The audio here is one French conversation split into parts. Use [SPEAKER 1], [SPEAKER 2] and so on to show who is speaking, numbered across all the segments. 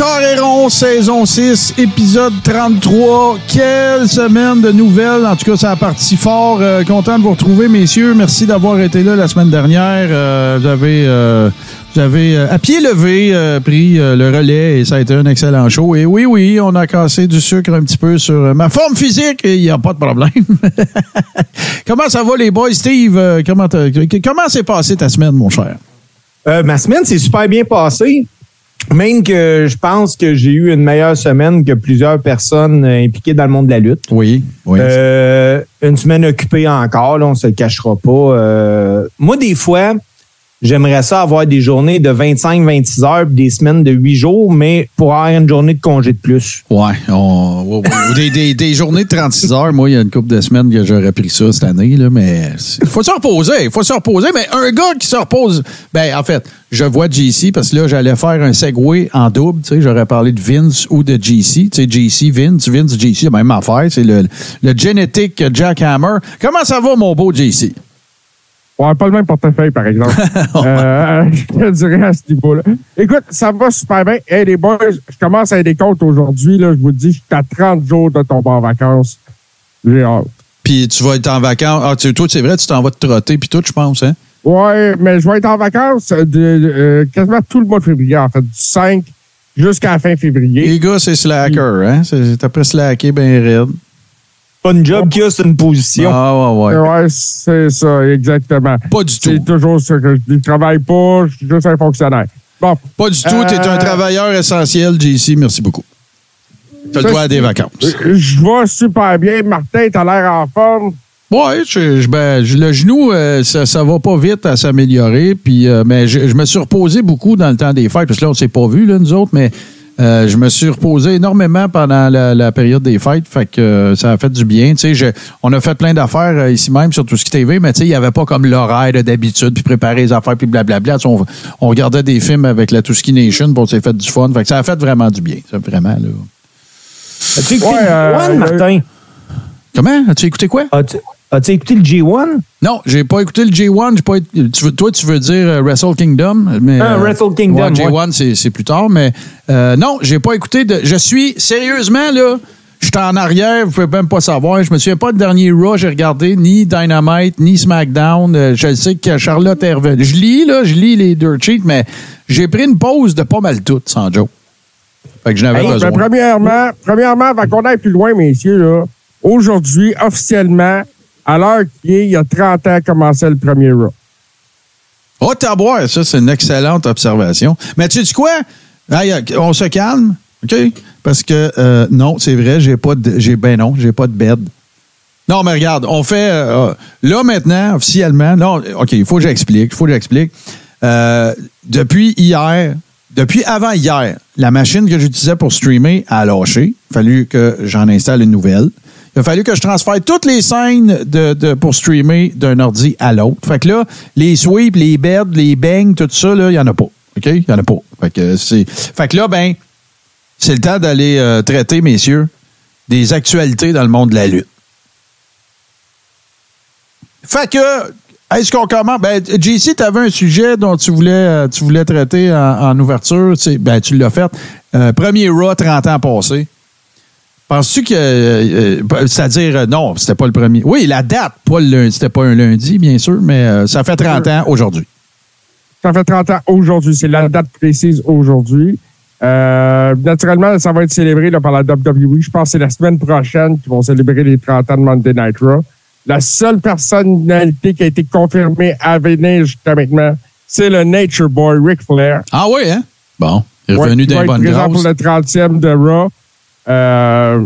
[SPEAKER 1] Rond, saison 6, épisode 33. Quelle semaine de nouvelles. En tout cas, ça a parti fort. Euh, content de vous retrouver, messieurs. Merci d'avoir été là la semaine dernière. Euh, vous avez, euh, vous avez à pied levé pris le relais et ça a été un excellent show. Et oui, oui, on a cassé du sucre un petit peu sur ma forme physique et il n'y a pas de problème. comment ça va, les boys? Steve, comment comment s'est passée ta semaine, mon cher?
[SPEAKER 2] Ma semaine s'est super bien passée. Même que je pense que j'ai eu une meilleure semaine que plusieurs personnes euh, impliquées dans le monde de la lutte.
[SPEAKER 1] Oui, oui.
[SPEAKER 2] Euh, une semaine occupée encore, là, on se le cachera pas. Euh, moi, des fois, j'aimerais ça avoir des journées de 25-26 heures, des semaines de 8 jours, mais pour avoir une journée de congé de plus.
[SPEAKER 1] Ouais, on- des, des- des journées de 36 heures. Moi, il y a une couple de semaines que j'aurais pris ça cette année, là, mais il faut se reposer. Il faut se reposer. Mais un gars qui se repose, ben, en fait, je vois JC parce que là, j'allais faire un segway en double. Tu sais, j'aurais parlé de Vince ou de JC. Tu sais, JC, Vince, Vince, JC, même affaire. C'est le, le génétique Jackhammer. Comment ça va, mon beau JC?
[SPEAKER 3] Ouais, pas le même portefeuille, par exemple. euh, je te dirais à ce niveau-là. Écoute, ça va super bien. Hey, les boys, je commence à être des comptes aujourd'hui. Là, je vous dis, je suis à 30 jours de tomber en vacances. J'ai hâte.
[SPEAKER 1] Puis tu vas être en vacances. Ah, tu, toi, c'est vrai, tu t'en vas te trotter puis tout, je pense, hein?
[SPEAKER 3] Ouais, mais je vais être en vacances de, euh, quasiment tout le mois de février, en fait, du 5 jusqu'à la fin février.
[SPEAKER 1] Les gars, c'est slacker, hein? C'est- T'as pas slacké bien raide.
[SPEAKER 2] Pas une job qu'il y a, c'est une position.
[SPEAKER 1] Ah, ouais, ouais.
[SPEAKER 3] Ouais, c'est ça, exactement.
[SPEAKER 1] Pas du tout.
[SPEAKER 3] C'est toujours ça que je dis. Je travaille pas, je suis juste un fonctionnaire. Bon.
[SPEAKER 1] Pas du tout. T'es un
[SPEAKER 3] Euh,
[SPEAKER 1] travailleur essentiel, JC. Merci beaucoup. T'as le
[SPEAKER 3] Ça,
[SPEAKER 1] droit à des vacances.
[SPEAKER 3] Je vais super bien. Martin, t'as l'air en forme.
[SPEAKER 1] Je, je- ben, je- le genou, euh, ça, ça va pas vite à s'améliorer. Puis, euh, mais je, je me suis reposé beaucoup dans le temps des fêtes. Parce que là, on s'est pas vu, là, nous autres, mais euh, je me suis reposé énormément pendant la, la période des fêtes. Fait que euh, ça a fait du bien. Tu sais, je- on a fait plein d'affaires euh, ici même sur tout ce qui TV, mais tu sais, il y avait pas comme l'horaire de d'habitude, puis préparer les affaires, puis blablabla. Tu sais, On, on regardait des films avec la Tuski Nation, puis on s'est fait du fun. Fait que ça a fait vraiment du bien. Ça, vraiment, là.
[SPEAKER 2] As-tu écouté
[SPEAKER 3] Ouais,
[SPEAKER 2] le G1, Martin?
[SPEAKER 1] Comment? As-tu écouté quoi?
[SPEAKER 2] As-tu as-tu écouté le G1?
[SPEAKER 1] Non, j'ai pas écouté le J1. j'ai Pas, été- tu veux- toi, tu veux dire euh, Wrestle Kingdom. Mais,
[SPEAKER 2] Ah,
[SPEAKER 1] euh,
[SPEAKER 2] Wrestle Kingdom,
[SPEAKER 1] ouais, J1, c'est- c'est plus tard. Mais euh, non, j'ai pas écouté. De, je suis, sérieusement, là, j'étais en arrière, vous pouvez même pas savoir. Je me souviens pas de dernier Raw, j'ai regardé ni Dynamite, ni SmackDown. Euh, je sais que Charlotte est revenue. Je lis, là, je lis les dirt sheets, mais j'ai pris une pause de pas mal tout, sans joke. Fait que je n'avais
[SPEAKER 3] Hey,
[SPEAKER 1] besoin.
[SPEAKER 3] ben, premièrement, premièrement, avant qu'on aille plus loin, messieurs, là, aujourd'hui, officiellement, à l'heure il y a 30 ans, commençait le premier Raw.
[SPEAKER 1] Oh, t'as ça, c'est une excellente observation. Mais tu sais quoi? Hey, on se calme, OK? Parce que euh, non, c'est vrai, j'ai pas de. J'ai ben non, j'ai pas de bed. Non, mais regarde, on fait. euh, là, maintenant, officiellement, non, OK, il faut que j'explique. Il faut que j'explique. Euh, depuis hier, depuis avant hier, la machine que j'utilisais pour streamer a lâché. Il fallu que j'en installe une nouvelle. Il a fallu que je transfère toutes les scènes pour streamer d'un ordi à l'autre. Fait que là, les sweeps, les beds, les bangs, tout ça, il n'y en a pas. OK? Il n'y en a pas. Fait que, là, ben, c'est le temps d'aller euh, traiter, messieurs, des actualités dans le monde de la lutte. Fait que, est-ce qu'on commence? Ben, JC, tu avais un sujet dont tu voulais, euh, tu voulais traiter en, ouverture. Ben, tu l'as fait. Euh, premier Raw, 30 ans passés. Penses-tu que. euh, euh, C'est-à-dire, euh, non, c'était pas le premier. Oui, la date, pas le lundi. C'était pas un lundi, bien sûr, mais euh, ça fait 30 ans aujourd'hui.
[SPEAKER 3] Ça fait 30 ans aujourd'hui. C'est la date précise aujourd'hui. Euh, naturellement, ça va être célébré là, par la WWE. Je pense que c'est la semaine prochaine qu'ils vont célébrer les 30 ans de Monday Night Raw. La seule personnalité qui a été confirmée à venir jusqu'à maintenant, c'est le Nature Boy Ric Flair.
[SPEAKER 1] Ah oui, hein? Bon, il est
[SPEAKER 3] Ouais,
[SPEAKER 1] revenu
[SPEAKER 3] qui
[SPEAKER 1] d'un bon
[SPEAKER 3] pour le 30e de Raw. Euh,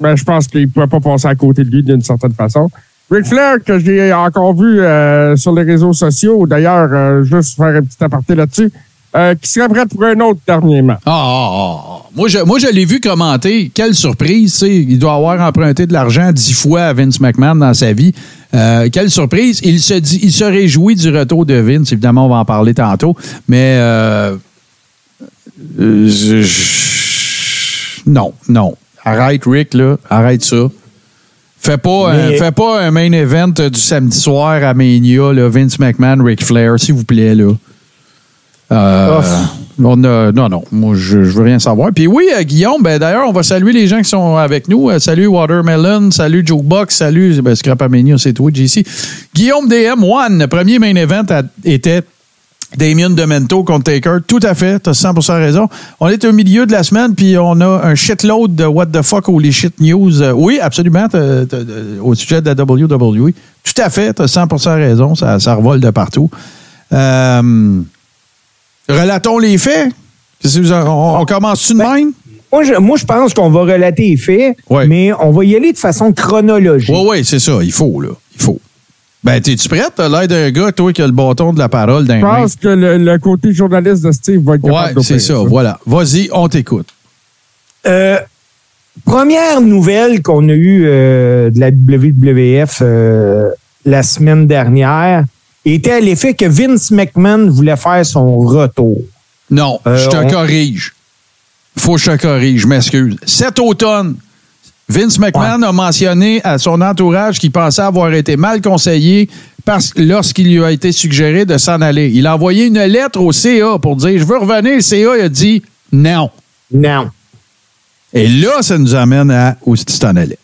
[SPEAKER 3] ben, je pense qu'il ne pourrait pas passer à côté de lui d'une certaine façon. Ric Flair, que j'ai encore vu euh, sur les réseaux sociaux, d'ailleurs, euh, juste faire un petit aparté là-dessus, euh, qui serait prêt pour un autre dernier match.
[SPEAKER 1] Ah, ah, ah, ah. Moi, je, moi, je l'ai vu commenter. Quelle surprise. Il doit avoir emprunté de l'argent dix fois à Vince McMahon dans sa vie. Quelle surprise. Il se, dit, il se réjouit du retour de Vince. Évidemment, on va en parler tantôt. Mais je- non, non. Arrête, Rick, là. Arrête ça. Fais pas, un,
[SPEAKER 2] Mais-
[SPEAKER 1] fais pas un main event euh, du samedi soir à Mania, là, Vince McMahon, Ric Flair, s'il vous plaît, là. Euh, on a- non, non, moi, je, je veux rien savoir. Puis oui, euh, Guillaume, ben, d'ailleurs, on va saluer les gens qui sont avec nous. Euh, salut Watermelon, salut Jokebox, salut ben, Scrapamania, c'est toi, JC. Guillaume DM1, le premier main event a- était Damien Demento contre Taker. Tout à fait, tu as 100% raison. On est au milieu de la semaine, puis on a un shitload de what the fuck holy shit news. Euh, oui, absolument, t'as- au sujet de la WWE. Tout à fait, tu as 100% raison, ça, ça revole de partout. Euh, relatons les faits. On, on commence-tu de même?
[SPEAKER 2] Moi, je, moi, je pense qu'on va relater les faits,
[SPEAKER 1] Ouais.
[SPEAKER 2] mais on va y aller de façon chronologique.
[SPEAKER 1] Oui, oui, c'est ça. Il faut, là. Il faut. Ben, t'es-tu prête? T'as l'air d'un gars, toi, qui a le bâton de la parole d'un
[SPEAKER 3] Je pense que le, le côté journaliste de Steve va être capable
[SPEAKER 1] Ouais, c'est ça. Voilà. Vas-y, on t'écoute.
[SPEAKER 2] Euh, première nouvelle qu'on a eue euh, de la WWF euh, la semaine dernière était à l'effet que Vince McMahon voulait faire son retour.
[SPEAKER 1] Non,
[SPEAKER 2] Euh,
[SPEAKER 1] je te
[SPEAKER 2] on-
[SPEAKER 1] corrige. Faut que je te corrige, je m'excuse. Cet automne, Vince McMahon a mentionné à son entourage qu'il pensait avoir été mal conseillé parce que lorsqu'il lui a été suggéré de s'en aller. Il a envoyé une lettre au CA pour dire Je veux revenir. Le CA il a dit non.
[SPEAKER 2] Non.
[SPEAKER 1] Et là, ça nous amène à où tu t'en allais?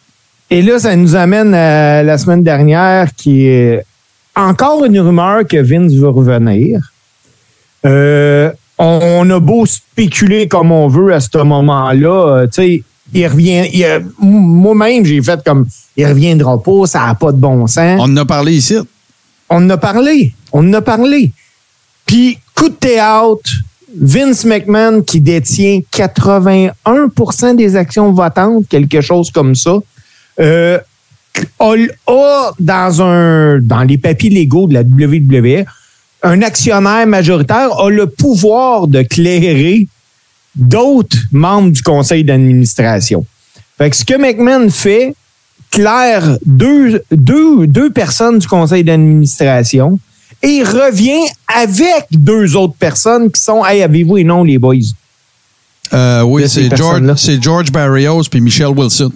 [SPEAKER 2] Et là, ça nous amène à la semaine dernière qui est encore une rumeur que Vince veut revenir. Euh, on, on a beau spéculer comme on veut à ce moment-là. euh, tu sais, il revient. Moi-même, j'ai fait comme il reviendra pas, ça n'a pas de bon sens.
[SPEAKER 1] On en a parlé ici.
[SPEAKER 2] On en a parlé. On en a parlé. Puis, coup de théâtre, Vince McMahon, qui détient 81% des actions votantes, quelque chose comme ça, euh, a, a dans, un, dans les papiers légaux de la WWE, un actionnaire majoritaire a le pouvoir de clairer d'autres membres du conseil d'administration. Fait que ce que McMahon fait, claire deux, deux, deux personnes du conseil d'administration et revient avec deux autres personnes qui sont Hey, avez-vous et non les boys?
[SPEAKER 1] Euh, oui, c'est George, George Barrios puis Michelle Wilson.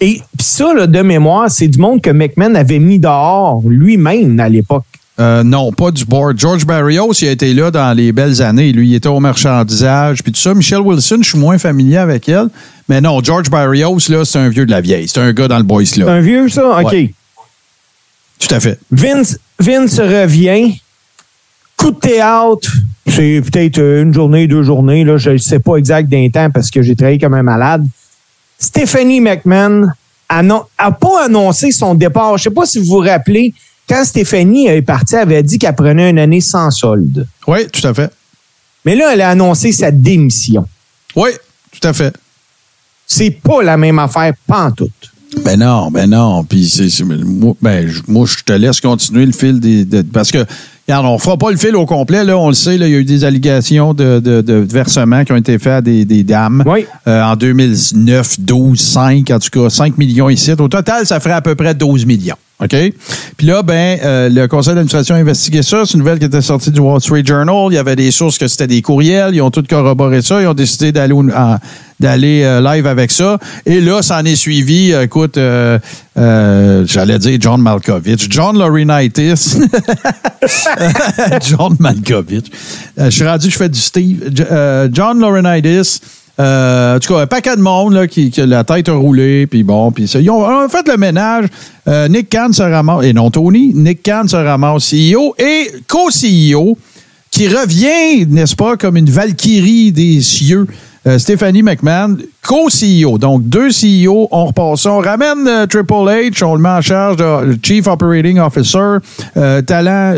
[SPEAKER 2] Et ça, là, de mémoire, c'est du monde que McMahon avait mis dehors lui-même à l'époque.
[SPEAKER 1] Euh, non, pas du board. George Barrios, il a été là dans les belles années. Lui, il était au marchandisage, puis tout ça. Michelle Wilson, je suis moins familier avec elle. Mais non, George Barrios, là, c'est un vieux de la vieille. C'est un gars dans le boys là.
[SPEAKER 2] un vieux, ça? OK.
[SPEAKER 1] Ouais. Tout à fait.
[SPEAKER 2] Vince, Vince revient. Coup de théâtre. C'est peut-être une journée, deux journées. Là, je ne sais pas exact d'un temps parce que j'ai travaillé comme un malade. Stephanie McMahon n'a pas annoncé son départ. Je ne sais pas si vous vous rappelez, quand Stéphanie est partie, elle avait dit qu'elle prenait une année sans solde.
[SPEAKER 1] Oui, tout à fait.
[SPEAKER 2] Mais là, elle a annoncé sa démission.
[SPEAKER 1] Oui, tout à fait.
[SPEAKER 2] C'est pas la même affaire, pantoute.
[SPEAKER 1] Ben non, ben non. Puis c'est, c'est- moi, ben, je- moi, je te laisse continuer le fil des. de- parce que, regarde, on fera pas le fil au complet, là, on le sait, là, il y a eu des allégations de, de, de versements qui ont été faits à des, des dames.
[SPEAKER 2] Oui.
[SPEAKER 1] Euh, en 2009, 12, 5, en tout cas, 5 millions ici. Au total, ça ferait à peu près 12 millions. OK? Puis là, ben, euh, le conseil d'administration a investigué ça. C'est une nouvelle qui était sortie du Wall Street Journal. Il y avait des sources que c'était des courriels. Ils ont tout corroboré ça. Ils ont décidé d'aller d'aller euh, live avec ça. Et là, ça en est suivi, euh, écoute, j'allais dire John Malkovich, John Laurinaitis. John Malkovich. Je suis rendu, je fais du Steve. John Laurinaitis. Euh, en tout cas, un paquet de monde là, qui, a la tête a roulé, puis bon, puis ça. Ils ont, ont fait le ménage. Euh, Nick Khan se ramasse, et non Tony, Nick Khan se ramasse CEO et co-CEO qui revient, n'est-ce pas, comme une valkyrie des cieux. Euh, Stephanie McMahon, co-CEO. Donc, deux CEO, on repasse ça. On ramène euh, Triple H, on le met en charge de Chief Operating Officer, euh, talent,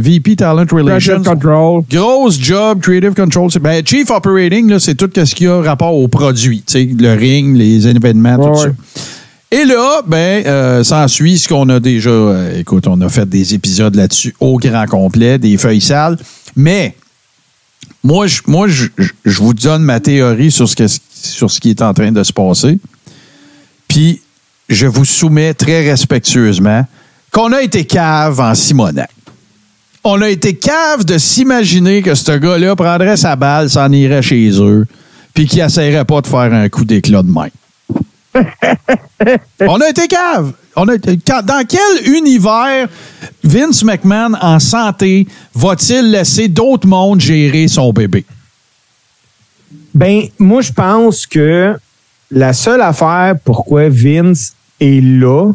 [SPEAKER 1] VP Talent Relations.
[SPEAKER 3] Creative Control.
[SPEAKER 1] Grosse job, Creative Control. Ben, Chief Operating, c'est tout ce qui a rapport tu sais, Le ring, les événements, tout
[SPEAKER 3] Ouais,
[SPEAKER 1] ça. Et là, ben, euh, s'ensuit ce qu'on a déjà. euh, écoute, on a fait des épisodes là-dessus au grand complet, des feuilles sales. Mais, moi, je, moi, je, je- vous donne ma théorie sur ce, que, sur ce qui est en train de se passer. Puis, je vous soumets très respectueusement qu'on a été cave en Simonac. On a été cave de s'imaginer que ce gars-là prendrait sa balle, s'en irait chez eux, puis qu'il essaierait pas de faire un coup d'éclat de main. On a été cave. On a dans quel univers Vince McMahon en santé va-t-il laisser d'autres mondes gérer son bébé?
[SPEAKER 2] Ben, moi, je pense que la seule affaire pourquoi Vince est là,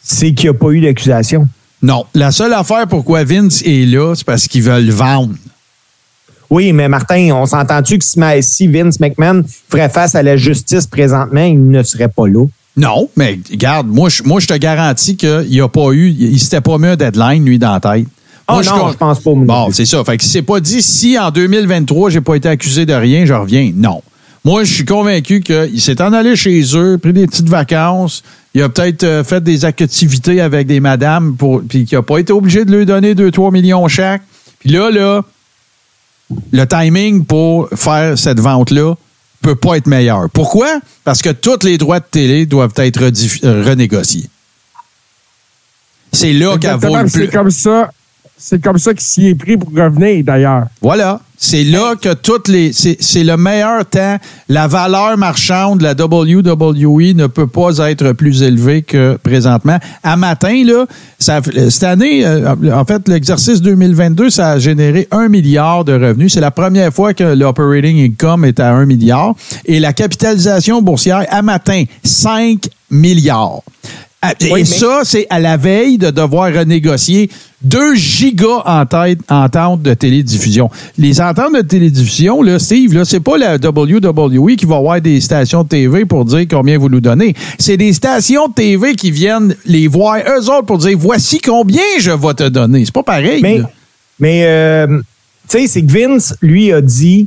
[SPEAKER 2] c'est qu'il n'y a pas eu d'accusation.
[SPEAKER 1] Non. La seule affaire pourquoi Vince est là, c'est parce qu'ils veulent vendre.
[SPEAKER 2] Oui, mais Martin, on s'entend-tu que si Vince McMahon ferait face à la justice présentement, il ne serait pas là?
[SPEAKER 1] Non, mais regarde, moi, je, moi, je te garantis qu'il n'y a pas eu, il s'était pas mis un deadline, lui, dans la tête.
[SPEAKER 2] Ah
[SPEAKER 1] Moi,
[SPEAKER 2] non, je pense pas.
[SPEAKER 1] Bon, c'est ça. Fait qu'il s'est pas dit si en 2023, j'ai pas été accusé de rien, je reviens. Non. Moi, je suis convaincu qu'il s'est en allé chez eux, pris des petites vacances. Il a peut-être euh, fait des activités avec des madames, pour, puis qu'il n'a pas été obligé de lui donner 2-3 millions chaque. Puis là, là, le timing pour faire cette vente-là peut pas être meilleur. Pourquoi? Parce que tous les droits de télé doivent être euh, renégociés. C'est là qu'elle vaut
[SPEAKER 3] Exactement,
[SPEAKER 1] le
[SPEAKER 3] C'est
[SPEAKER 1] plus.
[SPEAKER 3] comme ça. C'est comme ça qu'il s'y est pris pour revenir, d'ailleurs.
[SPEAKER 1] Voilà. C'est là que toutes les. C'est le meilleur temps. La valeur marchande de la WWE ne peut pas être plus élevée que présentement. À matin, là, ça, cette année, euh, en fait, l'exercice 2022, ça a généré un milliard de revenus. C'est la première fois que l'operating income est à un milliard. Et la capitalisation boursière, à matin, 5 milliards. Ah, Et
[SPEAKER 2] Oui,
[SPEAKER 1] ça, c'est à la veille de devoir renégocier 2 gigas en tête, entente de télédiffusion. Les ententes de télédiffusion, là, Steve, là, c'est pas la WWE qui va avoir des stations de TV pour dire combien vous nous donnez. C'est des stations de TV qui viennent les voir eux autres pour dire voici combien je vais te donner. C'est pas pareil.
[SPEAKER 2] Mais,
[SPEAKER 1] là.
[SPEAKER 2] mais euh, tu sais, c'est que Vince, lui, a dit,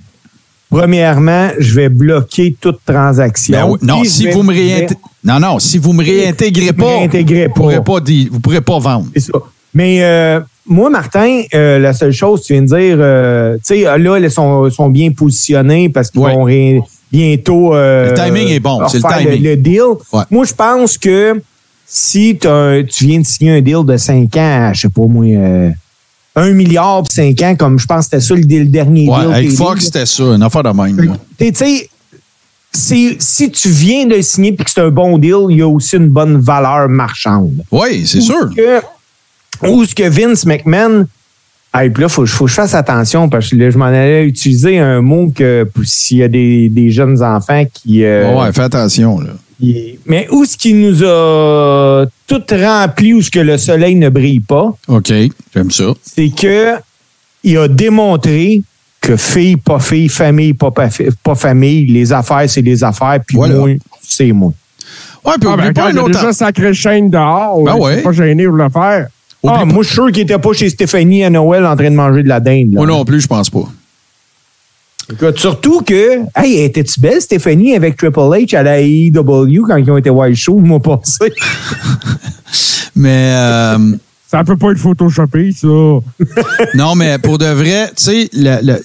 [SPEAKER 2] premièrement, je vais bloquer toute transaction.
[SPEAKER 1] Ben oui. non, si vous me réintégrez. Non, non, si vous me réintégrez pas,
[SPEAKER 2] réintégrez
[SPEAKER 1] vous
[SPEAKER 2] pas.
[SPEAKER 1] vous pourrez pas vendre.
[SPEAKER 2] C'est ça. Mais euh, moi, Martin, euh, la seule chose, tu viens de dire, euh, tu sais, là, ils sont, sont bien positionnés parce qu'ils
[SPEAKER 1] Ouais.
[SPEAKER 2] vont ré- bientôt.
[SPEAKER 1] Le timing est bon, c'est le timing.
[SPEAKER 2] Le, deal.
[SPEAKER 1] Ouais.
[SPEAKER 2] Moi, je pense que si tu viens de signer un deal de 5 ans, je sais pas moi, 1 milliard pour 5 ans, comme je pense que c'était ça le, dernier
[SPEAKER 1] Ouais,
[SPEAKER 2] deal.
[SPEAKER 1] avec Fox, c'était ça, une affaire de même.
[SPEAKER 2] Tu sais, si, tu viens de signer et que c'est un bon deal, il y a aussi une bonne valeur marchande.
[SPEAKER 1] Oui, c'est sûr.
[SPEAKER 2] Que, ou ce que Vince McMahon. Hey, puis là, il faut, faut que je fasse attention parce que là, je m'en allais utiliser un mot que s'il y a des, des jeunes enfants qui. euh,
[SPEAKER 1] Ouais, fais attention. Là.
[SPEAKER 2] Mais où ce qui nous a tout rempli, où ce que le soleil ne brille pas,
[SPEAKER 1] OK, j'aime ça.
[SPEAKER 2] c'est que il a démontré que fille, pas fille, famille, pas, pa- pas famille, les affaires, c'est les affaires, puis
[SPEAKER 1] Voilà.
[SPEAKER 2] moi, c'est moi.
[SPEAKER 1] Ouais, puis
[SPEAKER 3] Ah,
[SPEAKER 1] oublie
[SPEAKER 3] ben,
[SPEAKER 1] pas un
[SPEAKER 3] il a
[SPEAKER 1] autre.
[SPEAKER 3] déjà sacré chaîne dehors.
[SPEAKER 1] Ben ouais.
[SPEAKER 3] pas gênés pour le faire.
[SPEAKER 1] Oublie
[SPEAKER 2] Ah,
[SPEAKER 1] pas-
[SPEAKER 2] moi, je suis sûr qu'il n'était pas chez Stéphanie à Noël en train de manger de la dinde. là.
[SPEAKER 1] Moi non plus, je pense pas.
[SPEAKER 2] Écoute, surtout que, hey, était-tu belle, Stéphanie, avec Triple H à la AEW quand ils ont été Wild Show le mois passé?
[SPEAKER 1] Mais euh,
[SPEAKER 3] Ça peut pas être photoshopé, ça.
[SPEAKER 1] non, mais pour de vrai, tu sais,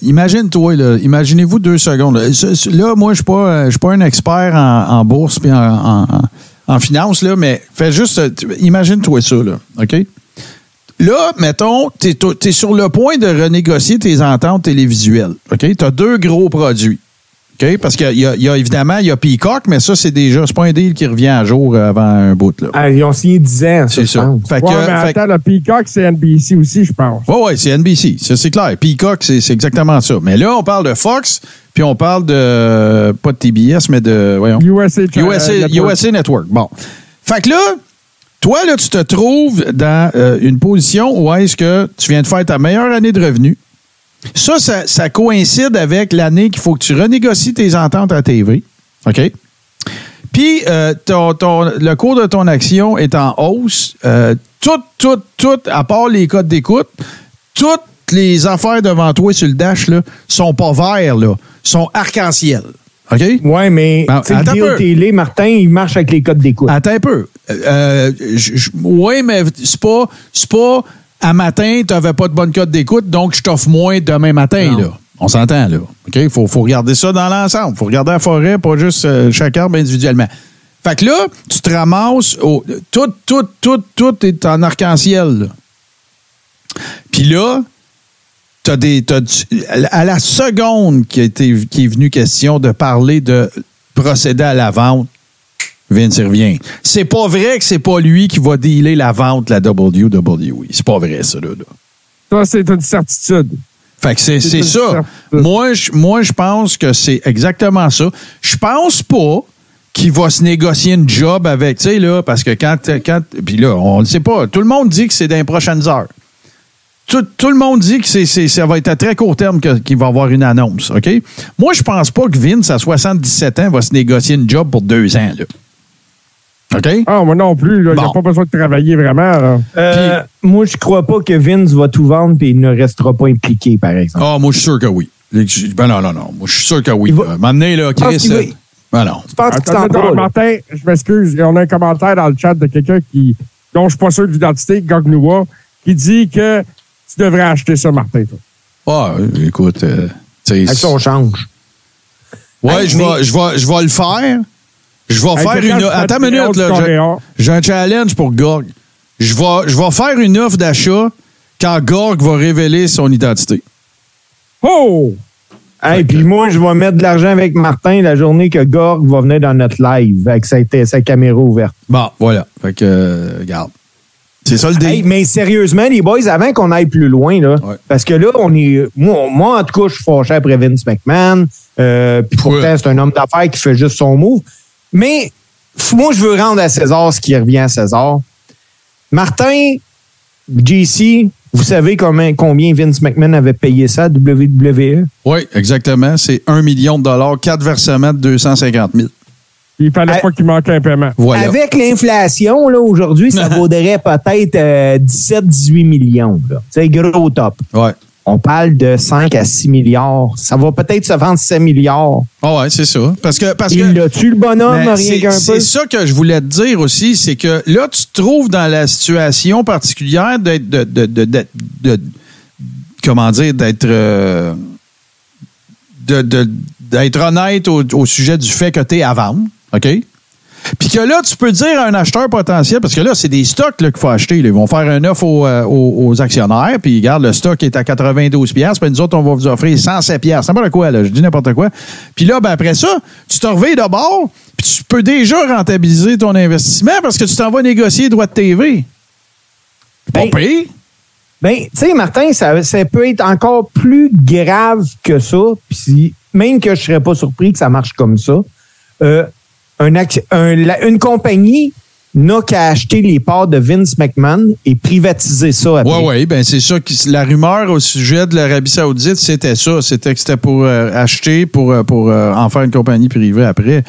[SPEAKER 1] imagine-toi, imaginez-vous deux secondes. Là, ce- là, moi, je suis pas, euh, je suis pas un expert en, en bourse puis en, en, en- finance, là, mais fais juste, euh, imagine-toi ça, là, OK? Là, mettons, tu es, sur le point de renégocier tes ententes télévisuelles. OK? Tu as deux gros produits. OK? Parce qu'il y, a- il y a évidemment, il y a Peacock, mais ça, c'est déjà, c'est pas un deal qui revient à jour avant un bout. Là.
[SPEAKER 2] Ah, ils ont signé 10 ans.
[SPEAKER 1] c'est ça.
[SPEAKER 2] pense.
[SPEAKER 1] Fait que,
[SPEAKER 3] ouais, mais
[SPEAKER 1] fait que-
[SPEAKER 3] attends, le Peacock, c'est NBC aussi, je pense.
[SPEAKER 1] Oui, oui, c'est NBC. Ça, c'est clair. Peacock, c'est exactement ça. Mais là, on parle de Fox, puis on parle de. Pas de TBS, mais de. Voyons.
[SPEAKER 3] USA,
[SPEAKER 1] USA,
[SPEAKER 3] euh, Network.
[SPEAKER 1] USA Network. Bon. Fait que là, toi, là, tu te trouves dans euh, une position où est-ce que tu viens de faire ta meilleure année de revenus. Ça, ça, ça coïncide avec l'année qu'il faut que tu renégocies tes ententes à TV. OK? Puis, euh, ton- ton- le cours de ton action est en hausse. Euh, tout, tout, tout, à part les codes d'écoute, toutes les affaires devant toi sur le dash là, sont pas verts, là, sont arc-en-ciel. OK?
[SPEAKER 2] Ouais, mais
[SPEAKER 1] Ben,
[SPEAKER 2] le
[SPEAKER 1] attends
[SPEAKER 2] deal télé, Martin, il marche avec les codes d'écoute.
[SPEAKER 1] Attends un peu. Euh, je- oui, mais c'est pas, c'est pas à matin, tu n'avais pas de bonne cote d'écoute, donc je t'offre moins demain matin.
[SPEAKER 2] Non.
[SPEAKER 1] Là. On s'entend, là. OK? Il faut, faut regarder ça dans l'ensemble. Il faut regarder la forêt, pas juste euh, chaque arbre individuellement. Fait que là, tu te ramasses, au, tout, tout, tout, tout est en arc-en-ciel. Puis là, t'as des, du- à la seconde qui, a été, qui est venu question de parler de procéder à la vente, Vince il revient. C'est pas vrai que c'est pas lui qui va dealer la vente de la WWE. C'est pas vrai, ça, là.
[SPEAKER 3] Ça, c'est une certitude.
[SPEAKER 1] Fait que c'est ça.
[SPEAKER 3] certitude.
[SPEAKER 1] Moi, je, moi, je pense que c'est exactement ça. Je pense pas qu'il va se négocier une job avec, tu sais, là, parce que quand, quand puis là, on ne sait pas. Tout le monde dit que c'est dans les prochaines heures. Tout, tout le monde dit que c'est, c'est- ça va être à très court terme qu'il va y avoir une annonce, OK? Moi, je pense pas que Vince, à 77 ans, va se négocier une job pour deux ans, là. OK?
[SPEAKER 3] Ah, moi non plus. là. Il n'y
[SPEAKER 1] Bon.
[SPEAKER 3] a pas besoin de travailler vraiment. là.
[SPEAKER 2] Euh, moi, je crois pas que Vince va tout vendre et il ne restera pas impliqué, par exemple.
[SPEAKER 1] Ah, moi, je suis sûr que oui. Ben non, non, non. Moi, je suis sûr que oui.
[SPEAKER 2] Il va-
[SPEAKER 1] là. M'amener, là, Chris. euh, Ben non.
[SPEAKER 2] Je pense qu'il
[SPEAKER 3] Attends,
[SPEAKER 2] s'en
[SPEAKER 3] attends,
[SPEAKER 2] va, là?
[SPEAKER 3] Martin, je m'excuse. On a un commentaire dans le chat de quelqu'un qui, dont je suis pas sûr de l'identité, qui dit que tu devrais acheter ça, Martin. toi.
[SPEAKER 1] Ah, euh, écoute, euh, tu sais,
[SPEAKER 2] Avec son change.
[SPEAKER 1] Ouais, vais, je vais le faire. Je vais faire une. Attends une minute, là. j'ai- un challenge pour Gorg. Je vais, je vais faire une offre d'achat quand Gorg va révéler son identité.
[SPEAKER 3] Oh!
[SPEAKER 2] Et puis moi, je vais mettre de l'argent avec Martin la journée que Gorg va venir dans notre live avec sa, sa caméra ouverte.
[SPEAKER 1] Bon, voilà. Fait que, euh, regarde. C'est ça le.
[SPEAKER 2] Hey, mais sérieusement, les boys, avant qu'on aille plus loin, là,
[SPEAKER 1] Ouais.
[SPEAKER 2] parce que là, on est. Moi, moi, en tout cas, je suis fâché après Vince McMahon. Euh, puis pourtant,
[SPEAKER 1] Ouais.
[SPEAKER 2] c'est un homme d'affaires qui fait juste son move. Mais moi, je veux rendre à César ce qui revient à César. Martin, JC, vous savez combien, combien Vince McMahon avait payé ça à WWE?
[SPEAKER 1] Oui, exactement. C'est 1 million de dollars, 4 versements de 250 000.
[SPEAKER 3] Il fallait pas qu'il manque un paiement.
[SPEAKER 1] Voilà.
[SPEAKER 2] Avec l'inflation, là, aujourd'hui, ça vaudrait peut-être euh, 17-18 millions. là. C'est gros top.
[SPEAKER 1] Ouais.
[SPEAKER 2] On parle de 5 à 6 milliards. Ça va peut-être se vendre 7 milliards.
[SPEAKER 1] Ah ouais, c'est ça. Parce que, parce que
[SPEAKER 2] Il l'a-tu, le bonhomme, rien
[SPEAKER 1] c'est-
[SPEAKER 2] qu'un peu?
[SPEAKER 1] C'est ça que je voulais te dire aussi, c'est que là, tu te trouves dans la situation particulière d'être de, de, de, de- comment dire, d'être euh, d'être honnête au, au sujet du fait que tu es à vendre, OK? Puis que là, tu peux dire à un acheteur potentiel, parce que là, c'est des stocks qu'il faut acheter. là. Ils vont faire une offre aux, euh, aux- aux actionnaires, puis regarde, le stock est à 92 pièces, puis nous autres, on va vous offrir 107 pièces. N'importe quoi, là, je dis n'importe quoi. Puis là, ben, après ça, tu te reveilles de bord, puis tu peux déjà rentabiliser ton investissement parce que tu t'en vas négocier les droits de TV. Pas
[SPEAKER 2] Ben,
[SPEAKER 1] pire.
[SPEAKER 2] Ben, tu sais, Martin, ça, ça peut être encore plus grave que ça. Puis même que je serais pas surpris que ça marche comme ça. Euh, une compagnie n'a qu'à acheter les parts de Vince McMahon et privatiser ça après.
[SPEAKER 1] Oui, oui, ben c'est ça. La rumeur au sujet de l'Arabie Saoudite, c'était ça. C'était que c'était pour euh, acheter, pour, euh, pour euh, en faire une compagnie privée après.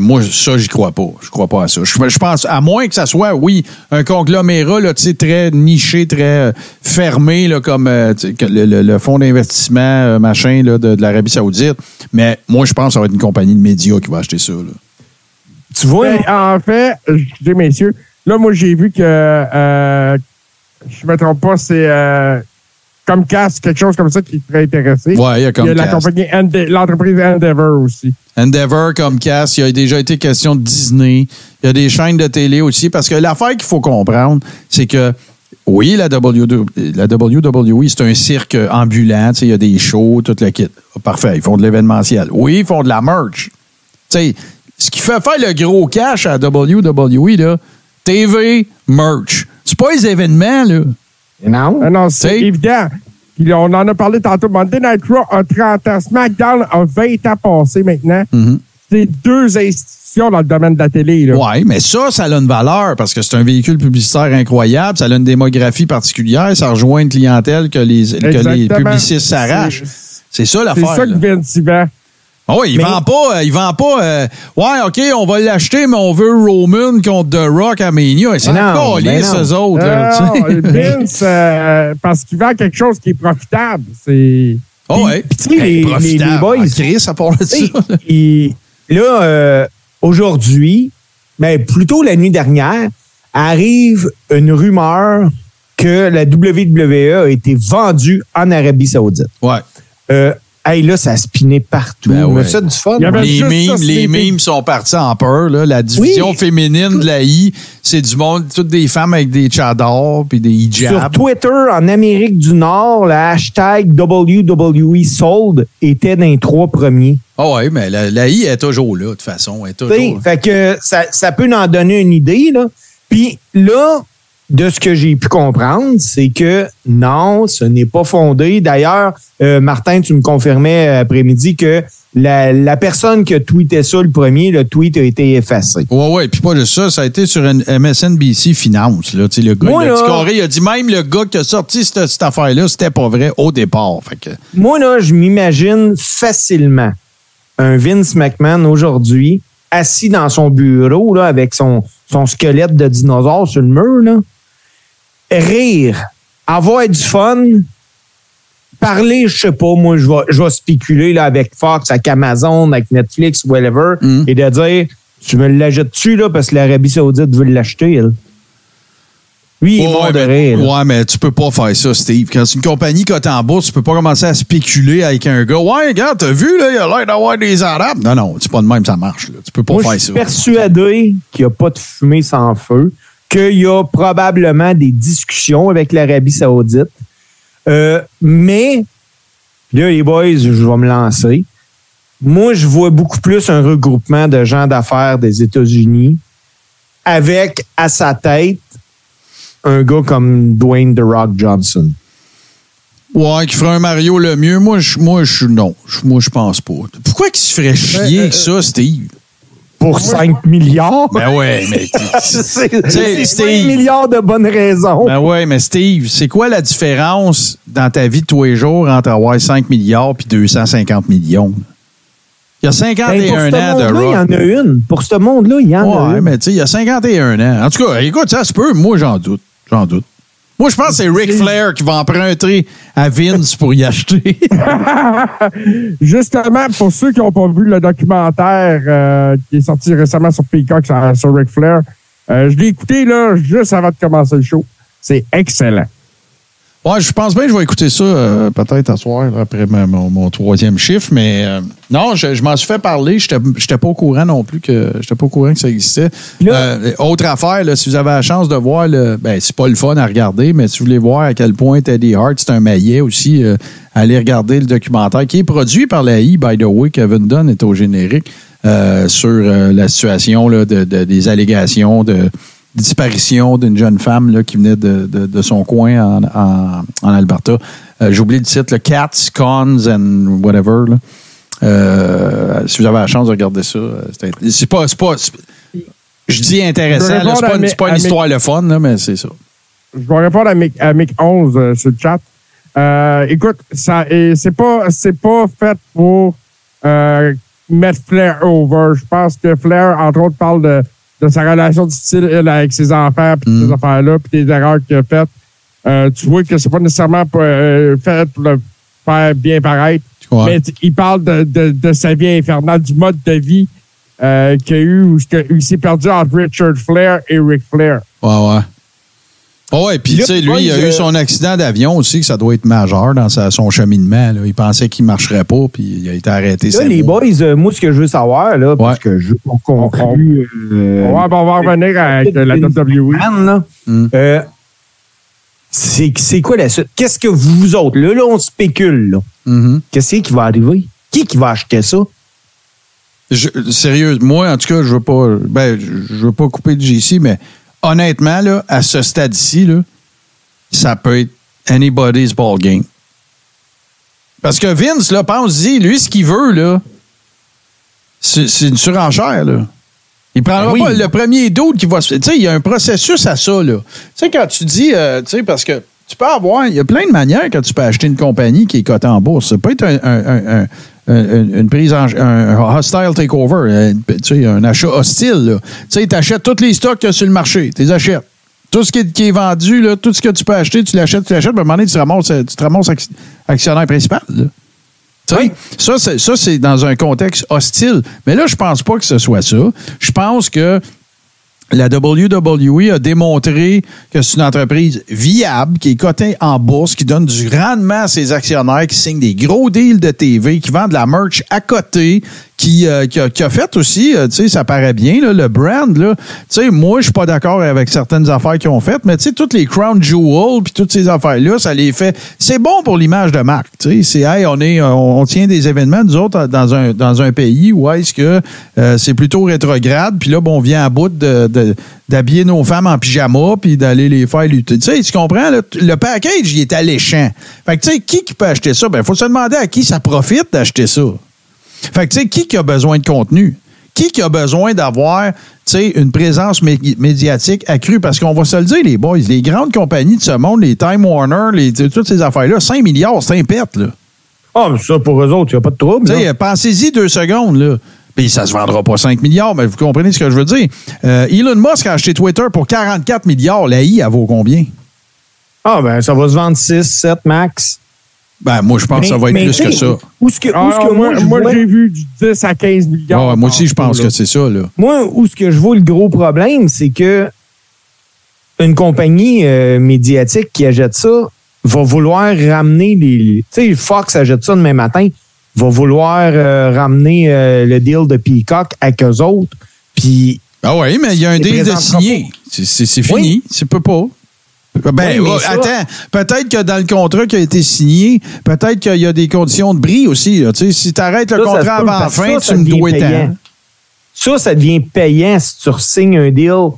[SPEAKER 1] Moi, ça, j'y crois pas. Je crois pas à ça. Je, pense, à moins que ça soit, oui, un conglomérat très niché, très fermé, là, comme le, fonds d'investissement machin là, de, de l'Arabie Saoudite. Mais moi, je pense que ça va être une compagnie de médias qui va acheter ça. Là.
[SPEAKER 2] Tu vois?
[SPEAKER 3] Ben, en fait, je dis, messieurs, là, moi, j'ai vu que, euh, je me trompe pas, c'est euh, Comcast, quelque chose comme ça qui serait intéressé.
[SPEAKER 1] Ouais, il y a
[SPEAKER 3] Il y a la
[SPEAKER 1] Comcast.
[SPEAKER 3] compagnie, Ende- l'entreprise Endeavor aussi.
[SPEAKER 1] Endeavor, Comcast, il y a déjà été question de Disney. Il y a des chaînes de télé aussi. Parce que l'affaire qu'il faut comprendre, c'est que oui, la, WW la WWE, c'est un cirque ambulant. Tu sais, Il y a des shows, tout le kit. Parfait, ils font de l'événementiel. Oui, ils font de la merch. Tu sais, ce qui fait faire le gros cash à WWE, là, TV, merch. C'est pas les événements, là.
[SPEAKER 2] Non?
[SPEAKER 3] Ah non, c'est évident. Puis on en a parlé tantôt. Monday Night Raw a 30 ans. SmackDown a 20 ans passé maintenant.
[SPEAKER 1] Mhm.
[SPEAKER 3] C'est deux institutions dans le domaine de la télé.
[SPEAKER 1] Oui, mais ça, ça a une valeur parce que c'est un véhicule publicitaire incroyable, ça a une démographie particulière, ça rejoint une clientèle que les, que les publicistes s'arrachent.
[SPEAKER 3] C'est-
[SPEAKER 1] C'est ça
[SPEAKER 3] C'est
[SPEAKER 1] l'affaire.
[SPEAKER 3] ça que. Vince
[SPEAKER 1] Ah oui, il
[SPEAKER 2] Mais-
[SPEAKER 1] vend pas, euh, il vend pas. euh, ouais, ok, on va l'acheter, mais on veut Roman contre The Rock à Mania. C'est encore
[SPEAKER 2] non.
[SPEAKER 1] ces autres. là.
[SPEAKER 3] Vince, euh, parce qu'il vend quelque chose qui est profitable. C'est.
[SPEAKER 1] Ah ouais.
[SPEAKER 2] Puis, tu sais, les- les-
[SPEAKER 1] profitable.
[SPEAKER 2] les boys-
[SPEAKER 1] Ah, Chris, ça parle de ça.
[SPEAKER 2] Il- là, euh, aujourd'hui, mais plutôt la nuit dernière, arrive une rumeur que la WWE a été vendue en Arabie Saoudite.
[SPEAKER 1] Ouais.
[SPEAKER 2] Euh, Hey, là, ça a spiné partout.
[SPEAKER 1] Ben
[SPEAKER 2] Mais
[SPEAKER 1] ouais.
[SPEAKER 2] ça, du fun.
[SPEAKER 1] Les
[SPEAKER 3] ça,
[SPEAKER 1] mimes, les mimes sont partis en peur. Là. La division
[SPEAKER 2] Oui.
[SPEAKER 1] féminine de la I, c'est du monde, toutes des femmes avec des chadors puis des
[SPEAKER 2] Sur
[SPEAKER 1] hijabs.
[SPEAKER 2] Twitter, en Amérique du Nord, le hashtag WWE Sold était dans les trois premiers.
[SPEAKER 1] Ah ouais, mais la, la I est toujours là, de toute façon. Elle est toujours...
[SPEAKER 2] Fait que ça, ça peut en donner une idée. Là. Puis là, de ce que j'ai pu comprendre, c'est que non, ce n'est pas fondé. D'ailleurs, euh, Martin, tu me confirmais après-midi que la, la personne qui a tweeté ça le premier, le tweet a été effacé.
[SPEAKER 1] Ouais, ouais, puis pas juste ça, ça a été sur une MSNBC Finance. Là. Le gars,
[SPEAKER 2] Moi,
[SPEAKER 1] il a dit
[SPEAKER 2] là-
[SPEAKER 1] carré, il a dit même le gars qui a sorti cette, cette affaire-là, c'était pas vrai au départ. Fait que,
[SPEAKER 2] Moi, là, je m'imagine facilement un Vince McMahon aujourd'hui assis dans son bureau là, avec son, son squelette de dinosaure sur le mur, là, rire, avoir du fun, parler, je sais pas, moi, je vais, je vais spéculer là, avec Fox, avec Amazon, avec Netflix, whatever,
[SPEAKER 1] Mm.
[SPEAKER 2] et de dire Tu me l'achètes-tu là, parce que l'Arabie Saoudite veut l'acheter, elle? Il est
[SPEAKER 1] Ouais,
[SPEAKER 2] mort de
[SPEAKER 1] mais,
[SPEAKER 2] rire. là.
[SPEAKER 1] ouais, mais tu peux pas faire ça, Steve. Quand c'est une compagnie cotée en bourse, tu peux pas commencer à spéculer avec un gars. Ouais, regarde, t'as vu, là, il a l'air d'avoir des Arabes. Non, non, c'est pas de même, ça marche. Là. Tu peux pas
[SPEAKER 2] Moi,
[SPEAKER 1] faire
[SPEAKER 2] je suis
[SPEAKER 1] ça.
[SPEAKER 2] persuadé qu'il n'y a pas de fumée sans feu, qu'il y a probablement des discussions avec l'Arabie Saoudite. Euh, mais, là, les boys, je vais me lancer. Moi, je vois beaucoup plus un regroupement de gens d'affaires des États-Unis avec à sa tête un gars comme Dwayne The Rock Johnson.
[SPEAKER 1] Ouais, qui ferait un Mario le mieux. Moi, je, moi, je, non. Je- Moi, je pense pas. Pourquoi qu'il se ferait chier
[SPEAKER 3] Euh,
[SPEAKER 1] avec ça, Steve?
[SPEAKER 2] Pour 5 milliards?
[SPEAKER 1] Ben ouais, mais.
[SPEAKER 2] c'est
[SPEAKER 1] sais,
[SPEAKER 2] c'est
[SPEAKER 1] Steve-
[SPEAKER 2] 5 milliards de bonnes raisons.
[SPEAKER 1] Ben ouais, mais Steve, c'est quoi la différence dans ta vie de tous les jours entre avoir 5 milliards puis 250 millions? Il y a
[SPEAKER 2] Ben, pour
[SPEAKER 1] 51
[SPEAKER 2] ce
[SPEAKER 1] ans de
[SPEAKER 2] monde-là, il y
[SPEAKER 1] rock.
[SPEAKER 2] en a une. Pour ce monde-là, il y en a
[SPEAKER 1] Ouais,
[SPEAKER 2] une.
[SPEAKER 1] mais tu sais, il y a 51 ans. En tout cas, écoute, ça se peut. Moi, j'en doute. J'en doute. Moi, je pense que c'est Ric Flair qui va emprunter à Vince pour y acheter.
[SPEAKER 3] Justement, pour ceux qui n'ont pas vu le documentaire euh, qui est sorti récemment sur Peacock sur, sur Ric Flair, euh, je l'ai écouté là, juste avant de commencer le show. C'est excellent.
[SPEAKER 1] Ouais, je pense bien que je vais écouter ça euh, peut-être à soir, après ma- mon, mon troisième chiffre, mais euh, non, je, je m'en suis fait parler. Je n'étais pas au courant non plus que j'étais pas au courant que ça existait.
[SPEAKER 2] Là-
[SPEAKER 1] Euh, autre affaire, là, si vous avez la chance de voir le. Ben, c'est pas le fun à regarder, mais si vous voulez voir à quel point Teddy Hart, c'est un maillet aussi, allez regarder le documentaire qui est produit par la I, by the way. Kevin Dunn est au générique sur la situation là, de, de- des allégations de disparition d'une jeune femme là, qui venait de, de- de son coin en, en- en Alberta. Euh, J'ai oublié le titre, le Cats, Cons and whatever. là. Euh, si vous avez la chance de regarder ça, euh, c'est pas, c'est pas- je dis intéressant, c'est pas, une- pas une histoire le fun, là, mais c'est ça.
[SPEAKER 3] Je vais répondre à Mick, à Mick 11 euh, sur le chat. Euh, écoute, ça c'est pas c'est pas fait pour euh, mettre Flair over. Je pense que Flair, entre autres, parle de, de sa relation difficile elle, avec ses enfants, puis
[SPEAKER 1] Mm.
[SPEAKER 3] ces affaires-là, puis des erreurs qu'il a faites. Euh, tu vois que c'est pas nécessairement pour, euh, fait pour le faire bien paraître.
[SPEAKER 1] Ouais.
[SPEAKER 3] Mais il parle de, de, de sa vie infernale, du mode de vie euh, qu'il a eu, où il il s'est perdu entre Richard Flair et Ric Flair.
[SPEAKER 1] Ouais, ouais. Oh, ouais, puis tu sais, lui, il a eu son accident d'avion aussi, que ça doit être majeur dans sa- son cheminement. là. Il pensait qu'il marcherait pas, puis il a été arrêté.
[SPEAKER 2] Là, les
[SPEAKER 1] mois.
[SPEAKER 2] boys, euh, moi, ce que je veux savoir, là, parce
[SPEAKER 1] Ouais.
[SPEAKER 2] que je on conclut. euh,
[SPEAKER 3] On va, on va revenir avec euh, la WWE.
[SPEAKER 2] Man, là,
[SPEAKER 1] Mm.
[SPEAKER 2] euh, c'est c'est quoi la suite? Qu'est-ce que vous autres, là, là, on spécule, là.
[SPEAKER 1] Mhm.
[SPEAKER 2] Qu'est-ce qui va arriver? Qui qui va acheter ça?
[SPEAKER 1] Je- sérieux, moi, en tout cas, je veux pas. Ben, je je veux pas couper de JC, mais honnêtement, là, à ce stade-ci, là, ça peut être anybody's ball game. Parce que Vince, là, pense-y, lui, ce qu'il veut, là, c'est c'est une surenchère, là. Il prendra
[SPEAKER 2] Oui.
[SPEAKER 1] pas le premier doute qui va se. Tu sais, il y a un processus à ça, là. Tu sais, quand tu dis, euh, tu sais, parce que tu peux avoir. Il y a plein de manières quand tu peux acheter une compagnie qui est cotée en bourse. Ça peut être un- un- un- un- un- une prise en. un hostile takeover. un- Tu sais, un achat hostile, là. Tu sais, tu achètes tous les stocks qu'il y a sur le marché. Tu les achètes. Tout ce qui est, qui est vendu, là, tout ce que tu peux acheter, tu l'achètes, tu l'achètes, puis à un moment donné, tu te ramasses, tu te ramasses ac- actionnaire principal, là. Tu sais,
[SPEAKER 2] Oui.
[SPEAKER 1] ça, c'est, ça, c'est dans un contexte hostile. Mais là, je pense pas que ce soit ça. Je pense que la WWE a démontré que c'est une entreprise viable, qui est cotée en bourse, qui donne du rendement à ses actionnaires, qui signe des gros deals de TV, qui vend de la merch à côté, qui, euh, qui, a, qui a fait aussi, euh, tu sais, ça paraît bien, là, le brand, là. Tu sais, moi, je suis pas d'accord avec certaines affaires qu'ils ont faites, mais tu sais, toutes les Crown Jewel, puis toutes ces affaires-là, ça les fait. C'est bon pour l'image de marque, tu sais. C'est, hey, on est, on, tient des événements, nous autres, dans un, dans un pays où est-ce que euh, c'est plutôt rétrograde, puis là, bon, on vient à bout de, de- d'habiller nos femmes en pyjama, puis d'aller les faire lutter. Tu sais, tu comprends, là, le package, il est alléchant. Fait que, tu sais, qui qui peut acheter ça? Ben, faut se demander à qui ça profite d'acheter ça. Fait que, tu sais, qui qui a besoin de contenu? Qui qui a besoin d'avoir, tu sais, une présence mé- médiatique accrue? Parce qu'on va se le dire, les boys, les grandes compagnies de ce monde, les Time Warner, les, toutes ces affaires-là, 5 milliards, c'est un pète, là.
[SPEAKER 2] Ah, mais ça, pour eux autres, il n'y a pas de trouble.
[SPEAKER 1] Tu
[SPEAKER 2] là.
[SPEAKER 1] sais, pensez-y deux secondes, là. Puis ça se vendra pas 5 milliards, mais vous comprenez ce que je veux dire. Euh, Elon Musk a acheté Twitter pour 44 milliards. La I, elle vaut combien?
[SPEAKER 2] Ah, ben, ça va se vendre 6, 7 max.
[SPEAKER 1] Ben, moi, je pense que ça va être plus que ça.
[SPEAKER 2] Où que, où
[SPEAKER 3] Ah,
[SPEAKER 2] que moi,
[SPEAKER 3] j'ai vu du 10 à 15 milliards.
[SPEAKER 1] Ah, moi aussi, je pense
[SPEAKER 3] là.
[SPEAKER 1] que c'est ça, là.
[SPEAKER 2] Moi, où ce que je vois le gros problème, c'est que une compagnie euh, médiatique qui achète ça va vouloir ramener les. Tu sais, Fox achète ça demain matin, va vouloir euh, ramener euh, le deal de Peacock avec eux autres. Puis,
[SPEAKER 1] Ah oui, mais il y a un deal de signé. C'est- C'est c'est fini.
[SPEAKER 2] Oui.
[SPEAKER 1] Tu peux pas. Ben,
[SPEAKER 2] Oui, mais
[SPEAKER 1] oh,
[SPEAKER 2] ça-
[SPEAKER 1] attends, peut-être que dans le contrat qui a été signé, peut-être qu'il y a des conditions de bris aussi. là. Tu sais, si tu arrêtes le
[SPEAKER 2] Ça,
[SPEAKER 1] contrat avant la fin,
[SPEAKER 2] ça, ça
[SPEAKER 1] tu me dois
[SPEAKER 2] payant.
[SPEAKER 1] tant.
[SPEAKER 2] ça, ça devient payant si tu signes un deal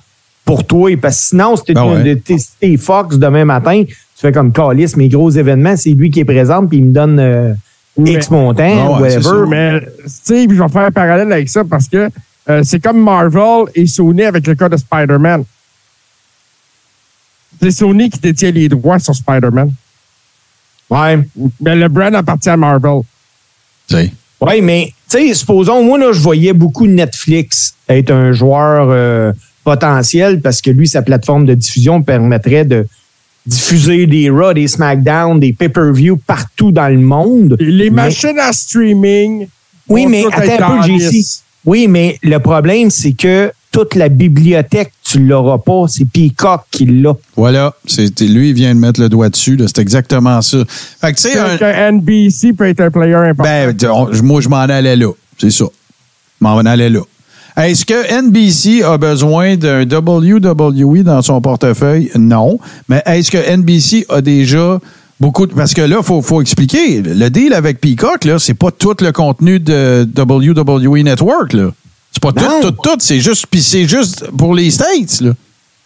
[SPEAKER 2] pour toi. Parce que sinon, si tu
[SPEAKER 1] Ben ouais.
[SPEAKER 2] de tester Fox demain matin, tu fais comme Calis, mes gros événements, c'est lui qui est présent, puis il me donne euh,
[SPEAKER 3] Mais-
[SPEAKER 2] X montant,
[SPEAKER 1] Ah ouais, c'est
[SPEAKER 2] whatever.
[SPEAKER 3] Mais Steve, je vais faire un parallèle avec ça parce que euh, c'est comme Marvel et Sony avec le cas de Spider-Man. C'est Sony qui détient les droits sur Spider-Man.
[SPEAKER 2] Ouais.
[SPEAKER 3] Mais le brand appartient à Marvel.
[SPEAKER 2] Oui, mais tu sais, supposons, moi, là, je voyais beaucoup Netflix être un joueur euh, potentiel parce que lui, sa plateforme de diffusion permettrait de diffuser des Raw, des SmackDown, des pay-per-view partout dans le monde.
[SPEAKER 3] Les
[SPEAKER 2] Mais-
[SPEAKER 3] machines à streaming.
[SPEAKER 2] Oui, mais attends un peu, JC. Oui, mais le problème, c'est que toute la bibliothèque, tu l'auras pas. C'est Peacock qui l'a.
[SPEAKER 1] Voilà. C'est- Lui, il vient de mettre le doigt dessus. là. C'est exactement ça. Fait que, tu sais, un-
[SPEAKER 3] NBC peut être un player important.
[SPEAKER 1] Ben, on- moi, je m'en allais là. C'est ça. Je m'en allais là. Est-ce que NBC a besoin d'un WWE dans son portefeuille? Non. Mais est-ce que NBC a déjà beaucoup de... Parce que là, il faut, faut expliquer. Le deal avec Peacock, là, c'est pas tout le contenu de WWE Network, là. C'est pas
[SPEAKER 2] Non.
[SPEAKER 1] tout, tout, tout. C'est juste... Puis c'est juste pour les States, là.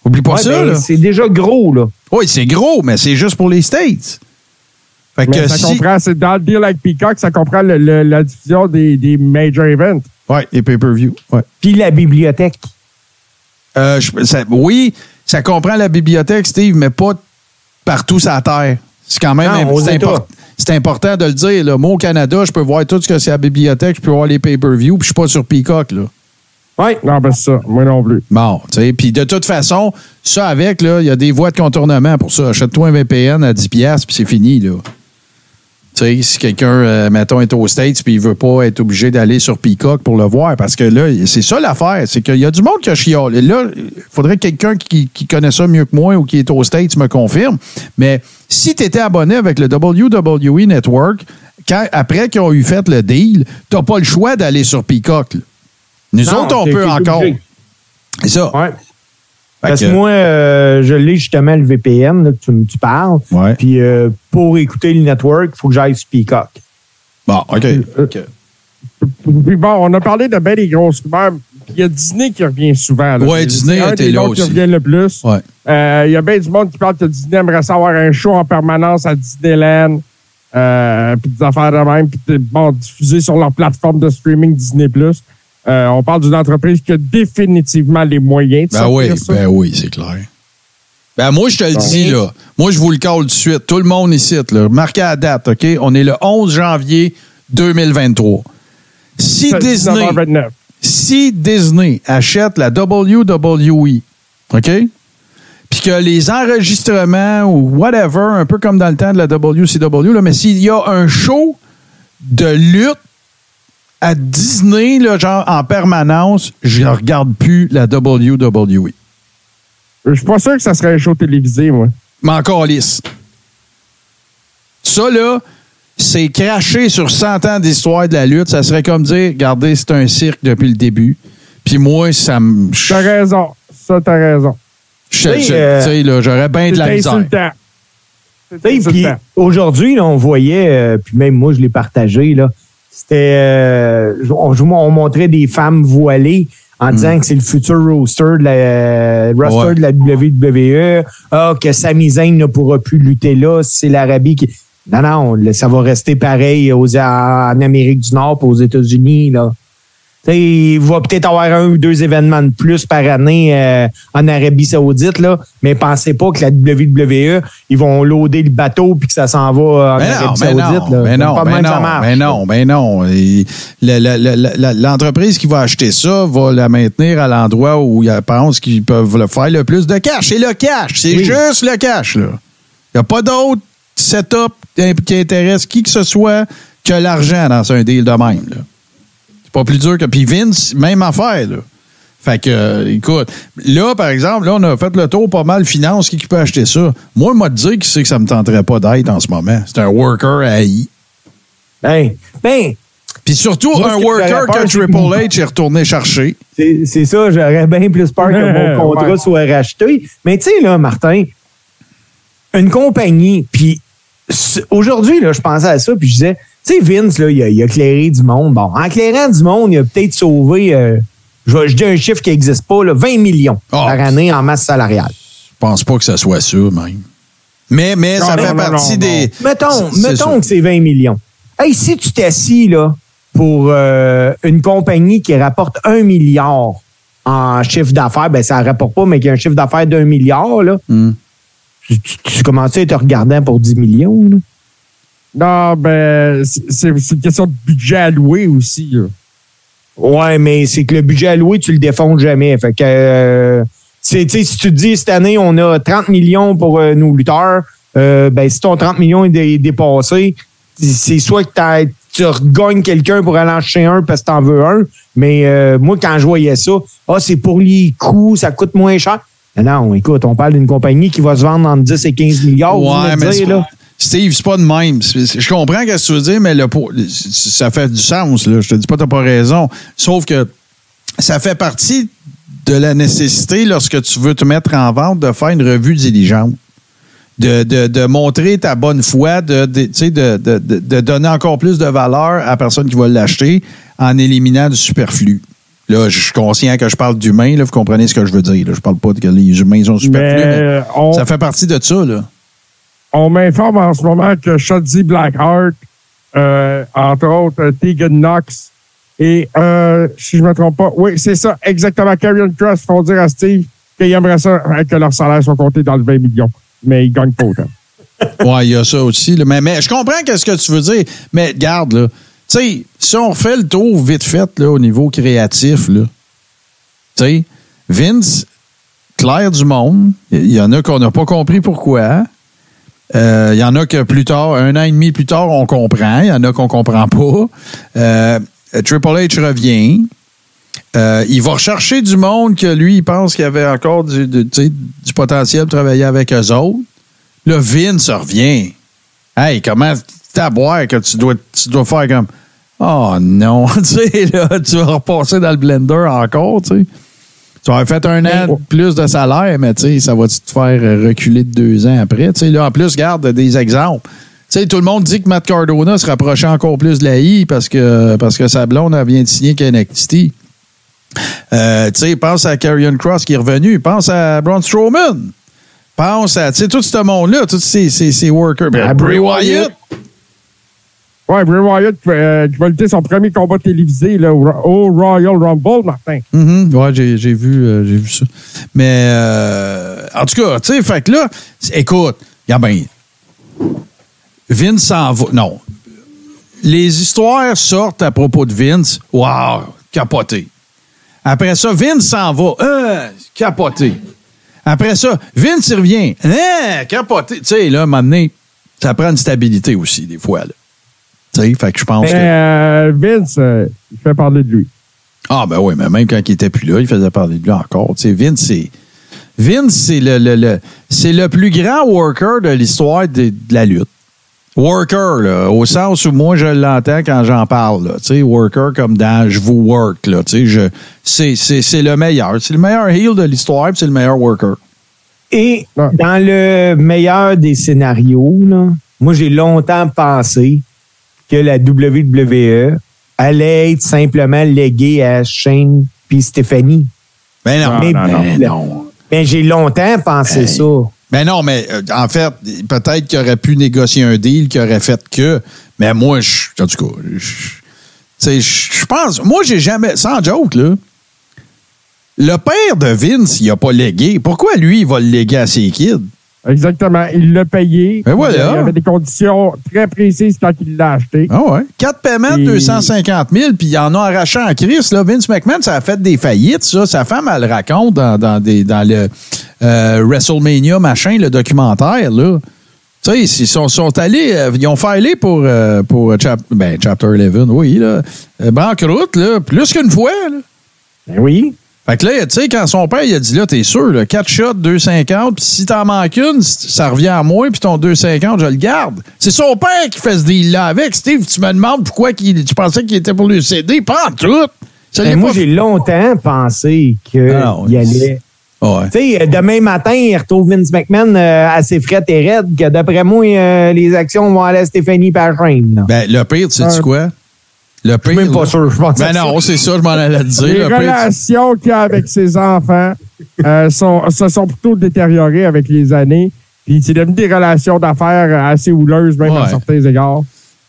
[SPEAKER 1] Oublie pas
[SPEAKER 2] Ouais,
[SPEAKER 1] ça,
[SPEAKER 2] ben, c'est déjà gros, là.
[SPEAKER 1] Oui, c'est gros, mais c'est juste pour les States. Fait que
[SPEAKER 3] Mais ça
[SPEAKER 1] si...
[SPEAKER 3] comprend, c'est dans le deal avec Peacock, ça comprend le- le- la diffusion des, des major events.
[SPEAKER 1] Ouais, les pay-per-view. Ouais.
[SPEAKER 2] Puis la bibliothèque.
[SPEAKER 1] Euh, je- ça- oui, ça comprend la bibliothèque, Steve, mais pas partout sur la Terre. C'est quand même
[SPEAKER 2] aux
[SPEAKER 1] c'est important de le dire. Là. Moi, au Canada, je peux voir tout ce que c'est à la bibliothèque, je peux voir les pay-per-view, puis je suis pas sur Peacock. Là.
[SPEAKER 2] Oui.
[SPEAKER 3] Non, ben c'est ça. Moi non plus.
[SPEAKER 1] Bon, tu sais, puis de toute façon, ça avec, là, il y a des voies de contournement pour ça. Achète-toi un VPN à 10$, piastres, puis c'est fini, là. Tu sais, si quelqu'un, euh, mettons, est aux States puis il veut pas être obligé d'aller sur Peacock pour le voir, parce que là, c'est ça l'affaire, c'est qu'il y a du monde qui a chialé. Là, il faudrait que quelqu'un qui, qui connaît ça mieux que moi ou qui est aux States me confirme. Mais si tu étais abonné avec le WWE Network, quand, après qu'ils ont eu fait le deal, tu pas le choix d'aller sur Peacock. là. Nous
[SPEAKER 2] Non,
[SPEAKER 1] autres, on peut encore. C'est ça.
[SPEAKER 2] Ouais. Parce que moi, euh, je l'ai justement le VPN, là, que tu, me- tu parles.
[SPEAKER 1] Ouais.
[SPEAKER 2] Puis euh, pour écouter le network, il faut que j'aille sur Peacock.
[SPEAKER 1] Bon, OK. OK.
[SPEAKER 3] Puis bon, on a parlé de bien des grosses rumeurs. Puis Il y a Disney qui revient souvent. là.
[SPEAKER 1] Ouais,
[SPEAKER 3] C'est-
[SPEAKER 1] Disney
[SPEAKER 3] un
[SPEAKER 1] était
[SPEAKER 3] des
[SPEAKER 1] là
[SPEAKER 3] qui revient le plus.
[SPEAKER 1] Ouais.
[SPEAKER 3] Euh, Il y a bien du monde qui parle que Disney aimerait savoir un show en permanence à Disneyland. Euh, puis des affaires de même. Puis bon, diffusé sur leur plateforme de streaming Disney+. Euh, on parle d'une entreprise qui a définitivement les moyens de
[SPEAKER 1] Ben
[SPEAKER 3] sortir
[SPEAKER 1] oui,
[SPEAKER 3] ça.
[SPEAKER 1] ben oui, c'est clair. Ben moi, je te le dis, là. Moi, je vous le colle tout de suite. Tout le monde ici, là. Marquez la date, OK? On est le 11 janvier 2023. Si Disney,
[SPEAKER 3] 19h29.
[SPEAKER 1] si Disney achète la WWE, OK? Puis que les enregistrements ou whatever, un peu comme dans le temps de la WCW, là, mais s'il y a un show de lutte à Disney, là, genre en permanence, je regarde plus la WWE.
[SPEAKER 3] Je suis pas sûr que ça serait un show télévisé, moi.
[SPEAKER 1] Mais encore lisse. Ça, là, c'est cracher sur 100 ans d'histoire de la lutte. Ça serait comme dire, regardez, c'est un cirque depuis le début. Puis moi, ça me...
[SPEAKER 3] T'as raison. Ça, t'as raison.
[SPEAKER 2] Euh,
[SPEAKER 1] tu sais, là, J'aurais bien de la
[SPEAKER 3] C'est
[SPEAKER 1] misère.
[SPEAKER 2] aujourd'hui, là, on voyait, euh, puis même moi, je l'ai partagé, là. C'était. euh, on, on montrait des femmes voilées en disant que c'est le futur roster de la, euh, roster
[SPEAKER 1] Ouais.
[SPEAKER 2] de la WWE. Ah, que Sami Zayn ne pourra plus lutter là. C'est l'Arabie qui. Non, non, ça va rester pareil aux, en Amérique du Nord et aux États-Unis, là. Il va peut-être avoir un ou deux événements de plus par année euh, en Arabie Saoudite, là, mais pensez pas que la WWE, ils vont loader le bateau puis que ça s'en va en
[SPEAKER 1] Mais
[SPEAKER 2] Arabie Saoudite.
[SPEAKER 1] non,
[SPEAKER 2] là.
[SPEAKER 1] mais non, mais non,
[SPEAKER 2] marche.
[SPEAKER 1] mais non, mais non. L'entreprise qui va acheter ça va la maintenir à l'endroit où ils pensent qu'ils peuvent le faire le plus de cash. C'est le cash. C'est
[SPEAKER 2] Oui.
[SPEAKER 1] juste le cash. Il n'y a pas d'autre setup qui intéresse qui que ce soit que l'argent dans un deal de même. là. C'est pas plus dur que. Puis Vince, même affaire. Là. Fait que, euh, écoute, là, par exemple, là, on a fait le tour pas mal finance. Qui, qui peut acheter ça? Moi, moi, te dire qui c'est que ça me tenterait pas d'être en ce moment. C'est un worker à I.
[SPEAKER 2] Ben, ben,
[SPEAKER 1] Puis surtout,
[SPEAKER 2] Moi,
[SPEAKER 1] un
[SPEAKER 2] que
[SPEAKER 1] worker que
[SPEAKER 2] peur,
[SPEAKER 1] Triple H est retourné chercher.
[SPEAKER 2] c'est c'est ça, j'aurais bien plus peur que mon contrat
[SPEAKER 3] Ouais.
[SPEAKER 2] soit racheté. Mais tu sais, là, Martin, une compagnie, puis aujourd'hui, là, je pensais à ça, puis je disais, tu sais, Vince, là, il a, il a éclairé du monde. Bon, en éclairant du monde, il a peut-être sauvé, euh, je, vais- je dis un chiffre qui n'existe pas, là, 20 millions
[SPEAKER 1] Ah.
[SPEAKER 2] par année en masse salariale.
[SPEAKER 1] Je pense pas que ça soit ça, même. Mais, mais
[SPEAKER 3] Non,
[SPEAKER 1] ça
[SPEAKER 3] non,
[SPEAKER 1] fait
[SPEAKER 3] non,
[SPEAKER 1] partie
[SPEAKER 3] non,
[SPEAKER 1] des.
[SPEAKER 2] Mettons, mettons que c'est 20 millions. Hey, si tu t'assis là pour euh, une compagnie qui rapporte un milliard en chiffre d'affaires, ben ça ne rapporte pas, mais qui a un chiffre d'affaires d'un milliard, là,
[SPEAKER 1] Hmm.
[SPEAKER 2] tu, tu, tu commences à te regardant pour 10 millions. Là.
[SPEAKER 3] Non, ben, c'est une question de budget alloué aussi. là.
[SPEAKER 2] Ouais, mais c'est que le budget alloué, tu le défonces jamais. Fait que euh, c'est, tu sais, si tu te dis cette année, on a 30 millions pour euh, nos lutteurs, euh, ben si ton 30 millions est, dé- dépassé, c'est soit que tu regagnes quelqu'un pour aller en chercher un parce que t'en veux un. Mais euh, moi, quand je voyais ça, ah, c'est pour les coûts, ça coûte moins cher. Non, écoute, on parle d'une compagnie qui va se vendre entre 10 et 15 milliards.
[SPEAKER 1] Ouais, mais
[SPEAKER 2] dire,
[SPEAKER 1] c'est
[SPEAKER 2] là.
[SPEAKER 1] Steve, c'est pas de même. Je comprends ce que tu veux dire, mais le, ça fait du sens. Là. Je te dis pas que t'as pas raison. Sauf que ça fait partie de la nécessité, lorsque tu veux te mettre en vente, de faire une revue diligente. De, de, de montrer ta bonne foi, de, de, de, de, de- de donner encore plus de valeur à la personne qui va l'acheter en éliminant du superflu. Là, je suis conscient que je parle d'humains, là, vous comprenez ce que je veux dire. Là. Je parle pas que les humains sont superflus, mais
[SPEAKER 3] Mais on,
[SPEAKER 1] ça fait partie de ça. Là.
[SPEAKER 3] On m'informe en ce moment que Shotzi Blackheart, euh, entre autres Tegan Knox, et euh, si je me trompe pas, oui, c'est ça, exactement. Karrion Cross font dire à Steve qu'ils aimeraient ça que leur salaire soit compté dans le 20 millions. Mais ils gagnent pas autant.
[SPEAKER 1] Ouais, il y a ça aussi. Mais, mais je comprends ce que tu veux dire. Mais garde, là. Tu sais, si on refait le tour vite fait là, au niveau créatif, tu sais, Vince, Claire du monde, il y en a qu'on n'a pas compris pourquoi. Euh, Il y en a que plus tard, un an et demi plus tard, on comprend. Il y en a qu'on comprend pas. Euh, Triple H revient. Euh, il va rechercher du monde que lui, il pense qu'il avait encore du, du potentiel de travailler avec eux autres. Là, Vince revient. Hey, comment t'as boire que tu dois, tu dois faire comme Oh non, tu sais, là, tu vas repasser dans le blender encore, tu sais. Tu vas fait un an de plus de salaire, mais tu sais, ça va te faire reculer de deux ans après? Tu sais, là, en plus, garde des exemples. Tu sais, tout le monde dit que Matt Cardona se rapprochait encore plus de la I parce que, parce que sa blonde elle vient de signer Connectivity. Euh, tu sais, pense à Karrion Cross qui est revenu. Pense à Braun Strowman. Pense à, tu sais, tout ce monde-là, tous ces, ces, ces workers.
[SPEAKER 2] À
[SPEAKER 1] Bray Wyatt.
[SPEAKER 3] Ouais, Bray Wyatt euh, qui va lutter son premier combat télévisé là, au, Royal Rumble, Martin.
[SPEAKER 1] Mhm. Ouais, j'ai, vu, euh, vu ça. Mais, euh, en tout cas, tu sais, fait que là, écoute, y a ben, Vince s'en va. Non. Les histoires sortent à propos de Vince. Wow, capoté. Après ça, Vince s'en va. Euh, capoté. Après ça, Vince il revient. Euh, capoté. Tu sais, là, donné, ça prend une stabilité aussi, des fois. Là. Sais, fait que je pense
[SPEAKER 3] Mais
[SPEAKER 1] que.
[SPEAKER 3] euh, Vince, euh, il fait parler de lui.
[SPEAKER 1] Ah, ben oui, mais même quand il était plus là, il faisait parler de lui encore. Tu sais, Vince, c'est. Vince, c'est le, le, le- c'est le plus grand worker de l'histoire de, de la lutte. Worker, là, au sens où moi je l'entends quand j'en parle. Là, tu sais, worker comme dans je vous work. Là, tu sais, je, c'est, c'est, c'est le meilleur. C'est le meilleur heel de l'histoire, c'est le meilleur worker.
[SPEAKER 2] Et dans le meilleur des scénarios, là, moi, j'ai longtemps pensé que la WWE allait être simplement léguée à Shane puis Stéphanie.
[SPEAKER 1] Ben non,
[SPEAKER 2] Mais-
[SPEAKER 3] non, non.
[SPEAKER 1] ben non.
[SPEAKER 2] Ben, j'ai longtemps pensé ça.
[SPEAKER 1] Ben non, mais euh, en fait, peut-être qu'il aurait pu négocier un deal qui aurait fait que. Mais moi, je, en tout cas, je, tu sais, je pense. Moi, j'ai jamais. Sans joke, là. Le père de Vince, il a pas légué. Pourquoi lui, il va le léguer à ses kids?
[SPEAKER 3] Exactement. Il l'a payé.
[SPEAKER 1] Ben voilà.
[SPEAKER 3] Il avait des conditions très précises quand il l'a acheté.
[SPEAKER 1] Ah ouais. Quatre paiements de
[SPEAKER 3] Et-
[SPEAKER 1] 250 000, puis il en a arraché en crise. Là. Vince McMahon, ça a fait des faillites, ça. Sa femme, elle le raconte dans, dans, des, dans le euh, WrestleMania, machin, le documentaire, là. Tu sais, ils sont, sont allés, euh, ils ont filé pour, euh, pour chap- ben, Chapter 11, oui, là. Banqueroute, là, plus qu'une fois, là.
[SPEAKER 2] Ben oui.
[SPEAKER 1] Fait que là, tu sais, quand son père, il a dit, là, t'es sûr, là, 4 shots, 2,50, puis si t'en manques une, ça revient à moi, puis ton 2,50, je le garde. C'est son père qui fait ce deal-là avec. Steve, tu me demandes pourquoi qu'il- tu pensais qu'il était pour lui céder? Pas en tout. Ça
[SPEAKER 2] Ben, moi,
[SPEAKER 1] pas
[SPEAKER 2] j'ai longtemps pensé qu'il
[SPEAKER 1] Ah
[SPEAKER 2] allait.
[SPEAKER 1] Ouais.
[SPEAKER 2] Tu sais, euh, demain matin, il retrouve Vince McMahon euh, assez fret et raide que d'après moi, euh, les actions vont aller à Stéphanie Pachane. là.
[SPEAKER 1] Ben, le pire, tu sais quoi? Le pire.
[SPEAKER 2] Je suis même pas
[SPEAKER 1] là-
[SPEAKER 2] sûr, je pense.
[SPEAKER 1] Ben non, c'est ça, je m'en allais te dire.
[SPEAKER 3] Les
[SPEAKER 1] Le
[SPEAKER 3] relations qu'il a avec ses enfants euh, sont, se sont plutôt détériorées avec les années. Puis c'est devenu des relations d'affaires assez houleuses, même à certains égards.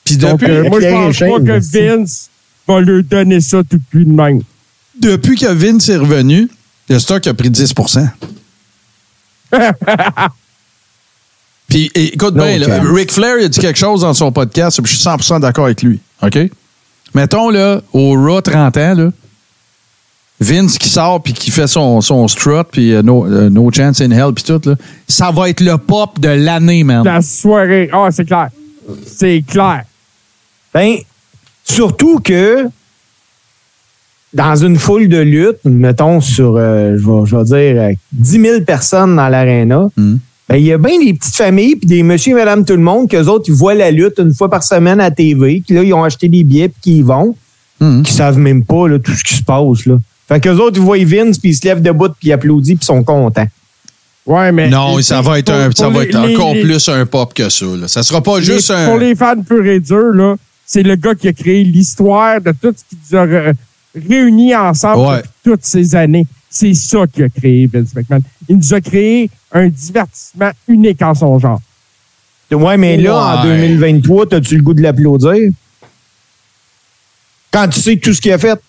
[SPEAKER 1] Puis
[SPEAKER 3] Donc,
[SPEAKER 1] depuis,
[SPEAKER 3] euh, moi, je pense pas que. Vince va lui donner ça tout de suite de même.
[SPEAKER 1] depuis que Vince est revenu, le stock a pris 10% Puis et- écoute
[SPEAKER 2] Non,
[SPEAKER 1] bien, là,
[SPEAKER 2] calme.
[SPEAKER 1] Ric Flair il a dit quelque chose dans son podcast, puis je suis 100% d'accord avec lui. OK? Mettons, là, au Raw 30 ans, là, Vince qui sort puis qui fait son, son strut, puis euh, no, euh, no Chance in Hell, puis tout, là, ça va être le pop de l'année, man.
[SPEAKER 3] La soirée. Ah, c'est clair. C'est clair.
[SPEAKER 2] Ben, surtout que dans une foule de lutte, mettons sur, euh, je, vais, je vais dire, euh, 10 000 personnes dans l'aréna,
[SPEAKER 1] Mhm.
[SPEAKER 2] Ben, il y a bien des petites familles puis des monsieur et madame tout le monde qu'eux autres, ils voient la lutte une fois par semaine à TV, qui là, ils ont acheté des billets puis qui y vont,
[SPEAKER 1] Mhm.
[SPEAKER 2] qui savent même pas là, tout ce qui se passe. Là. Fait qu'eux autres, ils voient Vince puis ils se lèvent debout puis ils applaudissent puis ils sont contents.
[SPEAKER 3] Ouais, mais.
[SPEAKER 1] Non, ça va être, un- ça va
[SPEAKER 3] les-
[SPEAKER 1] être encore
[SPEAKER 3] les-
[SPEAKER 1] plus un pop que ça. Là. Ça sera pas
[SPEAKER 3] les-
[SPEAKER 1] juste un.
[SPEAKER 3] Pour les fans purs et durs, là, c'est le gars qui a créé l'histoire de tout ce qui nous a réunis ensemble
[SPEAKER 1] Ouais.
[SPEAKER 3] depuis toutes ces années. C'est ça qui a créé Vince McMahon. Il nous a créé un divertissement unique en son genre.
[SPEAKER 2] Ouais, mais là, en
[SPEAKER 1] Ouais.
[SPEAKER 2] 2023, as-tu le goût de l'applaudir? Quand tu sais tout ce qu'il a fait.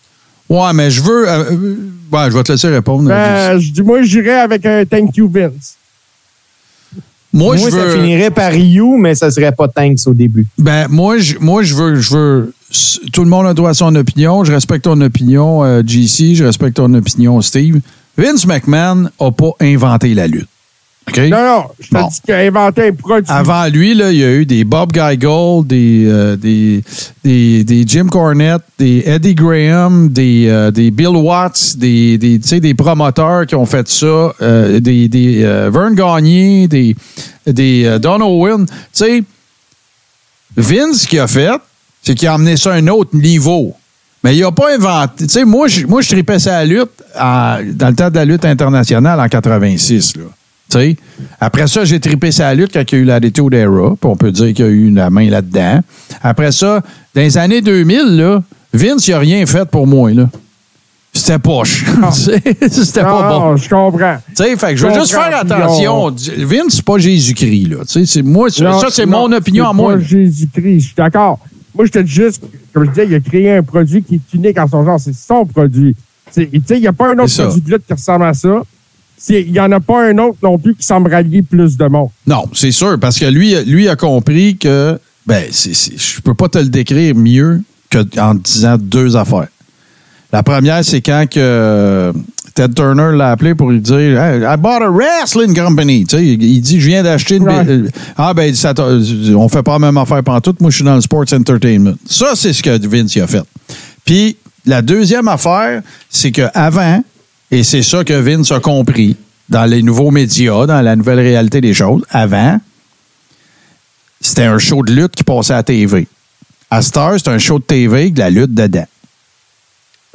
[SPEAKER 1] Ouais, mais je veux. euh, euh, ouais, je vais te laisser répondre.
[SPEAKER 3] Ben, je dis, moi, j'irais avec un thank you, Vince.
[SPEAKER 1] moi,
[SPEAKER 2] Moi,
[SPEAKER 1] je
[SPEAKER 2] ça
[SPEAKER 1] veux.
[SPEAKER 2] finirait par Ryu, mais ça serait pas Tanks au début.
[SPEAKER 1] Ben, moi, je, moi, je veux, je veux. Tout le monde a droit à son opinion. Je respecte ton opinion, euh, JC. Je respecte ton opinion, Steve. Vince McMahon n'a pas inventé la lutte.
[SPEAKER 3] Non, non, je te
[SPEAKER 1] Bon.
[SPEAKER 3] dis qu'il a inventé un produit.
[SPEAKER 1] Avant lui, là, il y a eu des Bob Geigel, des, euh, des, des, des Jim Cornette, des Eddie Graham, des, euh, des Bill Watts, des, des, des promoteurs qui ont fait ça, euh, des, des Vern Gagné, des, des Don Owen. Tu sais, Vince, ce qu'il a fait, c'est qu'il a amené ça à un autre niveau. Mais il n'a pas inventé. Tu sais, moi, je, moi, je tripais ça à la lutte dans le temps de la lutte internationale en 86. Là. Tu sais, Après ça, j'ai trippé sa lutte quand il y a eu l'Attitude Era. Puis on peut dire qu'il y a eu la main là-dedans. Après ça, dans les années 2000, là, Vince, il n'a rien fait pour moi. Là. C'était poche. C'était pas
[SPEAKER 3] non,
[SPEAKER 1] bon.
[SPEAKER 3] je comprends.
[SPEAKER 1] Tu sais, fait que je veux juste faire attention. Vince, c'est pas Jésus-Christ. Là. C'est moi, ça,
[SPEAKER 3] Non,
[SPEAKER 1] ça, c'est mon opinion
[SPEAKER 3] c'est
[SPEAKER 1] à moi.
[SPEAKER 3] pas Jésus-Christ, je suis d'accord. Moi, je te dis juste, comme je disais, il a créé un produit qui est unique en son genre. C'est son produit. Tu sais, il n'y a pas un autre produit de lutte qui ressemble à ça. Il n'y en a pas un autre non plus qui semble rallier plus de monde.
[SPEAKER 1] Non, c'est sûr, parce que lui, lui a compris que ben, c'est, c'est- je peux pas te le décrire mieux qu'en disant deux affaires. La première, c'est quand que, Ted Turner l'a appelé pour lui dire Hey, I bought a wrestling company. Tu sais, il, dit Je viens d'acheter une.
[SPEAKER 3] Ouais.
[SPEAKER 1] euh, Ah, ben, ça on fait pas la même affaire pantoute. Moi, je suis dans le sports entertainment. Ça, c'est ce que Vince a fait. Puis, la deuxième affaire, c'est qu'avant, et c'est ça que Vince a compris dans les nouveaux médias, dans la nouvelle réalité des choses, avant, c'était un show de lutte qui passait à la TV. À Star, c'est un show de TV avec de la lutte dedans.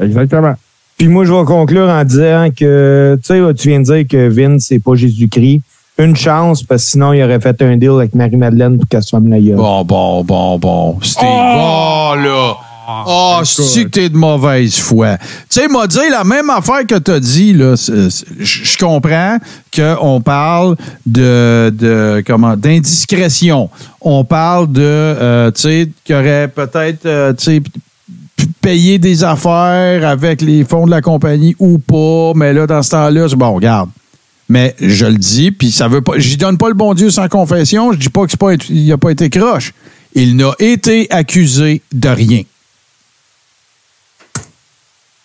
[SPEAKER 3] Exactement.
[SPEAKER 2] Puis moi, je vais conclure en disant que, tu sais, tu viens de dire que Vince, c'est pas Jésus-Christ. Une chance, parce que sinon, il aurait fait un deal avec Marie-Madeleine pour qu'elle se ferme la gueule.
[SPEAKER 1] Bon, bon, bon, bon. Steve.
[SPEAKER 3] Oh!
[SPEAKER 1] Oh, là. Oh,
[SPEAKER 3] écoute.
[SPEAKER 1] si que t'es de mauvaise foi. Tu sais, m'a dit la même affaire que t'as dit, là. Je comprends qu'on parle de, de comment, d'indiscrétion. On parle de, euh, tu sais, qu'il y aurait peut-être, euh, tu sais, payer des affaires avec les fonds de la compagnie ou pas, mais là, dans ce temps-là, c'est bon, regarde. Mais je le dis, puis ça veut pas. J'y donne pas le bon Dieu sans confession. Je dis pas qu'il n'a pas été croche. Il n'a été accusé de rien.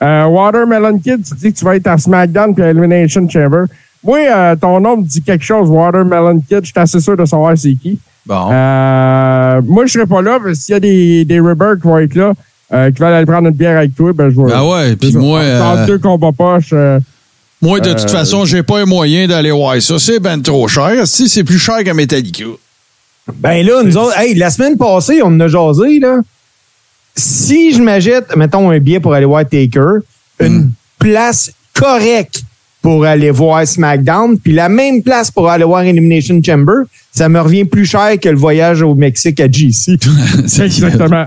[SPEAKER 3] Euh, Watermelon Kid, tu dis que tu vas être à SmackDown puis à Elimination Chamber. Moi, euh, ton nom me dit quelque chose, Watermelon Kid. Je suis assez sûr de savoir c'est qui.
[SPEAKER 1] Bon.
[SPEAKER 3] Euh, moi, je serai pas là, mais s'il y a des, des Rebirth qui vont être là, euh, qui veulent aller prendre une bière avec toi, ben je vais.
[SPEAKER 1] Ah ouais, puis moi, euh,
[SPEAKER 3] deux combats poches. euh,
[SPEAKER 1] moi, de toute
[SPEAKER 3] euh,
[SPEAKER 1] façon, j'ai pas les moyens d'aller voir ça. C'est ben trop cher. Si c'est plus cher que Metallica.
[SPEAKER 2] Ben là, nous autres, hey, la semaine passée, on en a jasé, là. Si je m'achète, mettons, un billet pour aller voir Taker, une place correcte pour aller voir SmackDown, puis la même place pour aller voir Elimination Chamber, ça me revient plus cher que le voyage au Mexique à GC.
[SPEAKER 1] c'est
[SPEAKER 3] exactement.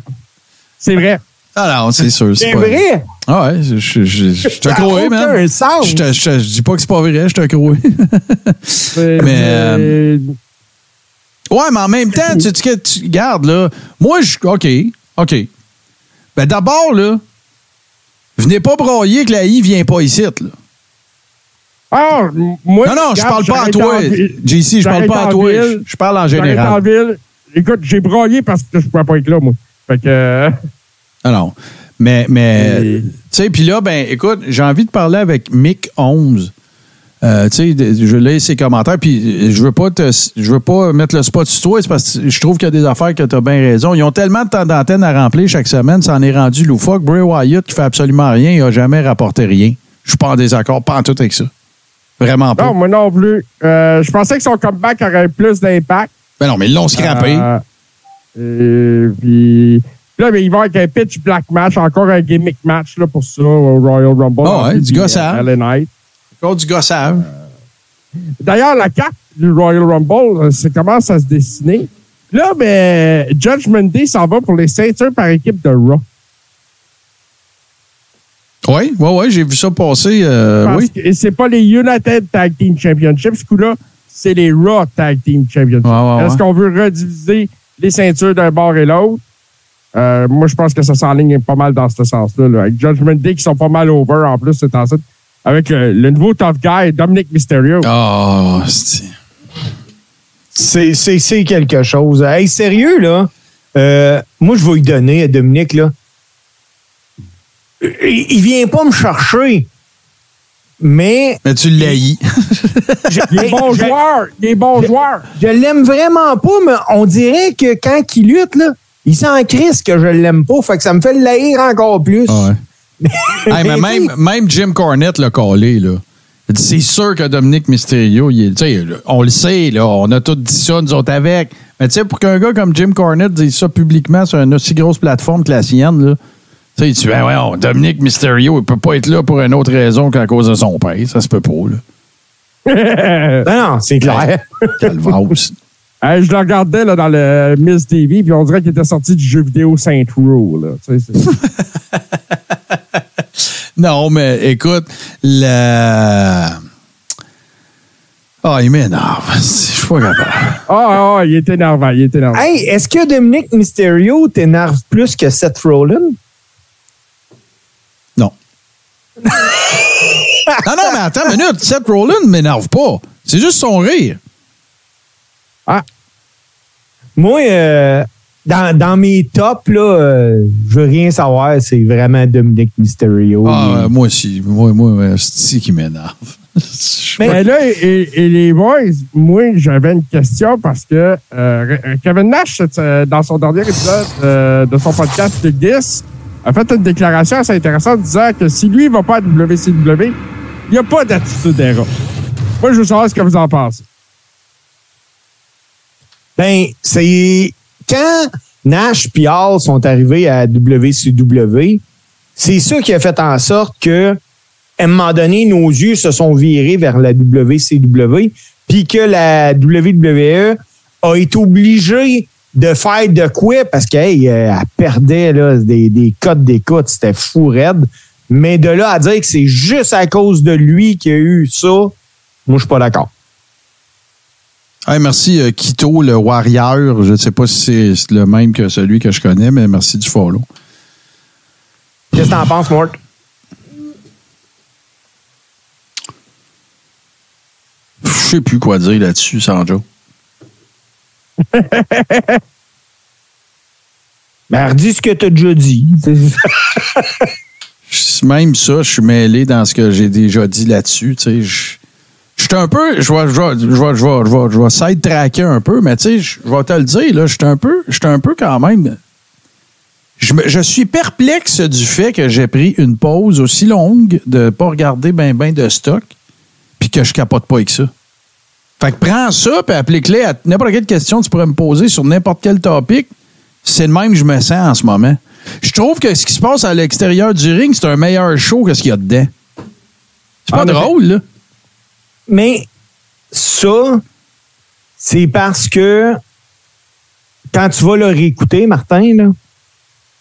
[SPEAKER 3] C'est vrai.
[SPEAKER 1] Ah non, c'est sûr.
[SPEAKER 2] C'est
[SPEAKER 1] pas-
[SPEAKER 2] vrai?
[SPEAKER 1] Ah ouais, je,
[SPEAKER 2] a
[SPEAKER 1] crois,
[SPEAKER 2] aucun
[SPEAKER 1] man. Je, dis pas que c'est pas vrai, je te crois.
[SPEAKER 3] C'est-
[SPEAKER 1] Mais,
[SPEAKER 3] c'est-
[SPEAKER 1] Ouais, mais en même temps, tu, tu, tu gardes, là. Moi, je. OK. OK. Ben d'abord, là, venez pas broyer que la I vient pas ici, là.
[SPEAKER 3] Ah, moi,
[SPEAKER 1] Non, non, je parle pas à toi. JC, je parle pas à toi. Je, parle en général.
[SPEAKER 3] ville. Écoute, j'ai broyé parce que je pouvais pas être là, moi. Fait que.
[SPEAKER 1] Non, non. Mais, mais tu sais, puis là, ben, écoute, j'ai envie de parler avec Mick 11. Euh, tu sais, je lis ses commentaires, puis je veux pas te, je veux pas mettre le spot sur toi, c'est parce que je trouve qu'il y a des affaires que tu as bien raison. Ils ont tellement de temps d'antenne à remplir chaque semaine, ça en est rendu loufoque. Bray Wyatt qui fait absolument rien, il a jamais rapporté rien. Je suis pas en désaccord, pas en tout avec ça. Vraiment pas.
[SPEAKER 3] Non, moi non plus. Euh, je pensais que son comeback aurait plus d'impact.
[SPEAKER 1] Ben non, mais ils l'ont scrappé.
[SPEAKER 3] Euh, et puis là, mais il va avec un pitch black match, encore un gimmick match là, pour ça au Royal Rumble.
[SPEAKER 1] Ah ouais, du
[SPEAKER 3] euh.
[SPEAKER 1] Encore du gossave.
[SPEAKER 3] D'ailleurs, la carte du Royal Rumble, euh, ça commence à se dessiner. Là, ben, Judgment Day s'en va pour les ceintures par équipe de Raw.
[SPEAKER 1] Oui, oui, oui, j'ai vu ça passer. euh,
[SPEAKER 3] Parce
[SPEAKER 1] oui.
[SPEAKER 3] que c'est pas les United Tag Team Championship, ce coup-là, c'est les Raw Tag Team Championship.
[SPEAKER 1] Ouais, ouais, ouais.
[SPEAKER 3] Est-ce qu'on veut rediviser les ceintures d'un bord et l'autre? Euh, moi, je pense que ça s'enligne pas mal dans ce sens-là. là. Avec Judgment Day qui sont pas mal over en plus, c'est ensuite. Avec le, le nouveau tough guy, Dominic Mysterio.
[SPEAKER 1] Ah, c'est-
[SPEAKER 2] C'est, quelque chose. Hey, sérieux, là? Euh, moi, je vais lui donner à Dominique, là. Il, il vient pas me chercher. Mais.
[SPEAKER 1] Mais tu l'haïs.
[SPEAKER 2] je-
[SPEAKER 3] Des bons
[SPEAKER 2] je-
[SPEAKER 3] joueurs! Des bons joueurs!
[SPEAKER 2] Je l'aime vraiment pas, mais on dirait que quand il lutte, là, il s'en crisse que je l'aime pas. Fait que ça me fait le haïr encore plus.
[SPEAKER 1] Ouais. Hey, mais même, même Jim Cornette l'a collé, là. C'est sûr que Dominique Mysterio, il est- on le sait, là, on a tous dit ça, nous autres avec. Mais tu sais, pour qu'un gars comme Jim Cornette dise ça publiquement sur une aussi grosse plateforme que la sienne, là, tu sais, ben ouais, Dominique Mysterio, il peut pas être là pour une autre raison qu'à cause de son père. Ça se peut pas, là.
[SPEAKER 2] Non, non, c'est clair.
[SPEAKER 1] Calvados.
[SPEAKER 3] Je le regardais là, dans le Miss TV, puis on dirait qu'il était sorti du jeu vidéo Saint Row. Là.
[SPEAKER 1] Non, mais écoute, la. Ah, il m'énerve. Je suis pas capable.
[SPEAKER 3] Ah, ah, il est énervant, il est énervant.
[SPEAKER 2] hey, est-ce que Dominique Mysterio t'énerve plus que Seth Rollins?
[SPEAKER 1] Non. non, non, mais attends une minute. Seth Rollins ne m'énerve pas. C'est juste son rire.
[SPEAKER 2] Moi, euh, dans, dans mes tops, là, euh, je veux rien savoir. C'est vraiment Dominic Mysterio.
[SPEAKER 1] Ah,
[SPEAKER 2] Il-
[SPEAKER 1] euh, moi aussi. Moi, moi, c'est qui m'énerve.
[SPEAKER 2] Mais-
[SPEAKER 3] Mais là, et, et les boys, moi, j'avais une question parce que euh, Kevin Nash, euh, dans son dernier épisode euh, de son podcast Big 10, a fait une déclaration assez intéressante disant que si lui, il va pas à WCW, il n'y a pas d'attitude era. Moi, je veux savoir ce que vous en pensez.
[SPEAKER 2] Ben, c'est quand Nash et Hall sont arrivés à WCW, c'est ça qui a fait en sorte que, à un moment donné, nos yeux se sont virés vers la WCW, puis que la WWE a été obligée de faire de quoi? Parce qu'elle elle perdait là, des, des codes d'écoute, c'était fou raide. Mais de là à dire que c'est juste à cause de lui qu'il y a eu ça, moi, je suis pas d'accord.
[SPEAKER 1] Hey, merci, euh, Kito, le Warrior. Je ne sais pas si c'est le même que celui que je connais, mais merci du follow.
[SPEAKER 2] Qu'est-ce que t'en penses, Mort?
[SPEAKER 1] Je sais plus quoi dire là-dessus, Sanjo.
[SPEAKER 2] Ben, redis ce que t'as déjà dit.
[SPEAKER 1] Même ça, je suis mêlé dans ce que j'ai déjà dit là-dessus. Tu sais, suis un peu, je vais, je vais, je vais, je vais, je vais, side-tracker un peu, mais tu sais, je, vais te le dire, là, je suis un peu, je suis un peu quand même. Je, je suis perplexe du fait que j'ai pris une pause aussi longue de pas regarder ben ben de stock, puis que je capote pas avec ça. Fait que prends ça, puis applique-les à n'importe quelle question que tu pourrais me poser sur n'importe quel topic. C'est le même que je me sens en ce moment. Je trouve que ce qui se passe à l'extérieur du ring, c'est un meilleur show que ce qu'il y a dedans. C'est pas
[SPEAKER 2] En effet.
[SPEAKER 1] drôle, là.
[SPEAKER 2] Mais ça, c'est parce que quand tu vas le réécouter, Martin, là,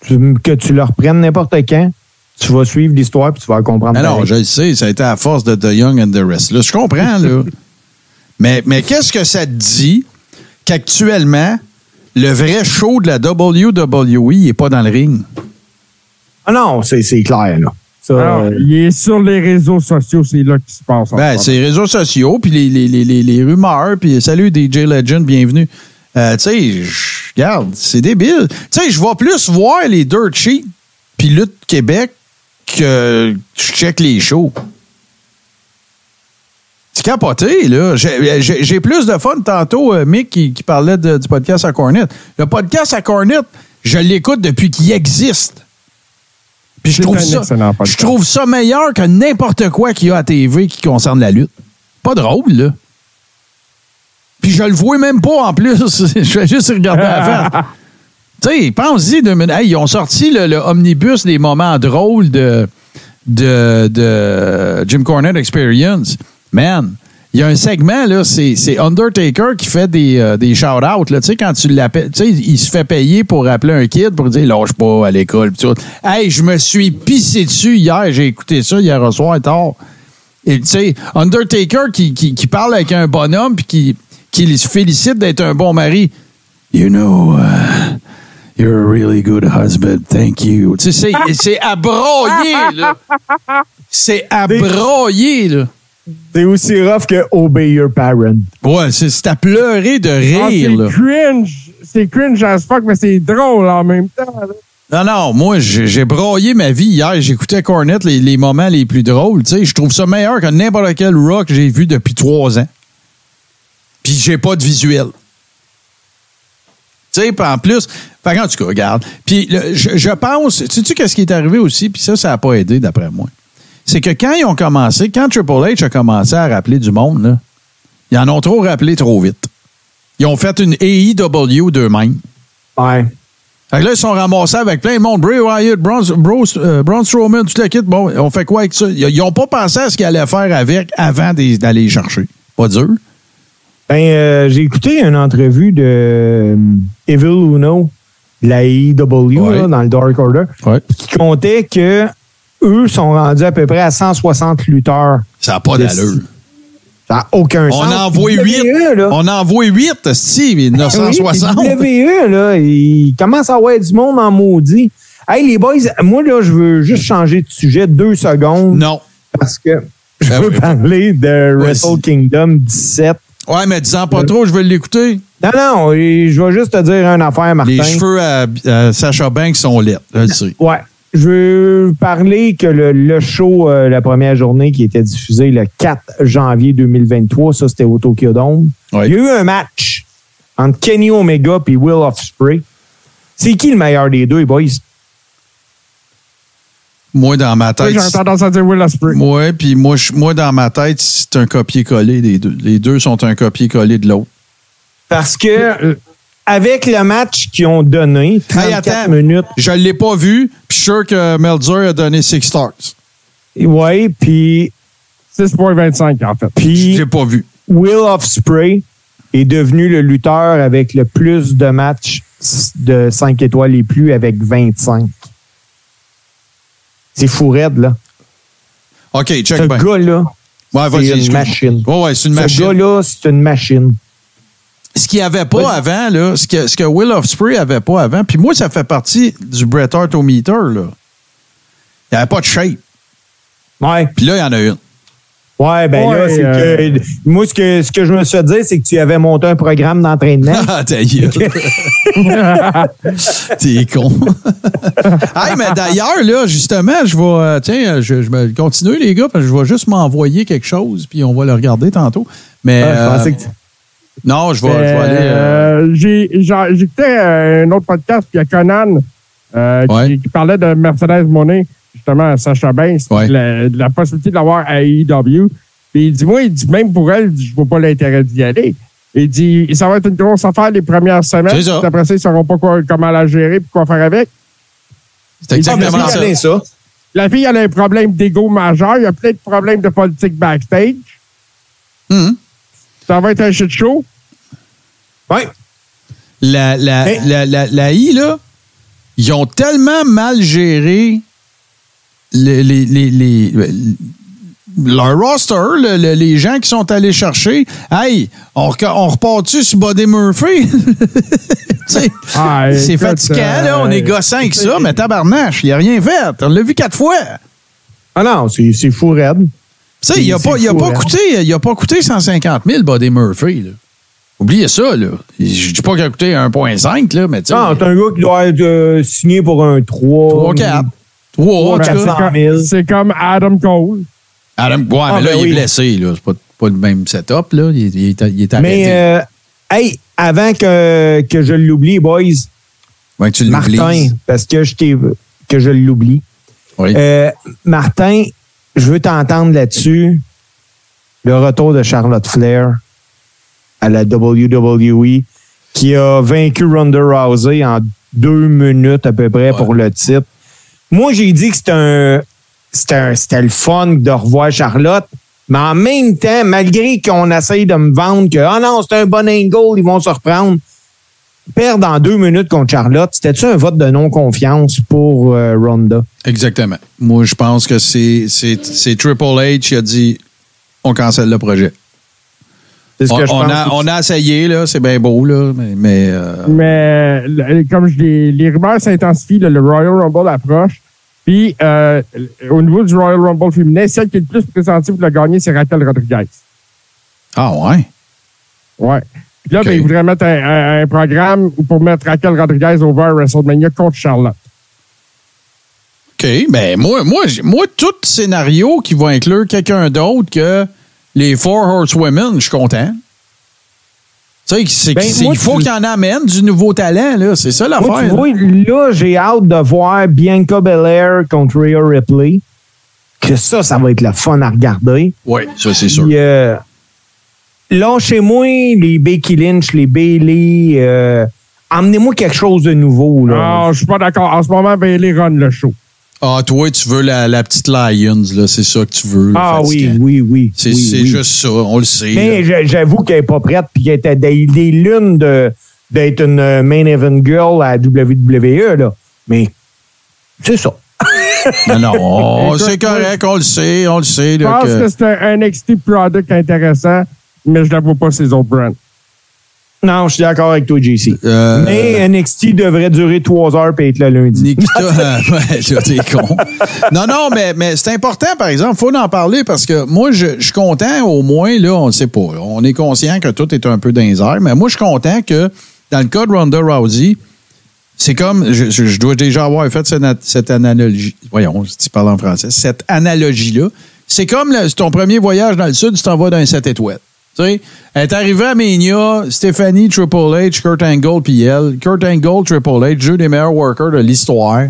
[SPEAKER 2] tu- que tu le reprennes n'importe quand, tu vas suivre l'histoire puis tu vas comprendre.
[SPEAKER 1] Ah non,
[SPEAKER 2] pareil.
[SPEAKER 1] je le sais, ça a été à force de The Young and the Restless. Je comprends, là. mais mais qu'est-ce que ça te dit qu'actuellement, le vrai show de la WWE n'est pas dans le ring?
[SPEAKER 2] Ah non, c'est c'est clair, là. Ça,
[SPEAKER 3] Alors,
[SPEAKER 2] euh,
[SPEAKER 3] il est sur les réseaux sociaux, c'est là qu'il se passe. en
[SPEAKER 1] Ben,
[SPEAKER 3] ce
[SPEAKER 1] c'est les réseaux sociaux, puis les, les, les, les, rumeurs, puis salut DJ Legend, bienvenue. Euh, tu sais, je- regarde, c'est débile. Tu sais, je vais plus voir les Dirt Sheet puis Lutte Québec que je check les shows. C'est capoté, là. J'ai plus de fun tantôt, euh, Mick, qui, qui parlait de- du podcast à Cornet. Le podcast à Cornet, je l'écoute depuis qu'il existe. Puis je trouve ça, je trouve ça meilleur que n'importe quoi qu'il y a à TV qui concerne la lutte. Pas drôle, là. Puis je le vois même pas en plus. je vais juste regarder la face. Tu sais, pense-y deux minutes. Hey, ils ont sorti le, le omnibus des moments drôles de, de, de Jim Cornette Experience. Man, il y a un segment, là, c'est Undertaker qui fait des, euh, des shout-outs. Tu sais, quand tu l'appelles, tu sais, il se fait payer pour appeler un kid pour dire lâche pas à l'école. Hey, je me suis pissé dessus hier. J'ai écouté ça hier au soir tard. Et tu sais, Undertaker qui, qui, qui parle avec un bonhomme puis qui, qui se félicite d'être un bon mari. You know, uh, you're a really good husband. Thank you. Tu sais, c'est- c'est à broyer, là. C'est à broyer, là.
[SPEAKER 2] C'est aussi rough que Obey Your Parent.
[SPEAKER 1] Ouais, c'est à pleurer de
[SPEAKER 3] Ah,
[SPEAKER 1] rire,
[SPEAKER 3] c'est cringe. C'est cringe as fuck, mais c'est drôle en même temps. là.
[SPEAKER 1] Non, non, moi, j'ai broyé ma vie hier. J'écoutais Cornet, les, les moments les plus drôles. Tu sais, je trouve ça meilleur que n'importe quel rock que j'ai vu depuis trois ans. Puis j'ai pas de visuel. Tu sais, puis en plus, en tout cas, regarde. Puis je pense, sais-tu qu'est-ce qui est arrivé aussi? Puis ça, ça n'a pas aidé, d'après moi. C'est que quand ils ont commencé, quand Triple H a commencé à rappeler du monde, là, ils en ont trop rappelé trop vite. Ils ont fait une AEW d'eux-mêmes.
[SPEAKER 2] Ouais.
[SPEAKER 1] Fait que là, ils sont ramassés avec plein de monde. Bray Wyatt, Braun, euh, Braun Strowman, toute la kit. Bon, on fait quoi avec ça? Ils n'ont pas pensé à ce qu'ils allaient faire avec avant d'aller les chercher. Pas dur.
[SPEAKER 2] Ben, euh, j'ai écouté une entrevue de euh, Evil Uno, la AEW,
[SPEAKER 1] Ouais.
[SPEAKER 2] là, dans le Dark Order,
[SPEAKER 1] Ouais.
[SPEAKER 2] qui comptait que eux sont rendus à peu près à 160 lutteurs.
[SPEAKER 1] Ça n'a pas d'allure.
[SPEAKER 2] Ça n'a aucun
[SPEAKER 1] On
[SPEAKER 2] sens.
[SPEAKER 1] en envoie
[SPEAKER 2] WWE,
[SPEAKER 1] 8.
[SPEAKER 2] là.
[SPEAKER 1] On en envoie 8, Steve,
[SPEAKER 2] Oui,
[SPEAKER 1] 960.
[SPEAKER 2] puis WWE, là, il commence à avoir du monde en maudit. Hey, les boys, moi, là, je veux juste changer de sujet deux secondes
[SPEAKER 1] non.
[SPEAKER 2] parce que je
[SPEAKER 1] Ah
[SPEAKER 2] veux
[SPEAKER 1] oui.
[SPEAKER 2] parler de. Wrestle Kingdom 17.
[SPEAKER 1] Ouais, mais disant pas trop, je vais l'écouter.
[SPEAKER 2] Non, non, je vais juste te dire une affaire, Martin.
[SPEAKER 1] Les cheveux à, à Sacha Banks sont je le sais.
[SPEAKER 2] Ouais. Je veux parler que le, le show, euh, la première journée qui était diffusée le 4 janvier 2023, ça c'était au Tokyo Dome.
[SPEAKER 1] Ouais.
[SPEAKER 2] Il y a eu un match entre Kenny Omega et Will Ospreay. C'est qui le meilleur des deux, boys?
[SPEAKER 1] Moi, dans ma
[SPEAKER 3] Moi,
[SPEAKER 1] tête.
[SPEAKER 3] J'ai tendance à dire Will Ospreay.
[SPEAKER 1] Moi, puis moi, je- moi, dans ma tête, c'est un copier-coller des deux. Les deux sont un copier-coller de l'autre.
[SPEAKER 2] Parce que avec le match qu'ils ont donné, 34
[SPEAKER 1] attends.
[SPEAKER 2] minutes,
[SPEAKER 1] Je ne l'ai pas vu, puis je suis sûr que Melzer a donné six stars.
[SPEAKER 2] ouais, puis
[SPEAKER 3] 6,25 en fait.
[SPEAKER 1] Je
[SPEAKER 2] puis
[SPEAKER 1] l'ai pas vu.
[SPEAKER 2] Will Ospreay est devenu le lutteur avec le plus de matchs de 5 étoiles et plus avec 25. C'est fou raide, là.
[SPEAKER 1] OK, check
[SPEAKER 2] Ce gars-là,
[SPEAKER 1] Ouais, vas-y,
[SPEAKER 2] c'est une machine.
[SPEAKER 1] Ouais, ouais, c'est une
[SPEAKER 2] ce
[SPEAKER 1] machine.
[SPEAKER 2] gars-là, c'est une machine.
[SPEAKER 1] Ce qu'il n'y avait pas avant, là, ce que, ce que Will Ospreay avait pas avant, puis moi, ça fait partie du Bret Hart au meter, là. Il n'y avait pas de shape.
[SPEAKER 2] Ouais.
[SPEAKER 1] Puis là, il y en a une.
[SPEAKER 2] Ouais, ben là, c'est
[SPEAKER 3] euh,
[SPEAKER 2] que. Moi, ce que, ce que je me suis dit, c'est que tu avais monté un programme d'entraînement.
[SPEAKER 1] Ah, ta. T'es con. hey, mais d'ailleurs, là, justement, je vais. euh, tiens, je, je vais continuer, les gars, parce que je vais juste m'envoyer quelque chose, puis on va le regarder tantôt. Mais.
[SPEAKER 2] Ah, je pensais
[SPEAKER 1] euh,
[SPEAKER 2] que
[SPEAKER 1] non, je vais, je vais aller. euh,
[SPEAKER 3] Euh, j'ai- j'ai- J'écoutais euh, un autre podcast, puis il y a Conan euh,
[SPEAKER 1] Ouais.
[SPEAKER 3] qui, qui parlait de Mercedes Monet, justement, à Sacha Banks,
[SPEAKER 1] Ouais.
[SPEAKER 3] de, la, de la possibilité de l'avoir à AEW. Puis il dit, moi, il dit, même pour elle, je ne vois pas l'intérêt d'y aller. Il dit, ça va être une grosse affaire les premières semaines.
[SPEAKER 1] C'est ça.
[SPEAKER 3] Après ça, ils ne sauront pas quoi- comment la gérer puis quoi faire avec.
[SPEAKER 1] c'est exactement ça.
[SPEAKER 3] La fille, elle a un problème d'ego majeur. Il y a plein de problèmes de politique backstage. Ça va être un shit show?
[SPEAKER 2] Ouais.
[SPEAKER 1] La, la, la, la, la I, là, ils ont tellement mal géré les, les, les, les- leur roster, le- le- les gens qui sont allés chercher. Hey, on, repart-tu sur Buddy Murphy?
[SPEAKER 3] Ah,
[SPEAKER 1] c'est
[SPEAKER 3] écoute,
[SPEAKER 1] fatigant,
[SPEAKER 3] euh,
[SPEAKER 1] là. On est gossant avec ça, mais tabarnache, il a rien fait. On l'a vu quatre fois.
[SPEAKER 2] Ah non, c'est c'est fou raide.
[SPEAKER 1] Tu sais, il a
[SPEAKER 2] C'est
[SPEAKER 1] pas, il a
[SPEAKER 2] fou,
[SPEAKER 1] pas
[SPEAKER 2] hein?
[SPEAKER 1] coûté, il a pas coûté 150 000, Buddy Murphy, là. Oubliez ça, là. Je dis pas qu'il a coûté 1,5, là, mais tu sais.
[SPEAKER 2] Non, c'est un gars qui doit être euh, signé pour un 3.
[SPEAKER 1] 3, 4. 3, en tout cas.
[SPEAKER 2] 400 000.
[SPEAKER 3] Ben, C'est comme Adam Cole.
[SPEAKER 1] Adam, ouais,
[SPEAKER 2] Ah,
[SPEAKER 1] mais là,
[SPEAKER 2] ben
[SPEAKER 1] il est blessé, là. C'est pas, pas le même setup, là. Il, est- il est, il est arrêté.
[SPEAKER 2] Mais, euh, hey, avant que, que je l'oublie, boys,
[SPEAKER 1] Ouais, que tu l'oublies.
[SPEAKER 2] Martin, parce que je t'ai que je l'oublie.
[SPEAKER 1] Oui.
[SPEAKER 2] Euh, Martin, je veux t'entendre là-dessus. Le retour de Charlotte Flair à la WWE, qui a vaincu Ronda Rousey en deux minutes à peu près
[SPEAKER 1] Ouais.
[SPEAKER 2] pour le titre. Moi, j'ai dit que c'était un, c'était un- c'était le fun de revoir Charlotte. Mais en même temps, malgré qu'on essaye de me vendre que, ah non, c'est un bon angle, ils vont se reprendre. Perdre en deux minutes contre Charlotte, c'était-tu un vote de non-confiance pour euh, Ronda?
[SPEAKER 1] Exactement. Moi, je pense que c'est Triple H qui a dit on cancelle le projet.
[SPEAKER 2] C'est ce
[SPEAKER 1] On,
[SPEAKER 2] que je
[SPEAKER 1] on
[SPEAKER 2] pense.
[SPEAKER 1] a, on a essayé, là. C'est bien beau, là. Mais. mais, euh,
[SPEAKER 3] Mais comme je dis, les rumeurs s'intensifient, le Royal Rumble approche. Puis euh, au niveau du Royal Rumble féminin, celle qui est le plus pressentie pour le gagner, c'est Raquel Rodriguez.
[SPEAKER 1] Ah, ouais?
[SPEAKER 3] Ouais. Là, ben, ils voudraient mettre un, un- un programme pour mettre Raquel Rodriguez over à WrestleMania contre Charlotte.
[SPEAKER 1] OK. Ben, moi, moi, moi, tout scénario qui va inclure quelqu'un d'autre que les Four Horsewomen, je suis content. Tu sais,
[SPEAKER 2] Ben,
[SPEAKER 1] il faut
[SPEAKER 2] tu-
[SPEAKER 1] qu'il y en amène du nouveau talent, là. C'est ça l'affaire. là.
[SPEAKER 2] là, j'ai hâte de voir Bianca Belair contre Rhea Ripley. Que ça, ça va être le fun à regarder.
[SPEAKER 1] Oui, ça, c'est sûr.
[SPEAKER 2] Euh, lâchez-moi les Becky Lynch, les Bailey. euh, Emmenez-moi quelque chose de nouveau. Là.
[SPEAKER 3] Ah, je suis pas d'accord. En ce moment, Bailey run le show.
[SPEAKER 1] Ah, toi, tu veux la, la petite Lions, là. C'est ça que tu veux. là,
[SPEAKER 2] Ah oui, oui, oui.
[SPEAKER 1] C'est
[SPEAKER 2] oui,
[SPEAKER 1] c'est
[SPEAKER 2] oui.
[SPEAKER 1] juste ça, on le sait.
[SPEAKER 2] Mais j'avoue qu'elle n'est pas prête puis qu'elle était des, des lunes de- d'être une euh, main event girl à WWE. Là. Mais c'est ça.
[SPEAKER 1] Non, non, c'est correct, on le sait, on le sait.
[SPEAKER 3] Je pense
[SPEAKER 1] que-
[SPEAKER 3] que c'est un NXT product intéressant, mais je ne la vois pas ces autres brands.
[SPEAKER 2] Non, je suis d'accord avec toi, JC.
[SPEAKER 1] Euh,
[SPEAKER 2] Mais NXT devrait durer trois heures et être le lundi.
[SPEAKER 1] Nikita, ouais, t'es con. Non, non, mais, mais c'est important, par exemple, faut en parler parce que moi, je, je suis content, au moins, là, on ne sait pas. On est conscient que tout est un peu dans les airs, mais moi, je suis content que, dans le cas de Ronda Rousey, c'est comme, je, je- je dois déjà avoir fait cette, cette analogie, voyons, si tu parles en français, cette analogie-là. C'est comme le- ton premier voyage dans le Sud, tu t'en vas dans un 7 étoiles. Tu sais, elle est arrivée à Mania, Stéphanie, Triple H, Kurt Angle, puis elle. Kurt Angle, Triple H, deux des meilleurs workers de l'histoire.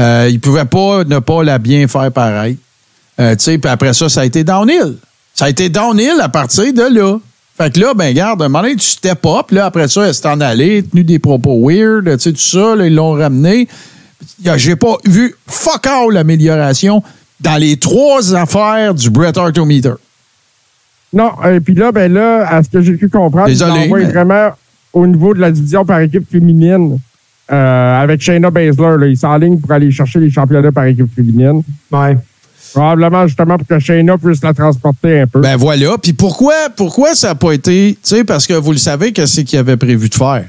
[SPEAKER 1] Euh, ils ne pouvaient pas ne pas la bien faire pareil. Euh, tu sais, puis après ça, ça a été downhill. Ça a été downhill à partir de là. Fait que là, ben garde, un moment donné, tu step up, là, après ça, elle s'est en allée, tenu des propos weird, tu sais, tout ça, là, ils l'ont ramené. A- J'ai pas vu fuck all l'amélioration dans les trois affaires du Bret Hartometer.
[SPEAKER 3] Non, et puis là, ben là, à ce que j'ai pu comprendre,
[SPEAKER 1] Désolé,
[SPEAKER 3] il envoie
[SPEAKER 1] mais-
[SPEAKER 3] vraiment au niveau de la division par équipe féminine euh, avec Shayna Baszler. Là, il s'enligne pour aller chercher les championnats par équipe féminine.
[SPEAKER 2] Ouais.
[SPEAKER 3] Probablement justement pour que Shayna puisse la transporter un peu.
[SPEAKER 1] Ben voilà. Puis pourquoi, pourquoi ça n'a pas été. Tu sais, parce que vous le savez, que c'est qu'il avait prévu de faire?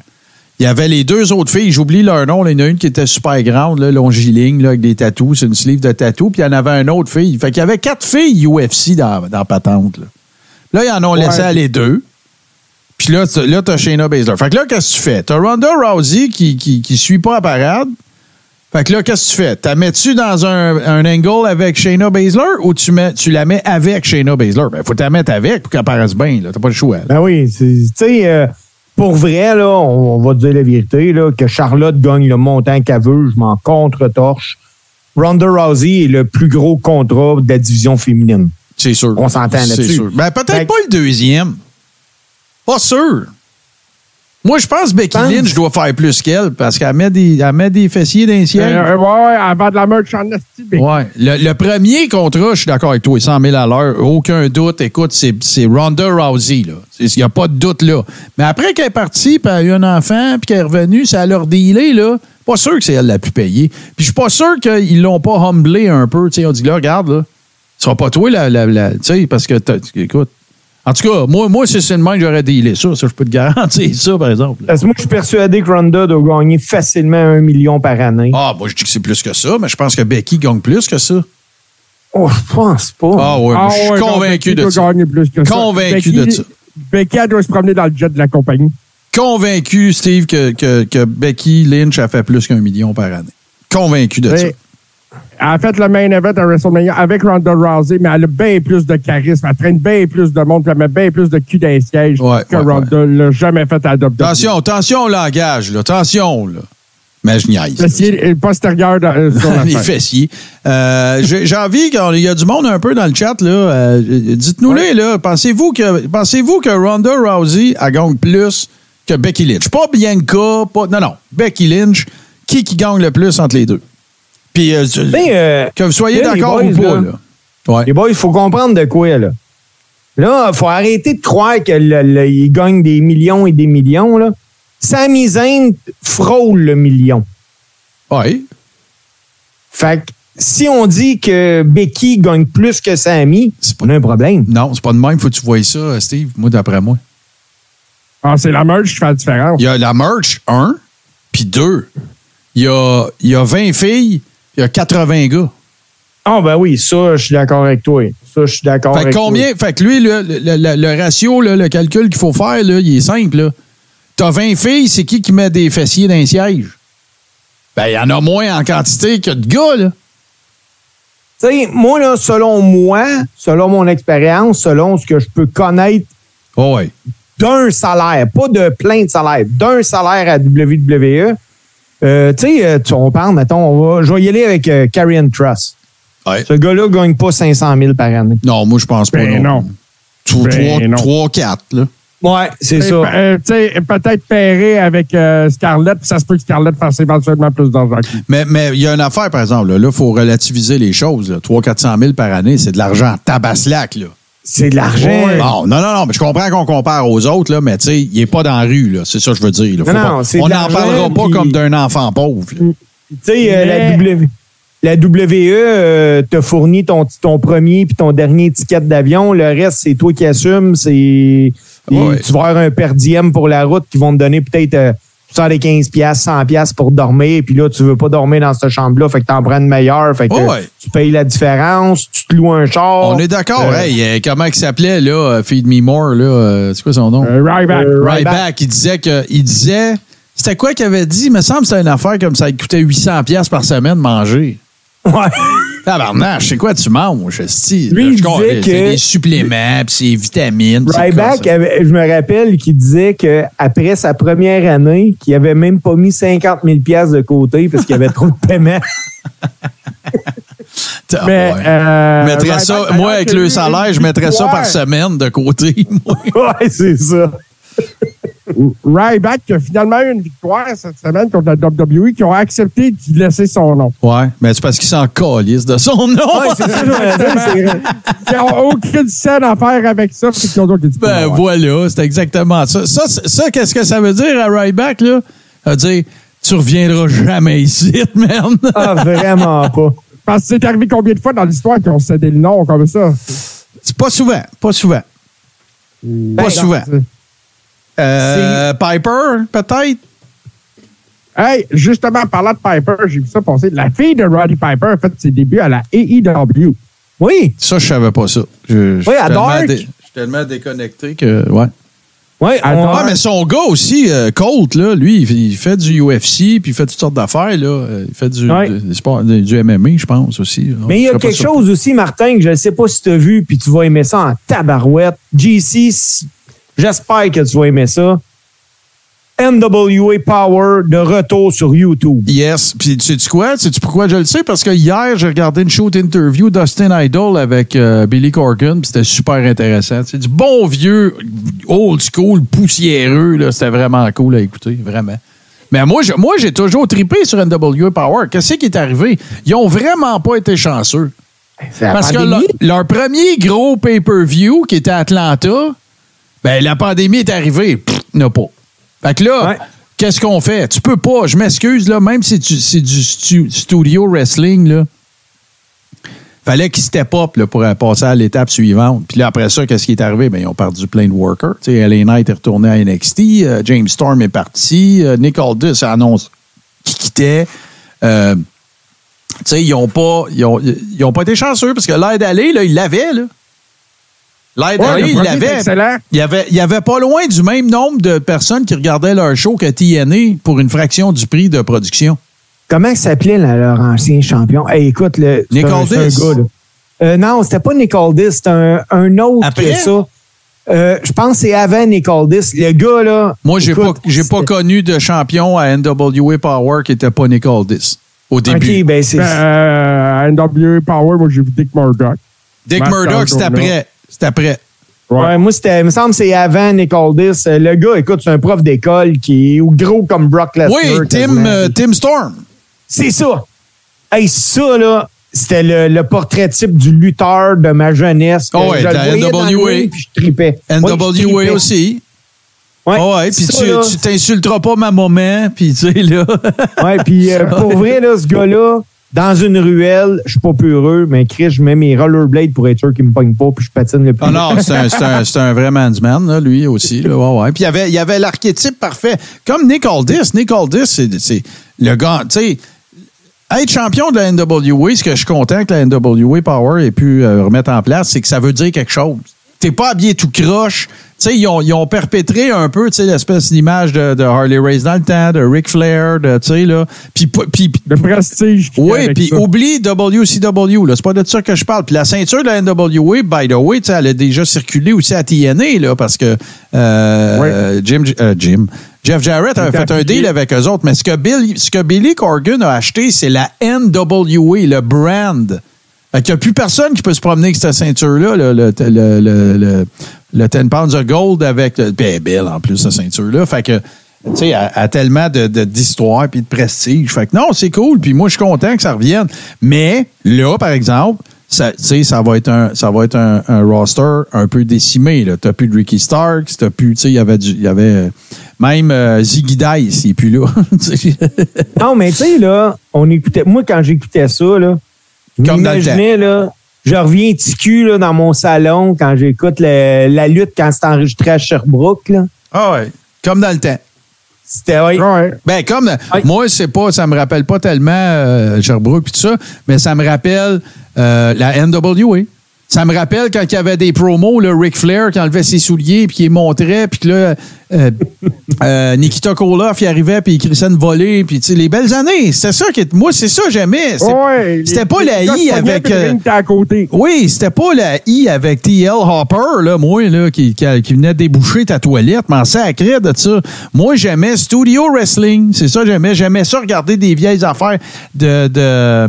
[SPEAKER 1] Il y avait les deux autres filles, j'oublie leur nom. là, Il y en a une qui était super grande, là, longiligne, là, avec des tatous, c'est une sleeve de tatous. Puis il y en avait une autre fille. Fait qu'il y avait quatre filles UFC dans, dans Patente. Là, là ils en ont laissé aller deux. Puis là, tu là, as Shayna Baszler. Fait que là, qu'est-ce que tu fais? T'as Ronda Rousey qui, qui, qui suit pas la parade. Fait que là, qu'est-ce que tu fais? T'as mets-tu dans un, un angle avec Shayna Baszler ou tu, mets, tu la mets avec Shayna Baszler? Ben, faut la mettre avec pour qu'elle paraisse bien. T'as pas le choix. là.
[SPEAKER 2] Ben oui, tu sais, euh, pour vrai, là, on, on va dire la vérité, là, que Charlotte gagne le montant qu'elle veut, je m'en contre-torche. Ronda Rousey est le plus gros contrat de la division féminine.
[SPEAKER 1] C'est sûr.
[SPEAKER 2] On s'entend
[SPEAKER 1] C'est
[SPEAKER 2] là-dessus.
[SPEAKER 1] sûr. Ben, peut-être
[SPEAKER 2] Fait-
[SPEAKER 1] pas le deuxième. Pas sûr. Moi, je pense que Becky
[SPEAKER 2] Pense.
[SPEAKER 1] Lynch doit faire plus qu'elle parce qu'elle met des, elle met des fessiers dans les ciels.
[SPEAKER 3] Euh, ouais, ouais, avant de la merch en esti,
[SPEAKER 1] Ouais. Le, le premier contrat, je suis d'accord avec toi, 100 000 à l'heure, aucun doute. Écoute, c'est c'est Ronda Rousey. là. Il n'y a pas de doute là. Mais après qu'elle est partie, puis elle a eu un enfant, puis qu'elle est revenue, ça a leur dealé, là. Pas sûr que c'est elle la plus payée. Puis je suis pas sûr qu'ils l'ont pas humblé un peu. Tu sais, on dit là, regarde, là, ce sera pas toi, la, la, la- tu sais, parce que, écoute. En tout cas, moi, moi c'est le même, j'aurais dealé ça. Ça, je peux te garantir ça, par exemple.
[SPEAKER 2] Parce que moi, je suis persuadé que Ronda doit gagner facilement un million par année.
[SPEAKER 1] Ah, moi, je dis que c'est plus que ça, mais je pense que Becky gagne plus que ça.
[SPEAKER 2] Oh, je pense pas.
[SPEAKER 1] Ah, ouais,
[SPEAKER 3] Ah
[SPEAKER 1] moi, je suis
[SPEAKER 3] ouais, non,
[SPEAKER 1] convaincu de ça.
[SPEAKER 3] gagner plus que ça.
[SPEAKER 1] Convaincu
[SPEAKER 3] Becky-
[SPEAKER 1] de ça.
[SPEAKER 3] Becky, elle doit se promener dans le jet de la compagnie.
[SPEAKER 1] convaincu, Steve, que, que, que Becky Lynch a fait plus qu'un million par année. Convaincu de ça.
[SPEAKER 3] Elle a fait le main event à WrestleMania avec Ronda Rousey, mais elle a bien plus de charisme. Elle traîne bien plus de monde, puis elle met bien plus de cul dans les sièges
[SPEAKER 1] Ouais,
[SPEAKER 3] que
[SPEAKER 1] ouais,
[SPEAKER 3] Ronda l'a jamais fait à WWE.
[SPEAKER 1] Attention, attention au langage, là. Attention, là. Mais je niaise.
[SPEAKER 3] Fessier postérieur dans- euh, sur la
[SPEAKER 1] Les fessiers. Euh, J'ai envie qu'il y a du monde un peu dans le chat. là. Euh, Dites-nous-les. là. Pensez-vous que, pensez-vous que Ronda Rousey a gagne plus que Becky Lynch? Pas Bianca, pas. Non, non. Becky Lynch. Qui qui gagne le plus entre les deux? Puis, euh,
[SPEAKER 2] Mais, euh,
[SPEAKER 1] que vous soyez
[SPEAKER 2] les
[SPEAKER 1] d'accord ou pas,
[SPEAKER 2] là.
[SPEAKER 1] là. Ouais.
[SPEAKER 2] Les boys, il faut comprendre de quoi, là. Là, il faut arrêter de croire qu'il gagne des millions et des millions, là. Sami Zayn frôle le million.
[SPEAKER 1] Ouais.
[SPEAKER 2] Fait que si on dit que Becky gagne plus que Sami,
[SPEAKER 1] C'est pas-
[SPEAKER 2] on a un problème.
[SPEAKER 1] Non, c'est pas de même. Faut que tu voyes ça, Steve. Moi, d'après moi.
[SPEAKER 3] Ah, c'est la merch qui fait la différence.
[SPEAKER 1] Il y a la merch, un, puis deux. Il y a, il y a 20 filles, il y a 80 gars.
[SPEAKER 2] Ah, ben oui, ça, je suis d'accord avec toi. Ça, je suis d'accord avec
[SPEAKER 1] combien? Fait que lui, le, le- le- le ratio, là, le calcul qu'il faut faire, là, il est simple. là. T'as 20 filles, c'est qui qui met des fessiers dans les sièges? Ben, il y en a moins en quantité que de gars, là.
[SPEAKER 2] Tu sais, moi, là, selon moi, selon mon expérience, selon ce que je peux connaître
[SPEAKER 1] Oh, ouais.
[SPEAKER 2] d'un salaire, pas de plein de salaires, d'un salaire à WWE, euh, tu sais, euh, on parle, mettons, on va, je vais y aller avec euh, Karrion Truss.
[SPEAKER 1] Ouais.
[SPEAKER 2] Ce gars-là ne gagne pas 500 000 par année.
[SPEAKER 1] Non, moi, je pense pas.
[SPEAKER 3] Ben non. Ben non.
[SPEAKER 1] 3, 4, là.
[SPEAKER 2] Ouais, c'est
[SPEAKER 3] Et,
[SPEAKER 2] ça.
[SPEAKER 3] euh, tu sais, peut-être pairé avec euh, Scarlett, puis ça se peut que Scarlett fasse éventuellement plus d'argent
[SPEAKER 1] mais il y a une affaire, par exemple. Là, il faut relativiser les choses. 300-400 000 par année, c'est de l'argent tabaslac, là.
[SPEAKER 2] C'est de l'argent.
[SPEAKER 1] Bon, non, non, non, mais je comprends qu'on compare aux autres, là, mais tu sais, il n'est pas dans la rue, là. C'est ça que je veux dire. là. Faut
[SPEAKER 2] Non,
[SPEAKER 1] pas-
[SPEAKER 2] non,
[SPEAKER 1] on n'en parlera pas
[SPEAKER 2] puis-
[SPEAKER 1] comme d'un enfant pauvre.
[SPEAKER 2] Tu sais, euh, la, W- la WWE euh, te fournit ton, ton premier puis ton dernier ticket d'avion. Le reste, c'est toi qui assumes. C'est
[SPEAKER 1] Ouais.
[SPEAKER 2] Tu vas avoir un per diem pour la route qui vont te donner peut-être euh, 75 pièces, 100 pièces pour dormir. Puis là, tu veux pas dormir dans cette chambre-là, fait que t'en prends une meilleure. Fait que
[SPEAKER 1] Ouais.
[SPEAKER 2] tu payes la différence, tu te loues un char.
[SPEAKER 1] On est d'accord.
[SPEAKER 2] Euh,
[SPEAKER 1] Hey, euh, comment il s'appelait, là, euh, Feed Me More, là? c'est quoi son nom?
[SPEAKER 3] Euh, Ryback.
[SPEAKER 2] Euh,
[SPEAKER 1] Ryback. Il disait que. Il disait. C'était quoi qu'il avait dit? Il me semble que c'était une affaire comme ça. Il coûtait 800$ piastres par semaine manger.
[SPEAKER 2] Ouais.
[SPEAKER 1] Tabarnache, c'est quoi tu manges, esti?
[SPEAKER 2] Lui, il
[SPEAKER 1] je comprends,
[SPEAKER 2] disait
[SPEAKER 1] C'est
[SPEAKER 2] que-
[SPEAKER 1] des suppléments, puis c'est vitamines.
[SPEAKER 2] Ryback, je me rappelle qu'il disait qu'après sa première année, qu'il avait même pas mis 50 000 pièces de côté parce qu'il y avait trop de paiements.
[SPEAKER 3] Mais,
[SPEAKER 1] ouais.
[SPEAKER 3] euh,
[SPEAKER 1] mettrais ça, moi, avec le salaire, je mettrais ça par semaine de côté. moi.
[SPEAKER 2] ouais, c'est ça.
[SPEAKER 3] Ryback qui a finalement eu une victoire cette semaine contre la WWE qui ont accepté de laisser son nom.
[SPEAKER 1] Ouais, mais c'est parce qu'il s'en calisse de son nom.
[SPEAKER 2] Ouais, c'est ça.
[SPEAKER 3] Ils n'ont aucune scène à faire avec ça. Puis qu'ils ont disent,
[SPEAKER 1] Ben
[SPEAKER 3] ouais.
[SPEAKER 1] voilà, c'est exactement ça. Ça, ça qu'est-ce que ça veut dire à Ryback, là? Ça veut dire, tu reviendras jamais ici, man.
[SPEAKER 2] Ah, vraiment pas.
[SPEAKER 3] Parce que c'est arrivé combien de fois dans l'histoire qu'ils ont cédé le nom comme ça?
[SPEAKER 1] C'est pas souvent, pas souvent. Pas
[SPEAKER 3] Ben,
[SPEAKER 1] souvent. Euh, Piper, peut-être?
[SPEAKER 3] Hey, justement, parlant de Piper, j'ai vu ça passer. La fille de Roddy Piper a fait ses débuts à la AEW.
[SPEAKER 2] Oui,
[SPEAKER 1] Ça, je savais pas ça. Je, je
[SPEAKER 2] Oui, à Dark.
[SPEAKER 1] dé- Je suis tellement déconnecté que. Ouais.
[SPEAKER 2] oui.
[SPEAKER 3] Attends.
[SPEAKER 2] on-
[SPEAKER 1] Ah, mais son gars aussi, euh, Colt, là, lui, il fait- du UFC, puis il fait toutes sortes d'affaires, là. Euh, Il fait du,
[SPEAKER 2] Ouais.
[SPEAKER 1] du, sport- MMA, je pense aussi. là.
[SPEAKER 2] Mais il y a quelque chose aussi, Martin, que je ne sais pas si tu as vu, puis tu vas aimer ça en tabarouette. GC, si- j'espère que tu vas aimer ça. NWA Power de retour sur YouTube.
[SPEAKER 1] Yes. Puis, tu sais quoi? Sais-tu pourquoi je le sais? Parce que hier, j'ai regardé une shoot interview d'Austin Idol avec euh, Billy Corgan, puis c'était super intéressant. C'est du bon vieux, old school, poussiéreux, là. C'était vraiment cool à écouter, vraiment. Mais moi, j'ai toujours trippé sur NWA Power. Qu'est-ce qui est arrivé? Ils ont vraiment pas été chanceux. Parce que leur, leur premier gros pay-per-view, qui était à Atlanta, ben, la pandémie est arrivée. Pff, n'a pas. Fait que là,
[SPEAKER 2] Ouais.
[SPEAKER 1] qu'est-ce qu'on fait? Tu peux pas, je m'excuse, là, même si c'est du stu- studio wrestling, là. Fallait qu'ils step up là, pour passer à l'étape suivante. Puis là, après ça, qu'est-ce qui est arrivé? Ben, ils ont perdu plein de workers. Tu sais, LA Knight est retourné à NXT, euh, James Storm est parti, euh, Nick Aldis annonce qu'il quittait. Euh, tu sais, ils ont pas, ils ont, ils ont pas été chanceux parce que l'aide d'aller, là, ils l'avaient, là.
[SPEAKER 3] Ouais,
[SPEAKER 1] ils
[SPEAKER 3] premier est
[SPEAKER 1] l'avaient.
[SPEAKER 3] excellent.
[SPEAKER 1] Il y avait, il y avait pas loin du même nombre de personnes qui regardaient leur show que TNA pour une fraction du prix de production.
[SPEAKER 2] Comment s'appelait leur ancien champion? Hey, écoute, le, gars, là. Euh, non, c'était pas Nick Aldis, c'était un, un autre
[SPEAKER 1] Après?
[SPEAKER 2] que ça. Euh, je pense que c'est avant Nick Aldis. Le gars, là.
[SPEAKER 1] Moi, j'ai pas, pas connu de champion à NWA Power qui était pas Nick Aldis au début.
[SPEAKER 2] OK, ben c'est.
[SPEAKER 3] Ben, euh, NWA Power, moi, j'ai vu Dick Murdoch.
[SPEAKER 1] Dick
[SPEAKER 3] Matt
[SPEAKER 1] Murdoch, c'est après. C'est après.
[SPEAKER 2] Ouais, moi, c'était, il me semble que c'est avant Nick Aldis. Le gars, écoute, c'est un prof d'école qui est gros comme Brock Lesnar.
[SPEAKER 1] Oui, Tim, euh, Tim Storm.
[SPEAKER 2] C'est ça. Hey, ça, là, c'était le, le portrait type du lutteur de ma jeunesse.
[SPEAKER 1] Oh ouais,
[SPEAKER 2] je
[SPEAKER 1] la NWA.
[SPEAKER 2] puis je tripais. Ouais, je
[SPEAKER 1] NWA
[SPEAKER 2] tripais.
[SPEAKER 1] aussi.
[SPEAKER 2] Ouais,
[SPEAKER 1] Oh ouais, puis tu,
[SPEAKER 2] là,
[SPEAKER 1] tu t'insulteras pas ma maman, puis tu sais, là.
[SPEAKER 2] Ouais, puis euh, pour vrai, là, ce gars-là, dans une ruelle, je suis pas peureux, mais Chris, je mets mes rollerblades pour être sûr qu'il me pogne pas, puis je patine le plus.
[SPEAKER 1] Ah non, c'est un, un, un vrai man's man, là, lui aussi. Là, ouais, ouais. Puis il y avait, il y avait l'archétype parfait. Comme Nick Aldis. Nick Aldis, c'est, c'est le gars, tu sais, être champion de la NWA, ce que je suis content que la NWA Power ait pu euh, remettre en place, c'est que ça veut dire quelque chose. T'es pas habillé tout croche. Tu sais, ils ont, ils ont perpétré un peu, tu sais, l'espèce d'image de, de Harley Race dans le temps, de Ric Flair, de, tu sais, là. Puis, puis,
[SPEAKER 3] Le prestige.
[SPEAKER 1] oui, puis oublie WCW, là. C'est pas de ça que je parle. Puis la ceinture de la NWA, by the way, tu sais, elle a déjà circulé aussi à TNA, là, parce que euh, Jim, euh, Jim, Jeff Jarrett a fait un deal avec eux autres. Mais ce que, Bill, ce que Billy Corgan a acheté, c'est la NWA, le brand. Fait qu'il n'y a plus personne qui peut se promener avec cette ceinture-là, le, le, le, le, le- le 10 pounds of gold avec. est belle en plus, cette ceinture-là. Fait que. Tu sais, elle a tellement de- de- d'histoire puis de prestige. Fait que non, c'est cool. Puis moi, je suis content que ça revienne. Mais là, par exemple, ça, ça va être un, ça va être un, un roster un peu décimé. Tu n'as plus de Ricky Starks, t'as plus, tu sais, il y avait y avait euh, même euh, Ziggy Dice, il n'est plus là.
[SPEAKER 2] Non, mais tu sais, là, on écoutait. Moi, quand j'écoutais ça, là,
[SPEAKER 1] Comme dans le
[SPEAKER 2] m'imaginais, là, je reviens ticu là, dans mon salon quand j'écoute le- la lutte quand c'est enregistré à Sherbrooke. Là.
[SPEAKER 1] Ah ouais. Comme dans le temps.
[SPEAKER 2] C'était ouais.
[SPEAKER 3] Ouais.
[SPEAKER 1] Ben, comme,
[SPEAKER 2] Ouais.
[SPEAKER 1] moi, c'est pas, ça me rappelle pas tellement euh, Sherbrooke et tout ça, mais ça me rappelle euh, la NWA. Ça me rappelle quand il y avait des promos, le Ric Flair qui enlevait ses souliers puis qui les montrait, puis que là, euh, euh, Nikita Koloff, il arrivait puis il crissait une volée, puis les belles années. C'était ça qui, moi, c'est ça que j'aimais.
[SPEAKER 3] Ouais,
[SPEAKER 1] C'était pas la I avec. euh,
[SPEAKER 3] à côté.
[SPEAKER 1] oui, c'était pas la I avec T.L. Hopper, là, moi, là, qui, qui, qui venait déboucher ta toilette, m'en sacré de ça. Moi, j'aimais Studio Wrestling. C'est ça, j'aimais. J'aimais ça, regarder des vieilles affaires de, de,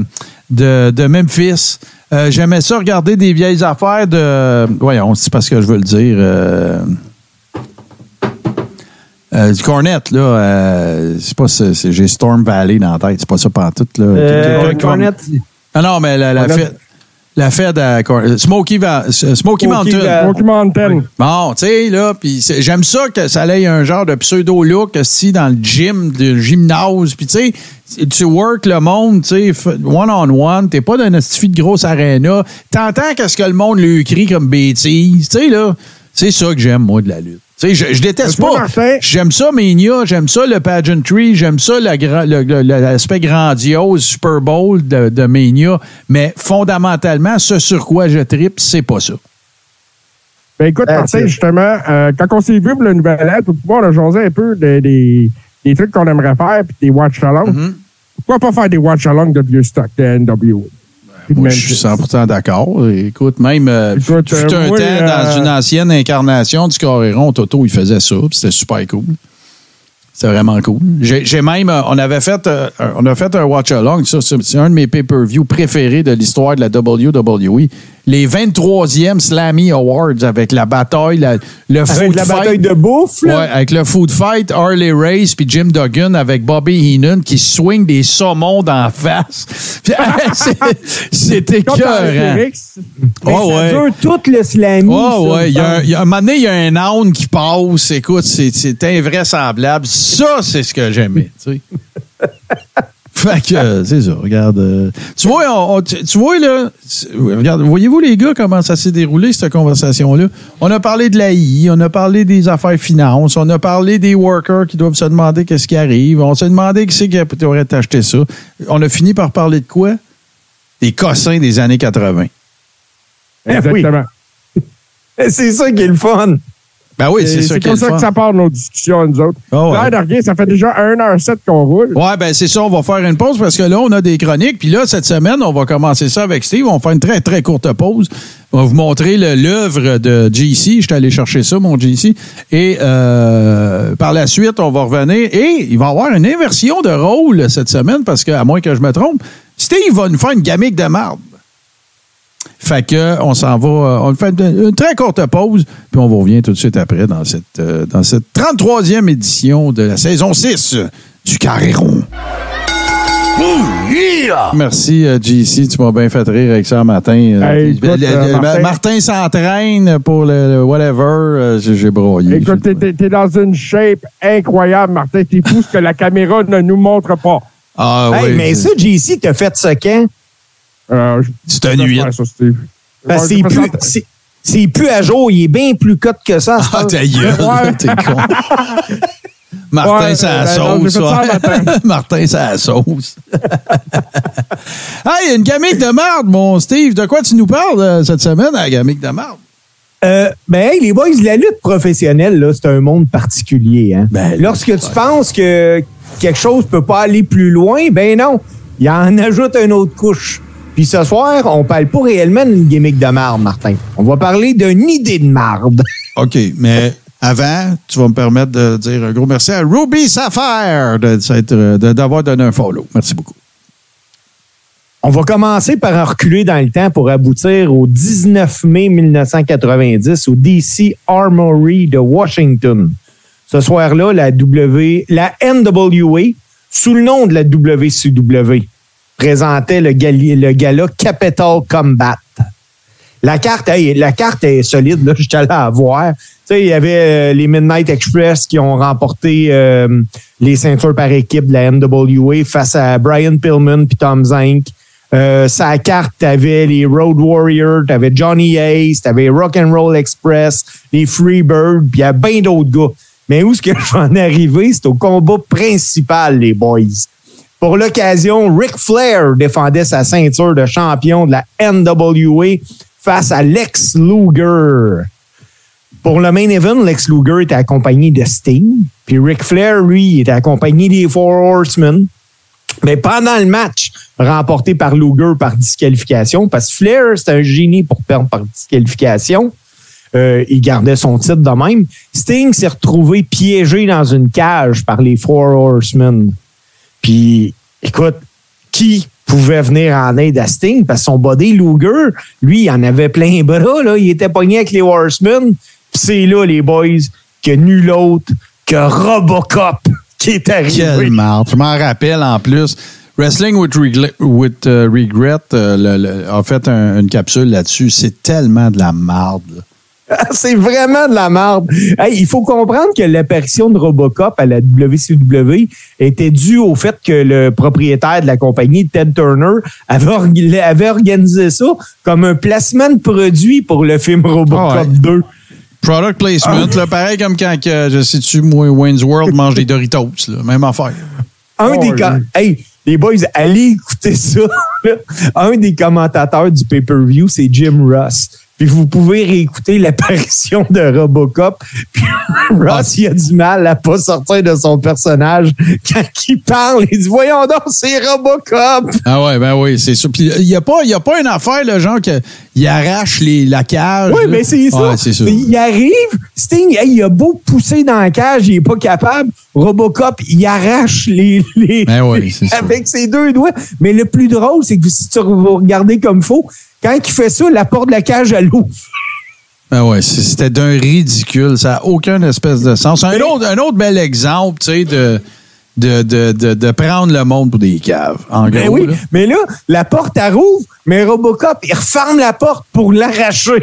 [SPEAKER 1] de, de Memphis. Euh, j'aimais ça, regarder des vieilles affaires de. Voyons, c'est parce que je veux le dire. euh, euh, du Cornet, là, euh, c'est pas j'ai Storm Valley dans la tête, c'est pas ça pantoute, là.
[SPEAKER 2] Euh, Cornette,
[SPEAKER 1] ah non, mais la, la, Fed, la Fed à euh, Smoky, Va- Smokey,
[SPEAKER 2] Smokey
[SPEAKER 1] Mountain.
[SPEAKER 2] Va-
[SPEAKER 3] Smoky Mountain.
[SPEAKER 1] Bon, tu sais, là, puis j'aime ça que ça ait un genre de pseudo-look si dans le gym, le gymnase, puis tu sais, tu work le monde, tu sais, one-on-one, t'es pas dans une astifi de grosse arena, t'entends qu'est-ce que le monde lui crie comme bêtise, tu sais, là, c'est ça que j'aime, moi, de la lutte. Tu sais, je, je déteste pas. J'aime ça, Mania, j'aime ça, le pageantry, j'aime ça, la gra- le- le- l'aspect grandiose, Super Bowl de, de Mania, mais fondamentalement, ce sur quoi je tripe, c'est pas ça.
[SPEAKER 3] Ben écoute, Martin, justement, euh, quand on s'est vu pour le nouvel an, pour pouvoir le jaser un peu des, des, des trucs qu'on aimerait faire puis des watch along.
[SPEAKER 1] Mm-hmm.
[SPEAKER 3] Pourquoi pas faire des watch along de vieux stock de NWA?
[SPEAKER 1] Moi, je suis
[SPEAKER 3] Memphis.
[SPEAKER 1] 100% d'accord. Écoute, même euh, fut
[SPEAKER 3] euh,
[SPEAKER 1] un temps,
[SPEAKER 3] euh,
[SPEAKER 1] dans une ancienne incarnation du Coréron, Toto, il faisait ça, c'était super cool. C'était vraiment cool. J'ai même, euh, on avait fait, euh, un- on a fait un watch-along, ça, c'est c'est un de mes pay-per-view préférés de l'histoire de la WWE. Les 23e Slammy Awards avec la bataille, la- le
[SPEAKER 2] avec
[SPEAKER 1] food
[SPEAKER 2] la
[SPEAKER 1] fight.
[SPEAKER 2] bataille de bouffe. là?
[SPEAKER 1] Ouais, avec le food fight, Harley Race puis Jim Duggan avec Bobby Heenan qui swing des saumons d'en face. C'était cœur. Oh,
[SPEAKER 2] ça
[SPEAKER 1] ouais.
[SPEAKER 2] dure tout le slammy.
[SPEAKER 1] Oh,
[SPEAKER 2] ça,
[SPEAKER 1] ouais. Il y a un,
[SPEAKER 2] me
[SPEAKER 1] il y a un moment donné, il y a un âne qui passe. Écoute, c'est, c'est invraisemblable. Ça, c'est ce que j'aimais, tu sais. Fait que, euh, c'est ça, regarde. euh, tu vois, on- on- tu, tu vois, là, regarde, voyez-vous, les gars, comment ça s'est déroulé, cette conversation-là? On a parlé de l'AI, on a parlé des affaires finances, on a parlé des workers qui doivent se demander qu'est-ce qui arrive, on s'est demandé qui c'est qui aurait acheté ça. On a fini par parler de quoi? Des cossins des années 80.
[SPEAKER 3] Exactement.
[SPEAKER 2] semble. C'est ça qui est le fun.
[SPEAKER 1] Ben oui, c'est ça
[SPEAKER 3] C'est comme ça que ça part nos discussions, nous autres.
[SPEAKER 1] Ah ouais.
[SPEAKER 3] Rien, ça fait déjà 1h07 qu'on roule.
[SPEAKER 1] Ouais, ben c'est ça, on va faire une pause parce que là, on a des chroniques. Puis là, cette semaine, on va commencer ça avec Steve. On va faire une très, très courte pause. On va vous montrer l'œuvre de JC. Je suis allé chercher ça, mon JC. Et euh, par la suite, on va revenir. Et il va y avoir une inversion de rôle cette semaine parce que, à moins que je me trompe, Steve va nous faire une gamique de marde. Fait que on s'en va, euh, on fait une, une très courte pause, puis on vous revient tout de suite après dans cette, euh, dans cette 33e édition de la saison 6 du Carré rond. Merci, euh, JC. Tu m'as bien fait rire avec ça un matin.
[SPEAKER 3] Hey, écoute,
[SPEAKER 1] le- le-
[SPEAKER 3] euh,
[SPEAKER 1] Ma-
[SPEAKER 3] Martin-
[SPEAKER 1] Martin s'entraîne pour le, le whatever. J'ai broyé.
[SPEAKER 3] Écoute, t'es- dans une shape incroyable, Martin. T'es fou ce que la caméra ne nous montre pas.
[SPEAKER 1] Ah
[SPEAKER 2] Hey,
[SPEAKER 1] oui.
[SPEAKER 2] mais ça, JC, t'as fait ça quand?
[SPEAKER 3] Euh,
[SPEAKER 1] C'est un
[SPEAKER 3] je vais
[SPEAKER 1] nuit.
[SPEAKER 3] faire ça, Steve.
[SPEAKER 2] Parce que
[SPEAKER 3] Ouais,
[SPEAKER 2] c'est
[SPEAKER 3] je vais
[SPEAKER 2] plus,
[SPEAKER 3] ça.
[SPEAKER 2] c'est- à jour. Il est bien plus cote que ça.
[SPEAKER 1] Ah, ta gueule,
[SPEAKER 3] Ouais.
[SPEAKER 1] t'es con. Martin,
[SPEAKER 3] Ouais,
[SPEAKER 1] c'est la
[SPEAKER 3] ben
[SPEAKER 1] sauce.
[SPEAKER 3] ça.
[SPEAKER 1] Martin, c'est la sauce. hey, une gamique de marde, mon Steve. De quoi tu nous parles euh, cette semaine à la gamique de marde?
[SPEAKER 2] Euh, ben, hey, les boys, la lutte professionnelle, là, c'est un monde particulier. Hein?
[SPEAKER 1] Ben,
[SPEAKER 2] Lorsque tu penses que quelque chose peut pas aller plus loin, ben non. Il en ajoute une autre couche. Puis ce soir, on parle pas réellement d'une gimmick de marde, Martin. On va parler d'une idée de marde.
[SPEAKER 1] OK, mais avant, tu vas me permettre de dire un gros merci à Ruby Sapphire d'avoir donné un follow. Merci beaucoup.
[SPEAKER 2] On va commencer par en reculer dans le temps pour aboutir au 19 mai 1990 au DC Armory de Washington. Ce soir-là, la, W, la NWA, sous le nom de la WCW, présentait le, gala Capital Combat. La carte, la carte est solide, là, je suis allé la voir. Il y avait euh, les Midnight Express qui ont remporté euh, les ceintures par équipe de la NWA face à Brian Pillman puis Tom Zank. Euh, sa carte, t'avais les Road Warriors, t'avais Johnny Ace, t'avais Rock and Roll Express, les Freebirds, puis il y a bien d'autres gars. Mais où est-ce que j'en ai arrivé? C'est au combat principal, les boys. Pour l'occasion, Ric Flair défendait sa ceinture de champion de la NWA face à Lex Luger. Pour le main event, Lex Luger était accompagné de Sting, puis Ric Flair, lui, était accompagné des Four Horsemen. Mais pendant le match, remporté par Luger par disqualification, parce que Flair, c'est un génie pour perdre par disqualification, euh, il gardait son titre de même. Sting s'est retrouvé piégé dans une cage par les Four Horsemen. Puis, écoute, qui pouvait venir en aide à Sting? Parce que son body Luger, lui, il en avait plein bras. Là. Il était pogné avec les Horsemen. C'est là, les boys, que nul autre que Robocop qui est arrivé.
[SPEAKER 1] Quelle marde. Je m'en rappelle en plus. Wrestling with, Regret, with, uh, regret euh, a fait un- une capsule là-dessus. C'est tellement de la marde. là.
[SPEAKER 2] C'est vraiment de la merde. Hey, il faut comprendre que l'apparition de Robocop à la WCW était due au fait que le propriétaire de la compagnie, Ted Turner, avait, org- avait organisé ça comme un placement de produit pour le film Robocop
[SPEAKER 1] Ah ouais.
[SPEAKER 2] 2.
[SPEAKER 1] Product placement,
[SPEAKER 2] Ah.
[SPEAKER 1] là, pareil comme quand, que, je sais-tu, moi, Wayne's World mange des Doritos. là. Même affaire.
[SPEAKER 2] Un
[SPEAKER 3] Oh,
[SPEAKER 2] des
[SPEAKER 3] oui.
[SPEAKER 2] com- hey, les boys, allez écouter ça. Un des commentateurs du pay-per-view, c'est Jim Ross. Puis vous pouvez réécouter l'apparition de Robocop. Puis Ross, il a du mal à pas sortir de son personnage quand il parle. Il dit Voyons donc, c'est Robocop.
[SPEAKER 1] Ah ouais, ben oui, c'est ça. Puis il n'y a, pas- y a pas une affaire, le genre, qu'il arrache les, la cage.
[SPEAKER 2] Oui, mais c'est ça.
[SPEAKER 1] Ouais.
[SPEAKER 2] Il arrive, Sting, il a beau pousser dans la cage, il est pas capable. Robocop, il arrache les, les
[SPEAKER 1] Ben oui, c'est ça.
[SPEAKER 2] avec ses deux doigts. Mais le plus drôle, c'est que si tu vous regardez comme faux, quand il fait ça, la porte de la cage, elle ouvre.
[SPEAKER 1] Ben ouais, c'était d'un ridicule. Ça n'a aucun espèce de sens. Un autre, un autre bel exemple, tu sais, de, de, de, de, de prendre le monde pour des caves. En
[SPEAKER 2] Ben
[SPEAKER 1] gros,
[SPEAKER 2] oui,
[SPEAKER 1] là.
[SPEAKER 2] mais là, la porte, elle rouvre, mais Robocop, il referme la porte pour l'arracher.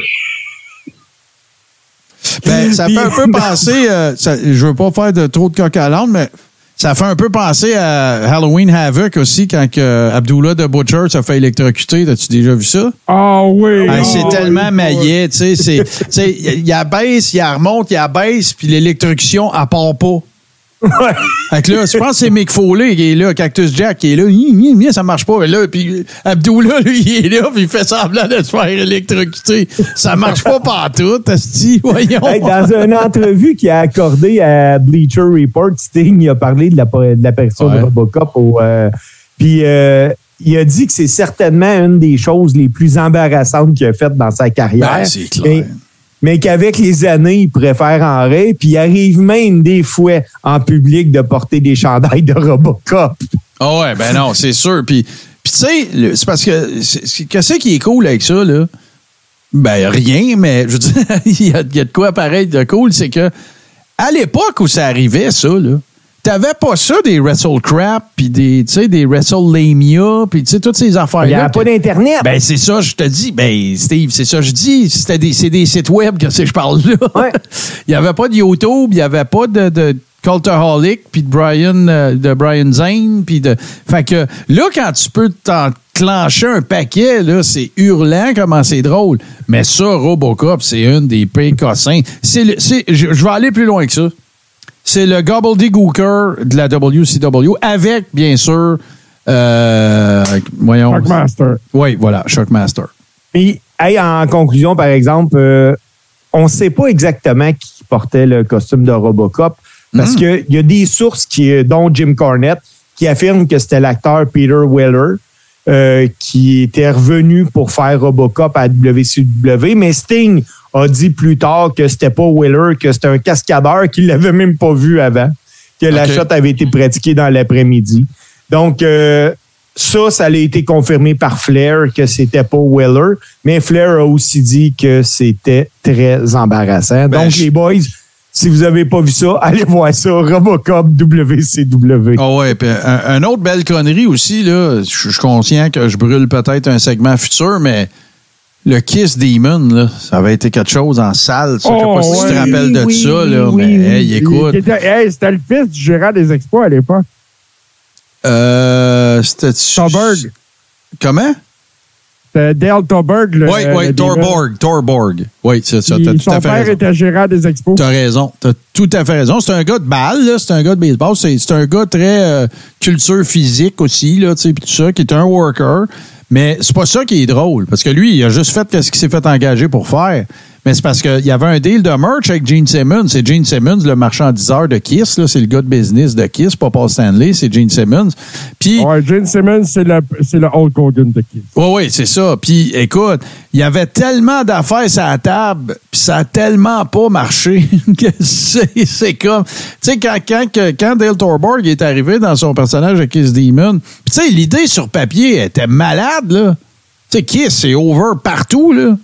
[SPEAKER 1] Ben, ça fait un peu penser, euh, ça- je veux pas faire de trop de coq à mais ça fait un peu penser à Halloween Havoc aussi, quand que Abdullah de Butcher se fait électrocuter. As-tu déjà vu ça?
[SPEAKER 3] Ah oui.
[SPEAKER 1] Hey,
[SPEAKER 3] ah
[SPEAKER 1] c'est tellement
[SPEAKER 3] oui.
[SPEAKER 1] maillet, tu sais. c'est- tu sais, Il y abaisse, il remonte, il abaisse, puis l'électrocution, elle part pas. Fait que là, je pense que c'est Mick Foley qui est là, Cactus Jack qui est là, hi, ça marche pas. Et là, puis Abdullah, lui, il est là, puis il fait semblant de se faire électrocuter. Ça marche pas partout, Asti, voyons.
[SPEAKER 2] Hey, dans une entrevue qu'il a accordée à Bleacher Report, Sting il a parlé de la- de l'apparition
[SPEAKER 1] Ouais.
[SPEAKER 2] de Robocop. Au, euh, puis euh, il a dit que c'est certainement une des choses les plus embarrassantes qu'il a faites dans sa carrière.
[SPEAKER 1] Ben, c'est clair.
[SPEAKER 2] Mais qu'avec les années, il préfère en rire. Puis il arrive même des fois en public de porter des chandails de Robocop.
[SPEAKER 1] Ah ouais, ben non, c'est sûr. Puis, puis tu sais, c'est parce que qu'est-ce qui est cool avec ça, là? Ben rien, mais je veux dire, il y, a- il y a de quoi pareil de cool, c'est que à l'époque où ça arrivait, ça, là, t'avais pas ça des WrestleCrap, puis des, tu sais, des WrestleLamia, puis tu sais, toutes ces affaires-là.
[SPEAKER 2] Il n'y a pas d'Internet.
[SPEAKER 1] ben, c'est ça, je te dis. Ben, Steve, c'est ça, je dis. C'était des, c'est des sites web que c'est- je parle là.
[SPEAKER 2] Ouais.
[SPEAKER 1] il n'y avait pas de YouTube, il n'y avait pas de, de Cultaholic, puis de Brian, euh, de Brian Zane, puis de. Fait que là, quand tu peux t'enclencher un paquet, là, c'est hurlant comment c'est drôle. Mais ça, Robocop, c'est une des pires cossins. C'est je vais aller plus loin que ça. C'est le gobbledygooker de la WCW avec, bien sûr, euh, voyons.
[SPEAKER 3] Shockmaster.
[SPEAKER 1] Oui, voilà, Shockmaster.
[SPEAKER 2] Puis, hey, en conclusion, par exemple, euh, on ne sait pas exactement qui portait le costume de Robocop parce qu'il y a des sources, qui, dont Jim Cornette, qui affirment que c'était l'acteur Peter Weller euh, qui était revenu pour faire Robocop à WCW, mais Sting a dit plus tard que c'était pas Weller, que c'était un cascadeur qu'il l'avait même pas vu avant, que la shot avait été pratiquée dans l'après-midi. Donc, euh, ça, ça a été confirmé par Flair que c'était pas Weller, mais Flair a aussi dit que c'était très embarrassant.
[SPEAKER 1] Ben,
[SPEAKER 2] Donc,
[SPEAKER 1] je-
[SPEAKER 2] les boys, si vous avez pas vu ça, allez voir ça, Robocop WCW.
[SPEAKER 1] Ah ouais, puis un, un autre belle connerie aussi, là, je je suis conscient que je brûle peut-être un segment futur, mais le Kiss Demon, là, ça avait été quelque chose en salle. Ça. je sais
[SPEAKER 3] Oh,
[SPEAKER 1] pas si tu te
[SPEAKER 3] ouais.
[SPEAKER 1] rappelles de
[SPEAKER 2] Oui,
[SPEAKER 1] ça, là,
[SPEAKER 2] oui,
[SPEAKER 1] mais hey, écoute.
[SPEAKER 3] Hey, C'était le fils du gérant des expos à l'époque.
[SPEAKER 1] Euh, c'était
[SPEAKER 3] Stolberg.
[SPEAKER 1] Comment?
[SPEAKER 3] C'était Dale Torberg. le-
[SPEAKER 1] Oui, oui. Torborg. Torborg. Oui, c'est ça.
[SPEAKER 3] Puis
[SPEAKER 1] T'as tout
[SPEAKER 3] son
[SPEAKER 1] à fait
[SPEAKER 3] père
[SPEAKER 1] raison.
[SPEAKER 3] était gérant des expos.
[SPEAKER 1] T'as raison. T'as tout à fait raison. C'est un gars de balle. C'est un gars de baseball. C'est un gars très euh, culture physique aussi, là, tu sais, puis tout ça, qui est un worker. Mais c'est pas ça qui est drôle. Parce que lui, il a juste fait ce qu'il s'est fait engager pour faire. Mais c'est parce qu'il y avait un deal de merch avec Gene Simmons. C'est Gene Simmons, le marchandiseur de Kiss. là. C'est le gars de business de Kiss, pas Paul Stanley, c'est Gene Simmons. Puis,
[SPEAKER 3] Ouais, Gene Simmons, c'est le, c'est le Hulk Hogan de Kiss.
[SPEAKER 1] oui, oui, c'est ça. Puis, écoute, il y avait tellement d'affaires sur la table, puis ça a tellement pas marché que c'est c'est comme... Tu sais, quand, quand, quand Dale Torborg est arrivé dans son personnage de Kiss Demon, tu sais, l'idée sur papier était malade, là. Tu sais, Kiss, c'est over partout, là.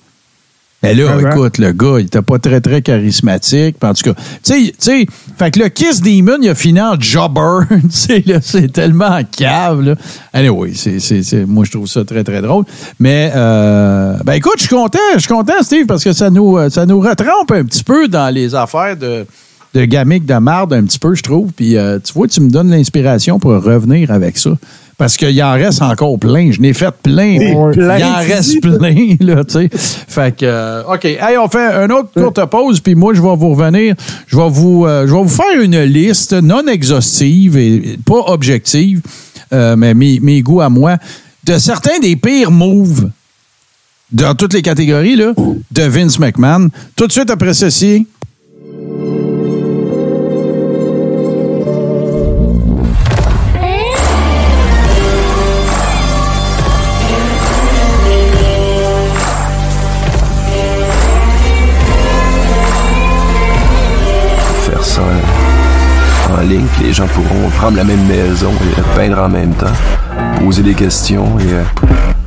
[SPEAKER 1] Mais là,
[SPEAKER 3] Ouais, ouais.
[SPEAKER 1] écoute, le gars, il était pas très, très charismatique. En tout cas, tu sais, fait que le Kiss Demon, il a fini en jobber. C'est tellement cave, là. Anyway, c'est, c'est, c'est- moi, je trouve ça très, très drôle. Mais, euh, ben écoute, je suis content, je suis content, Steve, parce que ça nous, euh, ça nous retrempe un petit peu dans les affaires de, de gamique de marde, un petit peu, je trouve. Puis, euh, tu vois, tu me donnes l'inspiration pour revenir avec ça. Parce qu'il en reste encore plein. Je n'ai fait plein. Il
[SPEAKER 2] plein,
[SPEAKER 1] en reste plein, là, tu sais. Fait que, euh, OK. Hey, on fait une autre courte pause, puis moi, je vais vous revenir. Je vais vous, euh, je vais vous faire une liste non exhaustive et pas objective, euh, mais mes, mes goûts à moi, de certains des pires moves dans toutes les catégories, là, de Vince McMahon. Tout de suite après ceci.
[SPEAKER 4] Les gens pourront prendre la même maison et peindre en même temps, poser des questions et euh,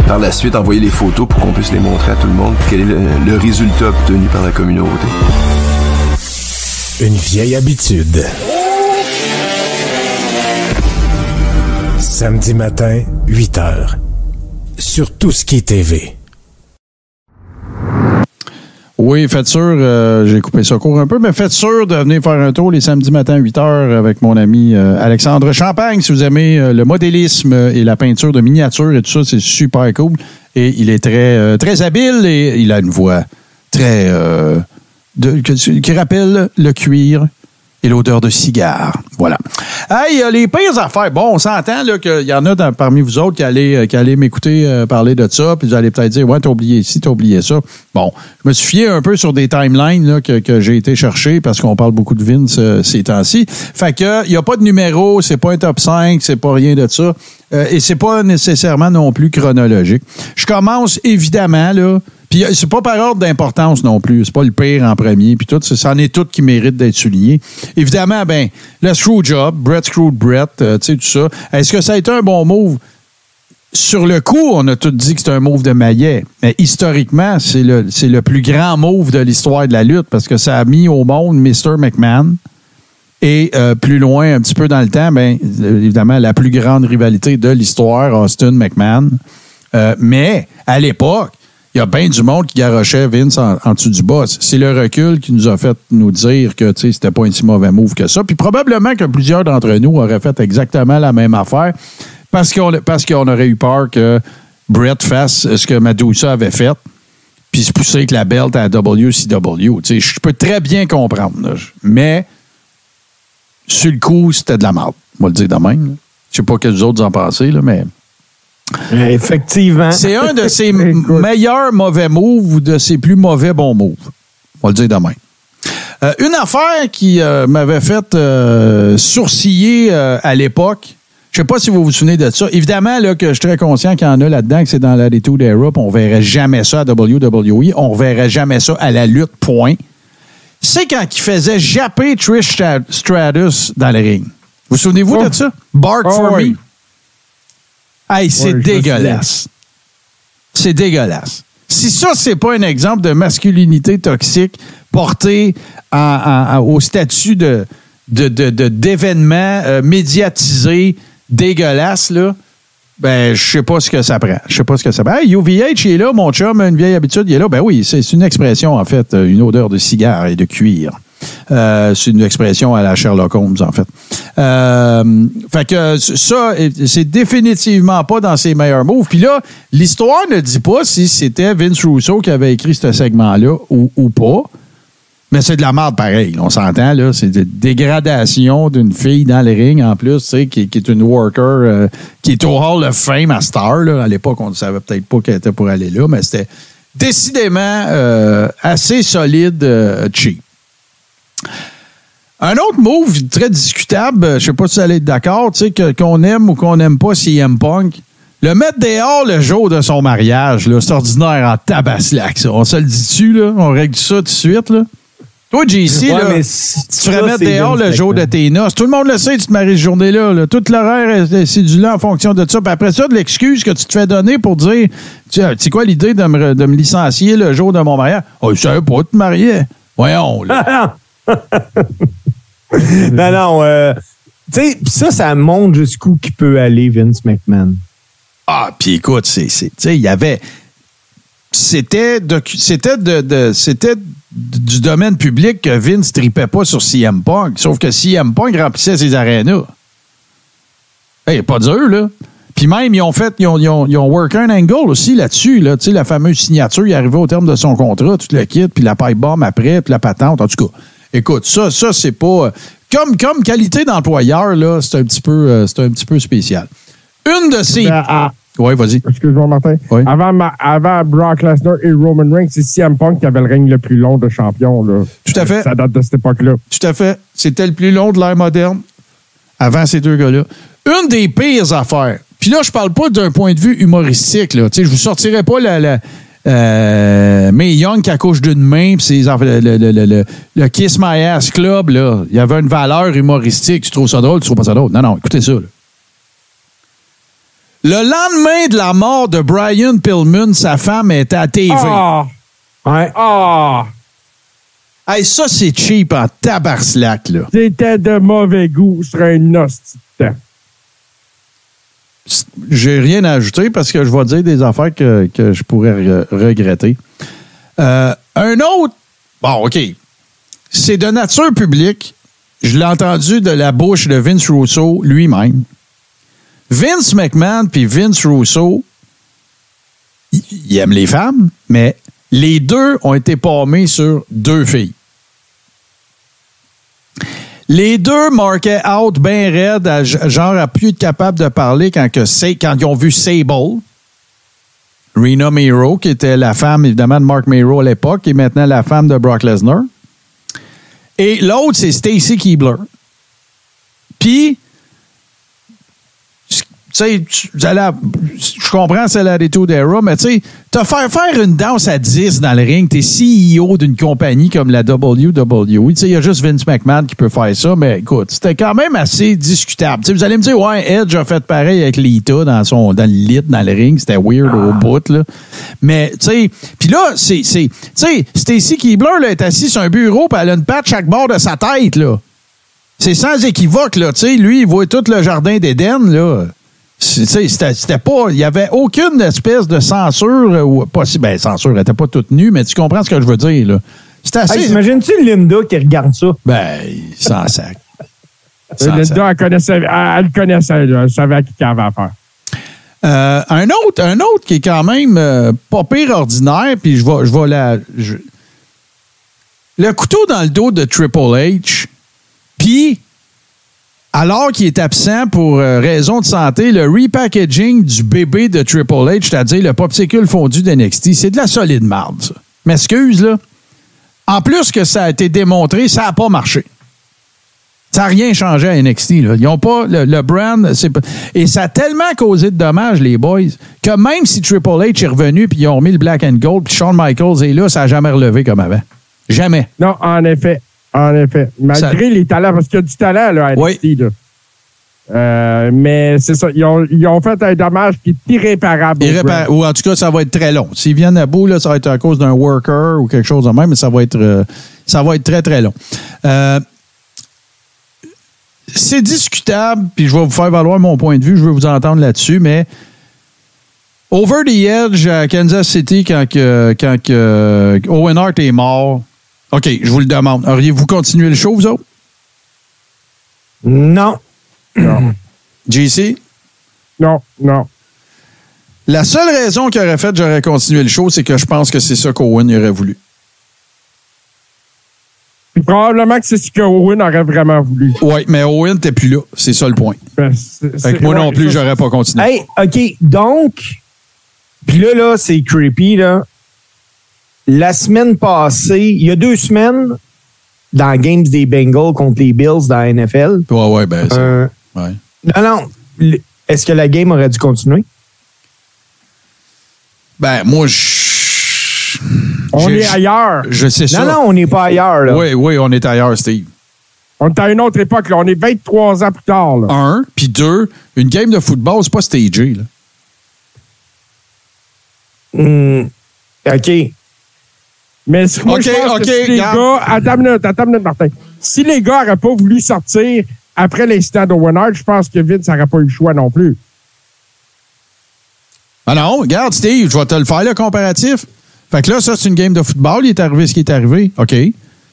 [SPEAKER 4] par la suite envoyer les photos pour qu'on puisse les montrer à tout le monde. Quel est le, le résultat obtenu par la communauté.
[SPEAKER 5] Une vieille habitude. Samedi matin, 8 heures. Sur tout ce qui est TV.
[SPEAKER 1] Oui, faites sûr, euh, j'ai coupé ça court un peu, mais faites sûr de venir faire un tour les samedis matins à 8 heures avec mon ami euh, Alexandre Champagne. Si vous aimez euh, le modélisme et la peinture de miniature et tout ça, c'est super cool. Et il est très, habile et il a une voix très. qui rappelle le cuir et l'odeur de cigare. Voilà. Hey, euh, les pires affaires. Bon, on s'entend qu'il y en a parmi vous autres qui allez, euh, qui m'écouter euh, parler de ça, puis vous allez peut-être dire Ouais, t'as oublié ci, t'as oublié ça. Bon, je me suis fié un peu sur des timelines là, que, j'ai été chercher parce qu'on parle beaucoup de Vince ces temps-ci. Fait que il n'y a pas de numéro, c'est pas un top 5, c'est pas rien de ça. Et c'est pas nécessairement non plus chronologique. Je commence évidemment là. Puis euh, c'est pas par ordre d'importance non plus. C'est pas le pire en premier. Puis tout, ça en est tout qui mérite d'être souligné. Évidemment, ben, le Screwjob, Brett Screwed Brett, euh, tu sais, tout ça. Est-ce que ça a été un bon move? Sur le coup, on a tout dit que c'est un move de Maillet. Mais historiquement, c'est le, c'est le plus grand move de l'histoire de la lutte parce que ça a mis au monde Mr. McMahon. Et euh, plus loin, un petit peu dans le temps, ben, évidemment, la plus grande rivalité de l'histoire, Austin-McMahon. Euh, mais à l'époque, il y a bien du monde qui garochait Vince en, dessous du boss. C'est le recul qui nous a fait nous dire que c'était pas un si mauvais move que ça. Puis probablement que plusieurs d'entre nous auraient fait exactement la même affaire parce qu'on parce aurait eu peur que Brett fasse ce que Madusa avait fait puis se pousser avec la belt à WCW. Je peux très bien comprendre. Mais sur le coup, c'était de la merde. On va le dire de même. Je sais pas que les autres en pensaient, mais.
[SPEAKER 2] Effectivement.
[SPEAKER 1] C'est un de ses meilleurs mauvais moves ou de ses plus mauvais bons moves. On va le dire demain. Euh, une affaire qui euh, m'avait fait euh, sourciller à l'époque, je sais pas si vous vous souvenez de ça. Évidemment là, que je suis très conscient qu'il y en a là-dedans, que c'est dans l'attitude era, on verrait jamais ça à WWE, on verrait jamais ça à la lutte, point. C'est quand il faisait japper Trish Stra- Stratus dans le ring. Vous souvenez-vous
[SPEAKER 3] Oh.
[SPEAKER 1] de ça? Bark
[SPEAKER 3] Oh,
[SPEAKER 1] for
[SPEAKER 3] oui.
[SPEAKER 1] me. Hey, c'est
[SPEAKER 3] Ouais,
[SPEAKER 1] dégueulasse. C'est dégueulasse. Si ça, c'est pas un exemple de masculinité toxique porté en- en- en- au statut de, de, de- de- d'événement euh, médiatisé dégueulasse, là, ben, je sais pas ce que ça prend. Je sais pas ce que ça prend. Hey, UVH, il est là, mon chum, une vieille habitude, il est là. Ben oui, c'est c'est une expression, en fait, euh, une odeur de cigare et de cuir. Euh, c'est une expression à la Sherlock Holmes, en fait. Euh, fait que ça, c'est définitivement pas dans ses meilleurs moves. Puis là, l'histoire ne dit pas si c'était Vince Russo qui avait écrit ce segment-là ou, ou pas. Mais c'est de la merde pareil, on s'entend, là. C'est de dégradation d'une fille dans le ring, en plus, tu sais, qui, qui est une worker, euh, qui est au Hall of Fame à Star, là. À l'époque, on ne savait peut-être pas qu'elle était pour aller là, mais c'était décidément euh, assez solide, cheap. Un autre move très discutable, euh, je sais pas si vous allez être d'accord, tu sais, que- qu'on aime ou qu'on n'aime pas CM Punk. Le mettre dehors le jour de son mariage, c'est ordinaire en tabaslac, ça. On se le dit dessus, là? On règle ça tout de suite, là? Toi, JC,
[SPEAKER 2] Ouais,
[SPEAKER 1] là, tu te ferais mettre
[SPEAKER 2] c'est
[SPEAKER 1] dehors le jour de tes noces. Tout le monde le sait, tu te maries cette journée-là. Là. Tout l'horaire est est cédulé en fonction de ça. Puis après ça, de l'excuse que tu te fais donner pour dire tu sais, c'est quoi l'idée de me, de me licencier le jour de mon mariage? Oh, je savais pas, tu te mariais. Voyons, là.
[SPEAKER 2] non, non. euh, tu sais, ça, ça montre jusqu'où qui peut aller Vince McMahon.
[SPEAKER 1] Ah, puis écoute, c'est, c'est- il y avait. C'était, c'était, de, c'était du domaine public que Vince tripait pas sur CM Punk. Sauf que CM Punk remplissait ses arénas. Hey, pas dur, là. Puis même, ils ont fait, ils ont, ils ont, ils ont work un angle aussi là-dessus, là. Tu sais, la fameuse signature, il est arrivé au terme de son contrat, tout le kit, puis la pipe bomb après, puis la patente. En tout cas, écoute, ça, ça, c'est pas. Comme, comme qualité d'employeur, là, c'est un petit peu, euh, c'est un petit peu spécial. Une de ces.
[SPEAKER 3] Ben, ah,
[SPEAKER 1] Oui, vas-y.
[SPEAKER 3] Excuse-moi, Martin.
[SPEAKER 1] Oui.
[SPEAKER 3] Avant, ma- avant Brock Lesnar et Roman Reigns, c'est CM Punk qui avait le règne le plus long de champion. Là.
[SPEAKER 1] Tout à fait.
[SPEAKER 3] Ça date de cette époque-là.
[SPEAKER 1] Tout à fait. C'était le plus long de l'ère moderne avant ces deux gars-là. Une des pires affaires. Puis là, je parle pas d'un point de vue humoristique. Là. Tu sais, Je vous sortirai pas la, la, euh, Mae Young qui accouche d'une main, puis le, le- le- le- le Kiss My Ass Club, là, il y avait une valeur humoristique. Tu trouves ça drôle, tu trouves pas ça drôle. Non, non, écoutez ça. là. Le lendemain de la mort de Brian Pillman, sa femme était à TV.
[SPEAKER 3] Ah!
[SPEAKER 2] Ouais.
[SPEAKER 3] Ah!
[SPEAKER 1] Hey, ça, c'est cheap en tabarslac, là.
[SPEAKER 3] C'était de mauvais goût sur un hostie de temps.
[SPEAKER 1] J'ai rien à ajouter parce que je vais dire des affaires que, que je pourrais re- regretter. Euh, un autre, bon, OK, c'est de nature publique. Je l'ai entendu de la bouche de Vince Russo lui-même. Vince McMahon puis Vince Russo, ils ils aiment les femmes, mais les deux ont été palmés sur deux filles. Les deux marquaient out bien raide, genre à plus être capable de parler quand ils ont vu Sable, Rena Miro, qui était la femme évidemment de Mark Miro à l'époque, et maintenant la femme de Brock Lesnar. Et l'autre, c'est Stacy Keebler. Puis, tu sais, je comprends c'est la Attitude Era, mais tu sais, te faire faire une danse à 10 dans le ring, t'es CEO d'une compagnie comme la WWE, tu sais, il y a juste Vince McMahon qui peut faire ça, mais écoute, c'était quand même assez discutable. Tu sais, vous allez me dire, ouais, Edge a fait pareil avec Lita dans, son, dans le lit, dans le ring, c'était weird au bout, là. Mais, tu sais, puis là, c'est, c'est, tu sais, Stacy Keebler, là, est assise sur un bureau, puis elle a une patte chaque bord de sa tête, là. C'est sans équivoque, là. Tu sais, lui, il voit tout le jardin d'Éden, là. C'était pas. Il n'y avait aucune espèce de censure, euh, ou pas si. Ben, censure, elle n'était pas toute nue, mais tu comprends ce que je veux dire, là. C'était assez.
[SPEAKER 2] Hey, T'imagines-tu Linda qui regarde ça?
[SPEAKER 1] ben, sans sac. Sans sac.
[SPEAKER 3] Linda, elle connaissait, elle, elle connaissait, là. elle savait à qui qu'elle avait affaire.
[SPEAKER 1] Euh, un autre, un autre qui est quand même euh, pas pire ordinaire, puis je vais, je vais la. je- Le couteau dans le dos de Triple H, puis alors qu'il est absent pour euh, raison de santé, le repackaging du bébé de Triple H, c'est-à-dire le popsicle fondu d'NXT, c'est de la solide marde. M'excuse, là. En plus que ça a été démontré, ça n'a pas marché. Ça n'a rien changé à NXT. Là. Ils ont pas le, brand. et ça a tellement causé de dommages, les boys, que même si Triple H est revenu puis ils ont remis le black and gold puis Shawn Michaels est là, ça n'a jamais relevé comme avant. Jamais.
[SPEAKER 3] Non, en effet. En effet. Malgré les talents, parce qu'il y a du talent là, à NXT. Là. Euh, mais c'est ça. Ils ont, ils ont fait un dommage qui est irréparable.
[SPEAKER 1] ou en tout cas, ça va être très long. S'ils viennent à bout, là, ça va être à cause d'un worker ou quelque chose de même, mais ça va être, euh, ça va être très, très long. Euh, c'est discutable, puis je vais vous faire valoir mon point de vue, je veux vous entendre là-dessus, mais Over the Edge à Kansas City, quand, que- quand que Owen Hart est mort, OK, je vous le demande. Auriez-vous continué le show, vous autres?
[SPEAKER 2] Non.
[SPEAKER 1] JC?
[SPEAKER 3] Non, non.
[SPEAKER 1] La seule raison qui aurait fait que j'aurais continué le show, c'est que je pense que c'est ça qu'Owen aurait voulu.
[SPEAKER 3] Puis probablement que c'est ce que Owen aurait vraiment voulu.
[SPEAKER 1] Oui, mais Owen n'était plus là. C'est ça le point.
[SPEAKER 3] Ben,
[SPEAKER 1] Fait que moi non plus, j'aurais pas continué.
[SPEAKER 2] Hey, OK. Donc, puis là, là, c'est creepy, là. La semaine passée, il y a deux semaines, dans Games des Bengals contre les Bills dans la NFL,
[SPEAKER 1] Ouais, ouais, ben, ça,
[SPEAKER 2] euh,
[SPEAKER 1] ouais.
[SPEAKER 2] non, non. Est-ce que la game aurait dû continuer?
[SPEAKER 1] Ben, moi, je.
[SPEAKER 3] On est ailleurs.
[SPEAKER 1] Je sais ça.
[SPEAKER 2] Non, non, on n'est pas ailleurs, là.
[SPEAKER 1] Oui, oui, on est ailleurs, Steve.
[SPEAKER 3] On est à une autre époque. Là. On est 23 ans plus tard. Là.
[SPEAKER 1] Un, puis deux, une game de football, c'est pas stagé. Là.
[SPEAKER 2] Hmm, OK.
[SPEAKER 3] Mais si- moi,
[SPEAKER 1] Ok,
[SPEAKER 3] je pense
[SPEAKER 1] ok,
[SPEAKER 3] que si les gars... Attends une minute, attends une minute, Martin. Si les gars n'auraient pas voulu sortir après l'incident de Hart, je pense que Vince n'aurait pas eu le choix non plus.
[SPEAKER 1] Ah non, regarde, Steve, je vais te le faire, le comparatif. Fait que là, ça, c'est une game de football. Il est arrivé ce qui est arrivé. OK.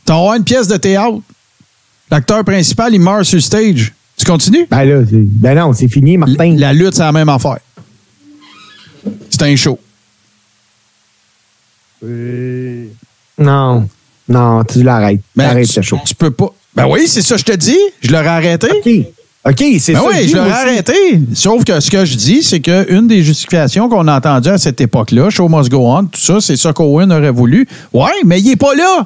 [SPEAKER 1] T'as une pièce de théâtre. L'acteur principal, il meurt sur le stage. Tu continues?
[SPEAKER 2] Ben là, c'est- ben non, c'est fini, Martin.
[SPEAKER 1] La lutte, c'est la même affaire. C'est un show.
[SPEAKER 3] Et-
[SPEAKER 2] Non. Non, tu l'arrêtes.
[SPEAKER 1] Ben,
[SPEAKER 2] Arrête show.
[SPEAKER 1] tu peux pas. Ben oui, c'est ça, que je te dis. Je l'aurais arrêté.
[SPEAKER 2] OK. OK, c'est
[SPEAKER 1] Ben
[SPEAKER 2] ça.
[SPEAKER 1] oui, je l'aurais arrêté. Sauf que ce que je dis, c'est qu'une des justifications qu'on a entendues à cette époque-là, Show Must Go On, tout ça, c'est ça qu'Owen aurait voulu. Ouais, mais il est pas là.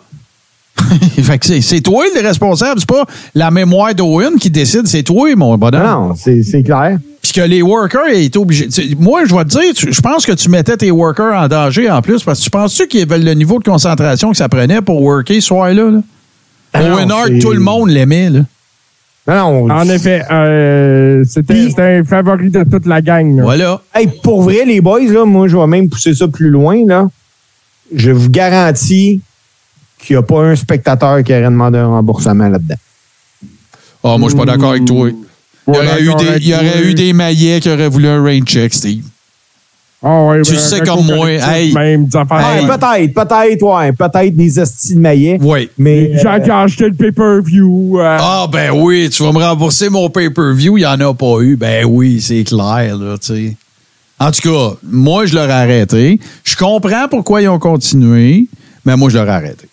[SPEAKER 1] c'est- toi le responsable, c'est pas la mémoire d'Owen qui décide, c'est toi, mon bonhomme.
[SPEAKER 2] Non, c'est clair.
[SPEAKER 1] Puis que les workers étaient obligés. tu moi, je vais te dire, tu- je pense que tu mettais tes workers en danger en plus, parce que tu penses-tu qu'il y avait le niveau de concentration que ça prenait pour worker ce soir-là? Là?
[SPEAKER 2] Non,
[SPEAKER 1] Owen Hart, tout le monde l'aimait. Là.
[SPEAKER 2] Non, non.
[SPEAKER 3] En effet, euh, c'était un favori de toute la gang. là.
[SPEAKER 1] Voilà.
[SPEAKER 2] Hey, pour vrai, les boys, là, moi, je vais même pousser ça plus loin. Là. Je vous garantis qu'il n'y a pas un spectateur qui aurait demandé un remboursement là-dedans.
[SPEAKER 1] Ah, moi, je suis pas d'accord avec toi. Il y aurait, eu des, il y aurait eu des maillets qui auraient voulu un rain check, Steve.
[SPEAKER 3] Ah ouais,
[SPEAKER 1] Tu
[SPEAKER 3] ben,
[SPEAKER 1] sais comme moi, hey.
[SPEAKER 3] Même, des affaires.
[SPEAKER 1] Hey.
[SPEAKER 2] Ouais, peut-être, peut-être, ouais. Peut-être des hosties de maillets.
[SPEAKER 1] Oui.
[SPEAKER 2] Mais.
[SPEAKER 3] J'ai
[SPEAKER 2] euh,
[SPEAKER 3] acheté le pay-per-view. euh,
[SPEAKER 1] Ah, ben oui, tu vas me rembourser mon pay-per-view, il n'y en a pas eu. Ben oui, c'est clair, là, tu sais. En tout cas, moi, je l'aurais arrêté. Je comprends pourquoi ils ont continué, mais moi, je l'aurais arrêté.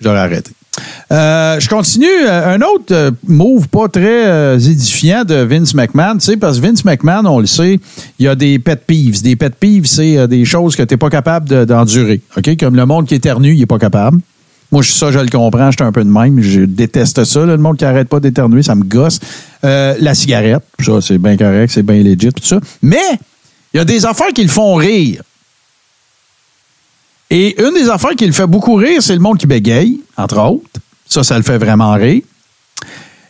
[SPEAKER 1] Je l'aurais arrêté. Euh, je continue. Euh, Un autre euh, move pas très édifiant de Vince McMahon, tu sais, parce que Vince McMahon, on le sait, il y a des pet peeves. Des pet peeves, c'est des choses que tu n'es pas capable de- d'endurer. OK? Comme le monde qui éternue, il n'est pas capable. Moi, ça, je le comprends, je suis un peu de même. Je déteste ça, le monde qui arrête pas d'éternuer, ça me gosse. La cigarette, ça, c'est bien correct, c'est bien legit, tout ça. Mais, il y a des affaires qui le font rire. Et une des affaires qui le fait beaucoup rire, c'est le monde qui bégaye, entre autres. Ça, ça le fait vraiment rire.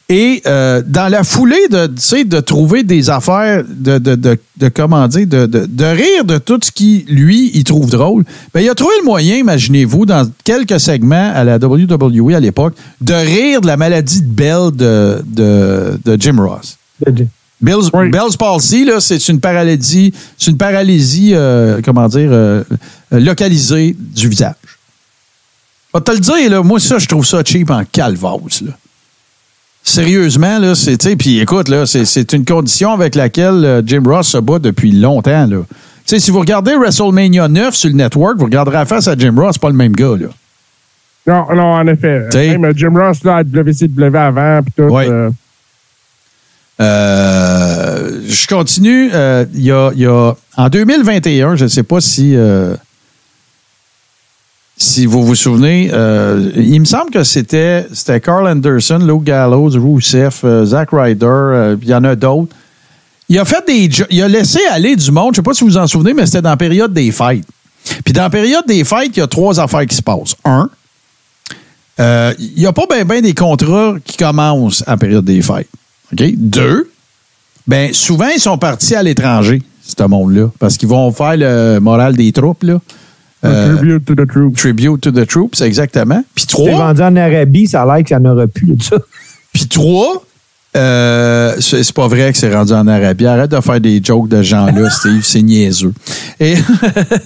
[SPEAKER 1] Et euh, dans la foulée de, de trouver des affaires, de, de, de, de comment dire, de, de, de rire de tout ce qui, lui, il trouve drôle, ben, il a trouvé le moyen, imaginez-vous, dans quelques segments à la WWE à l'époque, de rire de la maladie de Bell de, de, de Jim Ross. Bill's,
[SPEAKER 3] Oui.
[SPEAKER 1] Bell's palsy, c'est une paralysie, c'est une paralysie, euh, comment dire, euh, localisée du visage. Vais te le dire, là, moi, ça, je trouve ça cheap en calvase, là. Sérieusement, là, c'est, puis écoute, là, c'est, c'est une condition avec laquelle euh, Jim Ross se bat depuis longtemps, là. Tu sais, si vous regardez WrestleMania 9 sur le network, vous regarderez la face à Jim Ross, c'est pas le même gars, là.
[SPEAKER 3] Non, non, en effet.
[SPEAKER 1] T'sais-
[SPEAKER 3] Même Jim Ross, là, à WCW avant, puis tout.
[SPEAKER 1] Ouais.
[SPEAKER 3] euh,
[SPEAKER 1] Euh, je continue. Euh, Il y, a, y a- en 2021, je ne sais pas si, si vous vous souvenez, euh, il me semble que c'était, c'était Carl Anderson, Luke Gallows, Rousseff, euh, Zack Ryder, euh, il y en a d'autres. Il a fait des, il a laissé aller du monde. Je sais pas si vous vous en souvenez, mais c'était dans la période des fêtes. Puis dans la période des fêtes, il y a trois affaires qui se passent. Un, euh, il n'y a pas bien des contrats qui commencent la période des fêtes. Deux, ben souvent, ils sont partis à l'étranger, ce monde-là, parce qu'ils vont faire le moral des troupes, là. Euh,
[SPEAKER 3] Tribute to the Troops.
[SPEAKER 1] tribute to the troops, exactement. Puis trois,
[SPEAKER 2] vendu en Arabie, ça a l'air que ça n'aurait plus de ça.
[SPEAKER 1] puis trois, euh, c'est c'est pas vrai que c'est rendu en Arabie. Arrête de faire des jokes de gens-là, Steve. C'est niaiseux. Et,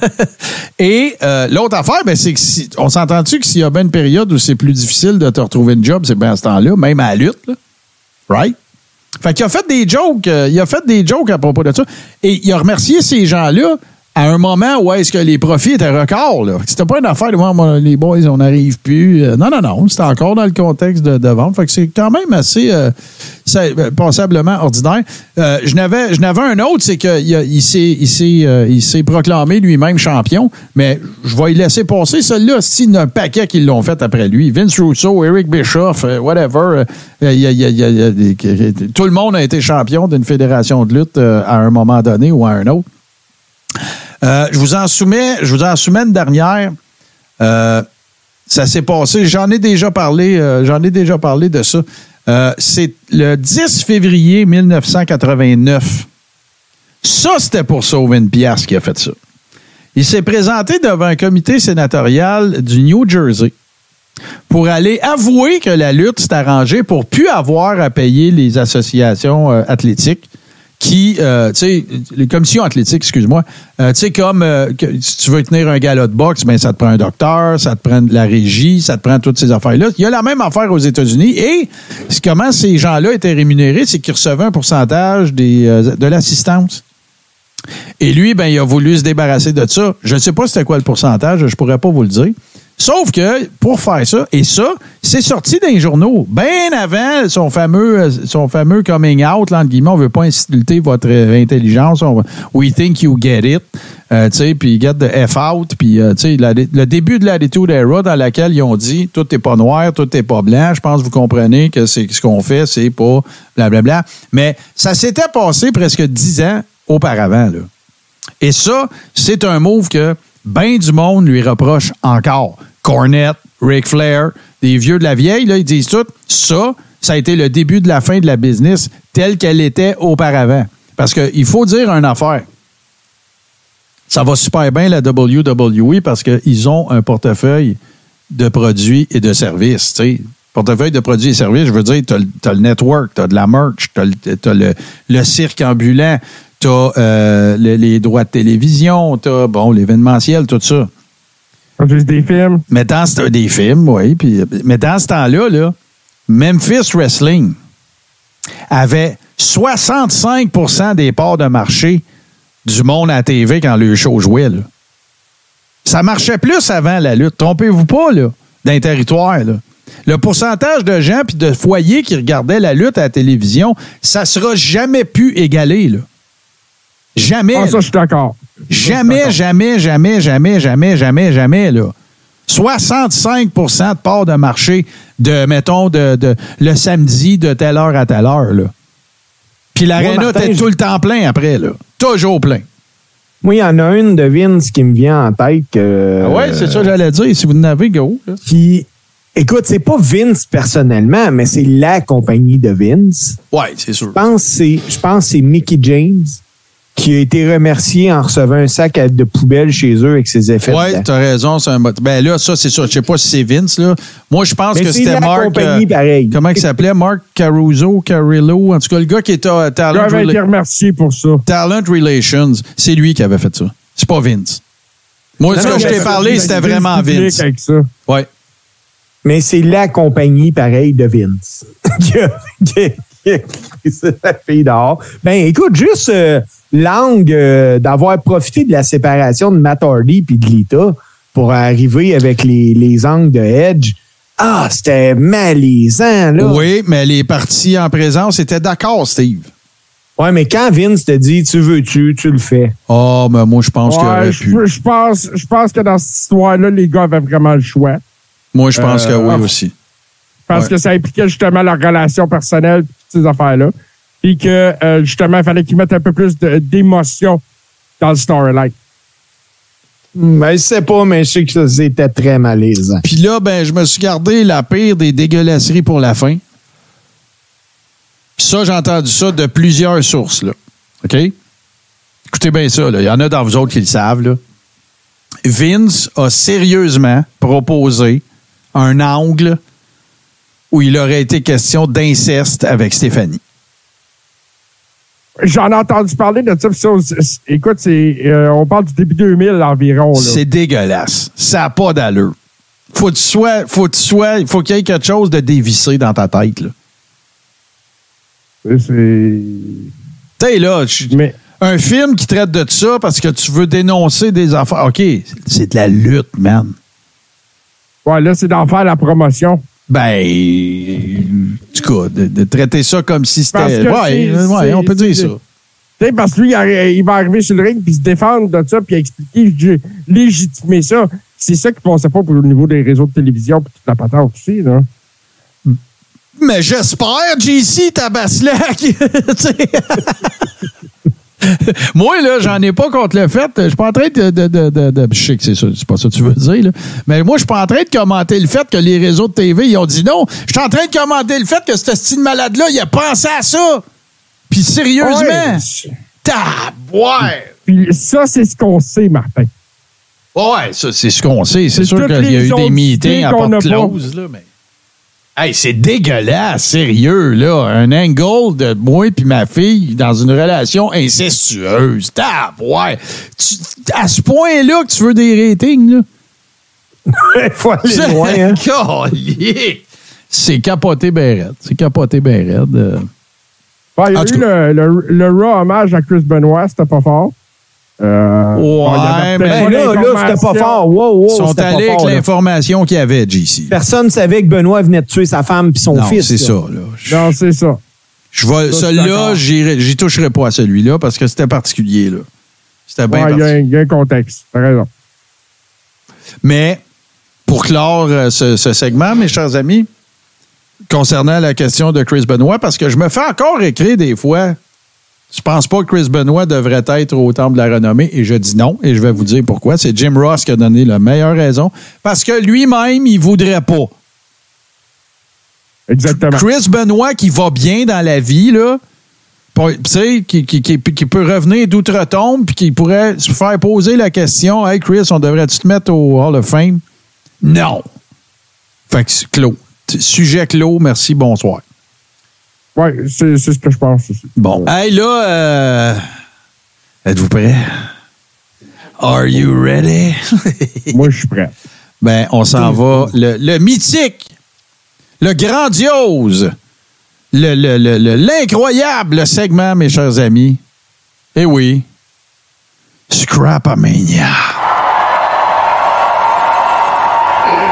[SPEAKER 1] et euh, l'autre affaire, ben, c'est que si, on s'entend-tu que s'il y a bien une période où c'est plus difficile de te retrouver une job, c'est bien à ce temps-là, même à la lutte, là. Right? Fait qu'il a fait des jokes, euh, il a fait des jokes à propos de ça. Et il a remercié ces gens-là à un moment où est-ce que les profits étaient records. C'était pas une affaire de voir les boys, on n'arrive plus. Euh, non, non, non. C'était encore dans le contexte de, de vente. Fait que c'est quand même assez euh, euh, passablement ordinaire. Euh, je n'avais un autre, c'est qu'il il, euh, il s'est proclamé lui-même champion, mais je vais y laisser passer celui-là s'il y a un paquet qui l'ont fait après lui. Vince Russo, Eric Bischoff, whatever. tout le monde a été champion d'une fédération de lutte à un moment donné ou à un autre. Euh, je vous en soumets, je vous en soumets une dernière. Euh, ça s'est passé, j'en ai déjà parlé, euh, j'en ai déjà parlé de ça. C'est le 10 février 1989. Ça, c'était pour sauver une pièce qui a fait ça. Il s'est présenté devant un comité sénatorial du New Jersey pour aller avouer que la lutte s'est arrangée pour plus avoir à payer les associations athlétiques qui, euh, tu sais, les commissions athlétiques, excuse-moi, euh, tu sais, comme euh, si tu veux tenir un galop de boxe, ben ça te prend un docteur, ça te prend de la régie, ça te prend toutes ces affaires-là. Il y a la même affaire aux États-Unis et comment ces gens-là étaient rémunérés, c'est qu'ils recevaient un pourcentage des, euh, de l'assistance. Et lui, ben, il a voulu se débarrasser de ça. Je ne sais pas c'était quoi le pourcentage, je pourrais pas vous le dire. Sauf que pour faire ça, et ça, c'est sorti dans les journaux bien avant son fameux, son fameux coming out, là, entre guillemets, on veut pas insulter votre intelligence, on we think you get it, euh, tu sais, puis get the F out, puis euh, tu sais, le début de l'attitude era dans laquelle ils ont dit tout n'est pas noir, tout n'est pas blanc, je pense que vous comprenez que c'est ce qu'on fait, c'est pas blablabla. Mais ça s'était passé presque dix ans auparavant, là. Et ça, c'est un move que bien du monde lui reproche encore. Cornette, Ric Flair, des vieux de la vieille, là, ils disent tout. Ça, ça a été le début de la fin de la business telle qu'elle était auparavant. Parce qu'il faut dire une affaire. Ça va super bien la WWE parce qu'ils ont un portefeuille de produits et de services. Portefeuille de produits et services, je veux dire, tu as, le network, tu as de la merch, tu as, le, le cirque ambulant, tu as les droits de télévision, tu as bon, l'événementiel, tout ça.
[SPEAKER 3] Produisent des films.
[SPEAKER 1] Mais des films, oui. Puis, mais dans ce temps-là, là, Memphis Wrestling avait 65% des parts de marché du monde à la TV quand le show jouait. Ça marchait plus avant la lutte. Trompez-vous pas, là, dans les territoires. Là. Le pourcentage de gens puis de foyers qui regardaient la lutte à la télévision, ça sera jamais pu égaler. Là. Jamais.
[SPEAKER 3] Ah, ça, je suis d'accord.
[SPEAKER 1] Jamais, jamais, jamais, jamais, jamais, jamais, jamais, là. 65% de part de marché de, mettons, de, de- le samedi de telle heure à telle heure, là. Puis l'aréna était tout le temps plein après, là. Toujours plein.
[SPEAKER 2] Moi, il y en a une de Vince qui me vient en tête. que-
[SPEAKER 1] Ah ouais, c'est ça que j'allais dire. Si vous en avez, go. là.
[SPEAKER 2] Qui, écoute, c'est pas Vince personnellement, mais c'est la compagnie de Vince.
[SPEAKER 1] Ouais, c'est sûr.
[SPEAKER 2] Je pense que c'est, je pense que c'est Mickey James qui a été remercié en recevant un sac de poubelle chez eux avec ses effets.
[SPEAKER 1] Ouais,
[SPEAKER 2] dedans.
[SPEAKER 1] t'as raison. c'est un mot- Ben là, ça, c'est sûr. Je sais pas si c'est Vince, là. Moi, je pense
[SPEAKER 2] Mais
[SPEAKER 1] que
[SPEAKER 2] c'est
[SPEAKER 1] c'était
[SPEAKER 2] la
[SPEAKER 1] Mark.
[SPEAKER 2] compagnie,
[SPEAKER 1] euh,
[SPEAKER 2] pareil.
[SPEAKER 1] comment il s'appelait? Mark Caruso, Carillo. En tout cas, le gars qui était à Talent,
[SPEAKER 3] J'avais été remercié pour ça.
[SPEAKER 1] Talent Relations. C'est lui qui avait fait ça. C'est pas Vince. Moi,
[SPEAKER 2] Non,
[SPEAKER 1] ce
[SPEAKER 2] non,
[SPEAKER 1] que je t'ai parlé, c'était vraiment Vince.
[SPEAKER 3] Avec ça.
[SPEAKER 1] Ouais.
[SPEAKER 2] Mais c'est la compagnie, pareil, de Vince qui a, qui a- qui a pris sa fille dehors. Ben, écoute, juste euh, l'angle euh, d'avoir profité de la séparation de Matt Hardy puis de Lita pour arriver avec les, les angles de Edge. Ah, c'était malaisant, là.
[SPEAKER 1] Oui, mais les parties en présence étaient d'accord, Steve.
[SPEAKER 2] Ouais, mais quand Vince te dit tu veux-tu, tu le fais.
[SPEAKER 1] Oh, mais moi, je pense qu'il
[SPEAKER 3] Ouais,
[SPEAKER 1] aurait
[SPEAKER 3] je,
[SPEAKER 1] pu.
[SPEAKER 3] je pense, je pense que dans cette histoire-là, les gars avaient vraiment le choix.
[SPEAKER 1] Moi, je pense
[SPEAKER 3] Euh,
[SPEAKER 1] que oui
[SPEAKER 3] ah.
[SPEAKER 1] aussi.
[SPEAKER 3] Parce
[SPEAKER 1] Ouais.
[SPEAKER 3] que ça impliquait justement leur relation personnelle, toutes ces affaires-là. Puis que euh, justement, il fallait qu'ils mettent un peu plus d'émotion dans le storyline.
[SPEAKER 2] Ben, je sais pas, mais je sais que ça, c'était très malaisant.
[SPEAKER 1] Puis là, ben, je me suis gardé la pire des dégueulasseries pour la fin. Puis ça, j'ai entendu ça de plusieurs sources, là. OK? Écoutez bien ça, là. Il y en a dans vous autres qui le savent, là. Vince a sérieusement proposé un angle où il aurait été question d'inceste avec Stéphanie.
[SPEAKER 3] J'en ai entendu parler de ça. écoute, euh, on parle du début 2000 environ.
[SPEAKER 1] C'est dégueulasse. Ça n'a pas d'allure. Faut que tu sois, faut que tu sois, faut qu'il y ait quelque chose de dévissé dans ta tête. là.
[SPEAKER 3] C'est-
[SPEAKER 1] Tu sais, là,
[SPEAKER 3] Mais
[SPEAKER 1] un film qui traite de ça parce que tu veux dénoncer des affaires. OK, c'est de la lutte, man.
[SPEAKER 3] ouais, là, c'est d'en faire la promotion.
[SPEAKER 1] Ben, de, de traiter ça comme si c'était. Ouais, ouais, on peut dire ça.
[SPEAKER 3] Tu sais, parce que lui, il, va arriver sur le ring puis se défendre de ça puis expliquer, légitimer ça. C'est ça qui passait pas pour le niveau des réseaux de télévision puis toute la patente aussi, là.
[SPEAKER 1] Mais j'espère, JC, Tabaslac. Moi, là, j'en ai pas contre le fait. Je suis pas en train de. de, de, de- de- je sais que c'est ça, c'est pas ça que tu veux dire, là. Mais moi, je suis pas en train de commenter le fait que les réseaux de TV, ils ont dit non. Je suis en train de commenter le fait que ce style malade-là, il a pensé à ça. Puis sérieusement.
[SPEAKER 3] Ouais.
[SPEAKER 1] Tabouère!
[SPEAKER 3] Puis ça, c'est ce qu'on sait, Martin.
[SPEAKER 1] Ouais, ça, c'est ce qu'on sait. C'est sûr qu'il y a eu des meetings à porte close, là, mais. Hey, c'est dégueulasse, sérieux, là. Un angle de moi et ma fille dans une relation incestueuse. Tab, ouais. Tu- à ce point-là que tu veux des ratings, là?
[SPEAKER 2] Il faut aller loin, hein.
[SPEAKER 1] C'est capoté raide. C'est capoté raide. euh.
[SPEAKER 3] Il y a eu le, le, le Raw hommage à Chris Benoit, c'était pas fort. Euh,
[SPEAKER 1] mais-
[SPEAKER 2] Ben là, là, c'était pas fort. Wow, wow,
[SPEAKER 1] Ils sont allés
[SPEAKER 2] fort,
[SPEAKER 1] avec l'information qu'il y avait, JC.
[SPEAKER 2] Personne ne savait que Benoît venait de tuer sa femme puis son
[SPEAKER 1] Non,
[SPEAKER 2] fils.
[SPEAKER 1] c'est ça,
[SPEAKER 2] là.
[SPEAKER 1] là. Je-
[SPEAKER 3] Non, c'est ça.
[SPEAKER 1] Je vais, celui-là, j'y toucherai pas à celui-là parce que c'était particulier, là. C'était bien
[SPEAKER 3] Ouais, il y, a
[SPEAKER 1] particulier.
[SPEAKER 3] un- il y a un contexte. T'as raison.
[SPEAKER 1] Mais pour clore euh, ce, ce segment, mes chers amis, concernant la question de Chris Benoit, parce que je me fais encore écrire des fois, je pense pas que Chris Benoit devrait être au Temple de la Renommée, et je dis non, et je vais vous dire pourquoi. C'est Jim Ross qui a donné la meilleure raison, parce que lui-même, il voudrait pas.
[SPEAKER 3] Exactement.
[SPEAKER 1] Chris Benoit qui va bien dans la vie, là, qui, qui, qui- qui peut revenir d'outre-tombe, puis qui pourrait se faire poser la question Hey Chris, on devrait-tu te mettre au Hall of Fame? Non. Fait que c'est clos. Sujet clos, merci, bonsoir.
[SPEAKER 3] Ouais, c'est ce que je pense aussi.
[SPEAKER 1] Bon. Hey, là, euh, êtes-vous prêts? Are you ready?
[SPEAKER 3] Moi, je suis prêt.
[SPEAKER 1] Ben, on s'en va. Le, le mythique, le grandiose, le- le- le- le- l'incroyable segment, mes chers amis. Eh oui, Scrapamania.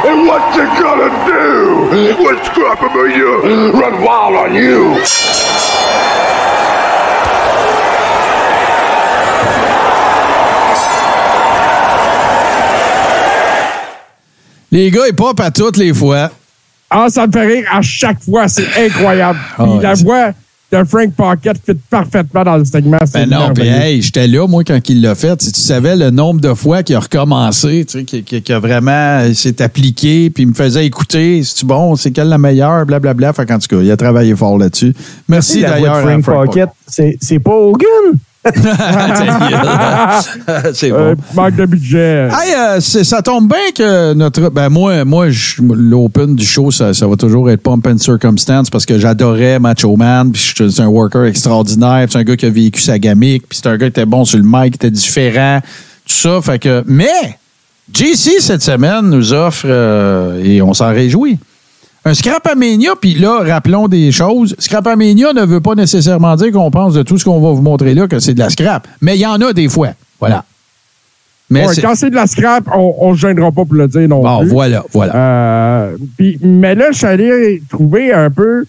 [SPEAKER 6] And what you gonna do when Scrapamania run wild on you?
[SPEAKER 1] Les gars, ils popent à toutes les fois.
[SPEAKER 3] Ah, ça me fait rire à chaque fois. C'est incroyable. Puis
[SPEAKER 1] Ah,
[SPEAKER 3] la voix de Frank Pocket fit parfaitement dans le segment.
[SPEAKER 1] Ben non, puis hey, j'étais là, moi, quand il l'a fait. Si tu savais le nombre de fois qu'il a recommencé, tu sais, qu'il a vraiment s'est appliqué, puis il me faisait écouter. C'est bon, c'est quelle la meilleure, blablabla. Fait qu'en tout cas, il a travaillé fort là-dessus. Merci d'ailleurs
[SPEAKER 2] Frank
[SPEAKER 1] Frank
[SPEAKER 2] Pocket, c'est c'est pas Hogan.
[SPEAKER 1] C'est
[SPEAKER 3] Euh,
[SPEAKER 1] bon.
[SPEAKER 3] manque de budget.
[SPEAKER 1] Hey, euh, ça tombe bien que notre. Ben moi, moi l'open du show, ça, ça va toujours être Pump and Circumstance parce que j'adorais Macho Man, c'est un worker extraordinaire, puis c'est un gars qui a vécu sa gamique, puis c'est un gars qui était bon sur le mic, qui était différent, tout ça. Fait que. Mais JC, cette semaine, nous offre, euh, et on s'en réjouit, un Scrapamania, puis là, rappelons des choses. Scrapamania ne veut pas nécessairement dire qu'on pense de tout ce qu'on va vous montrer là que c'est de la scrap. Mais il y en a des fois. Voilà. Mais
[SPEAKER 3] Ouais, quand c'est de la scrap, on ne se gênera pas pour le dire non
[SPEAKER 1] Bon,
[SPEAKER 3] plus.
[SPEAKER 1] voilà, voilà.
[SPEAKER 3] Euh, mais là, je suis allé trouver un peu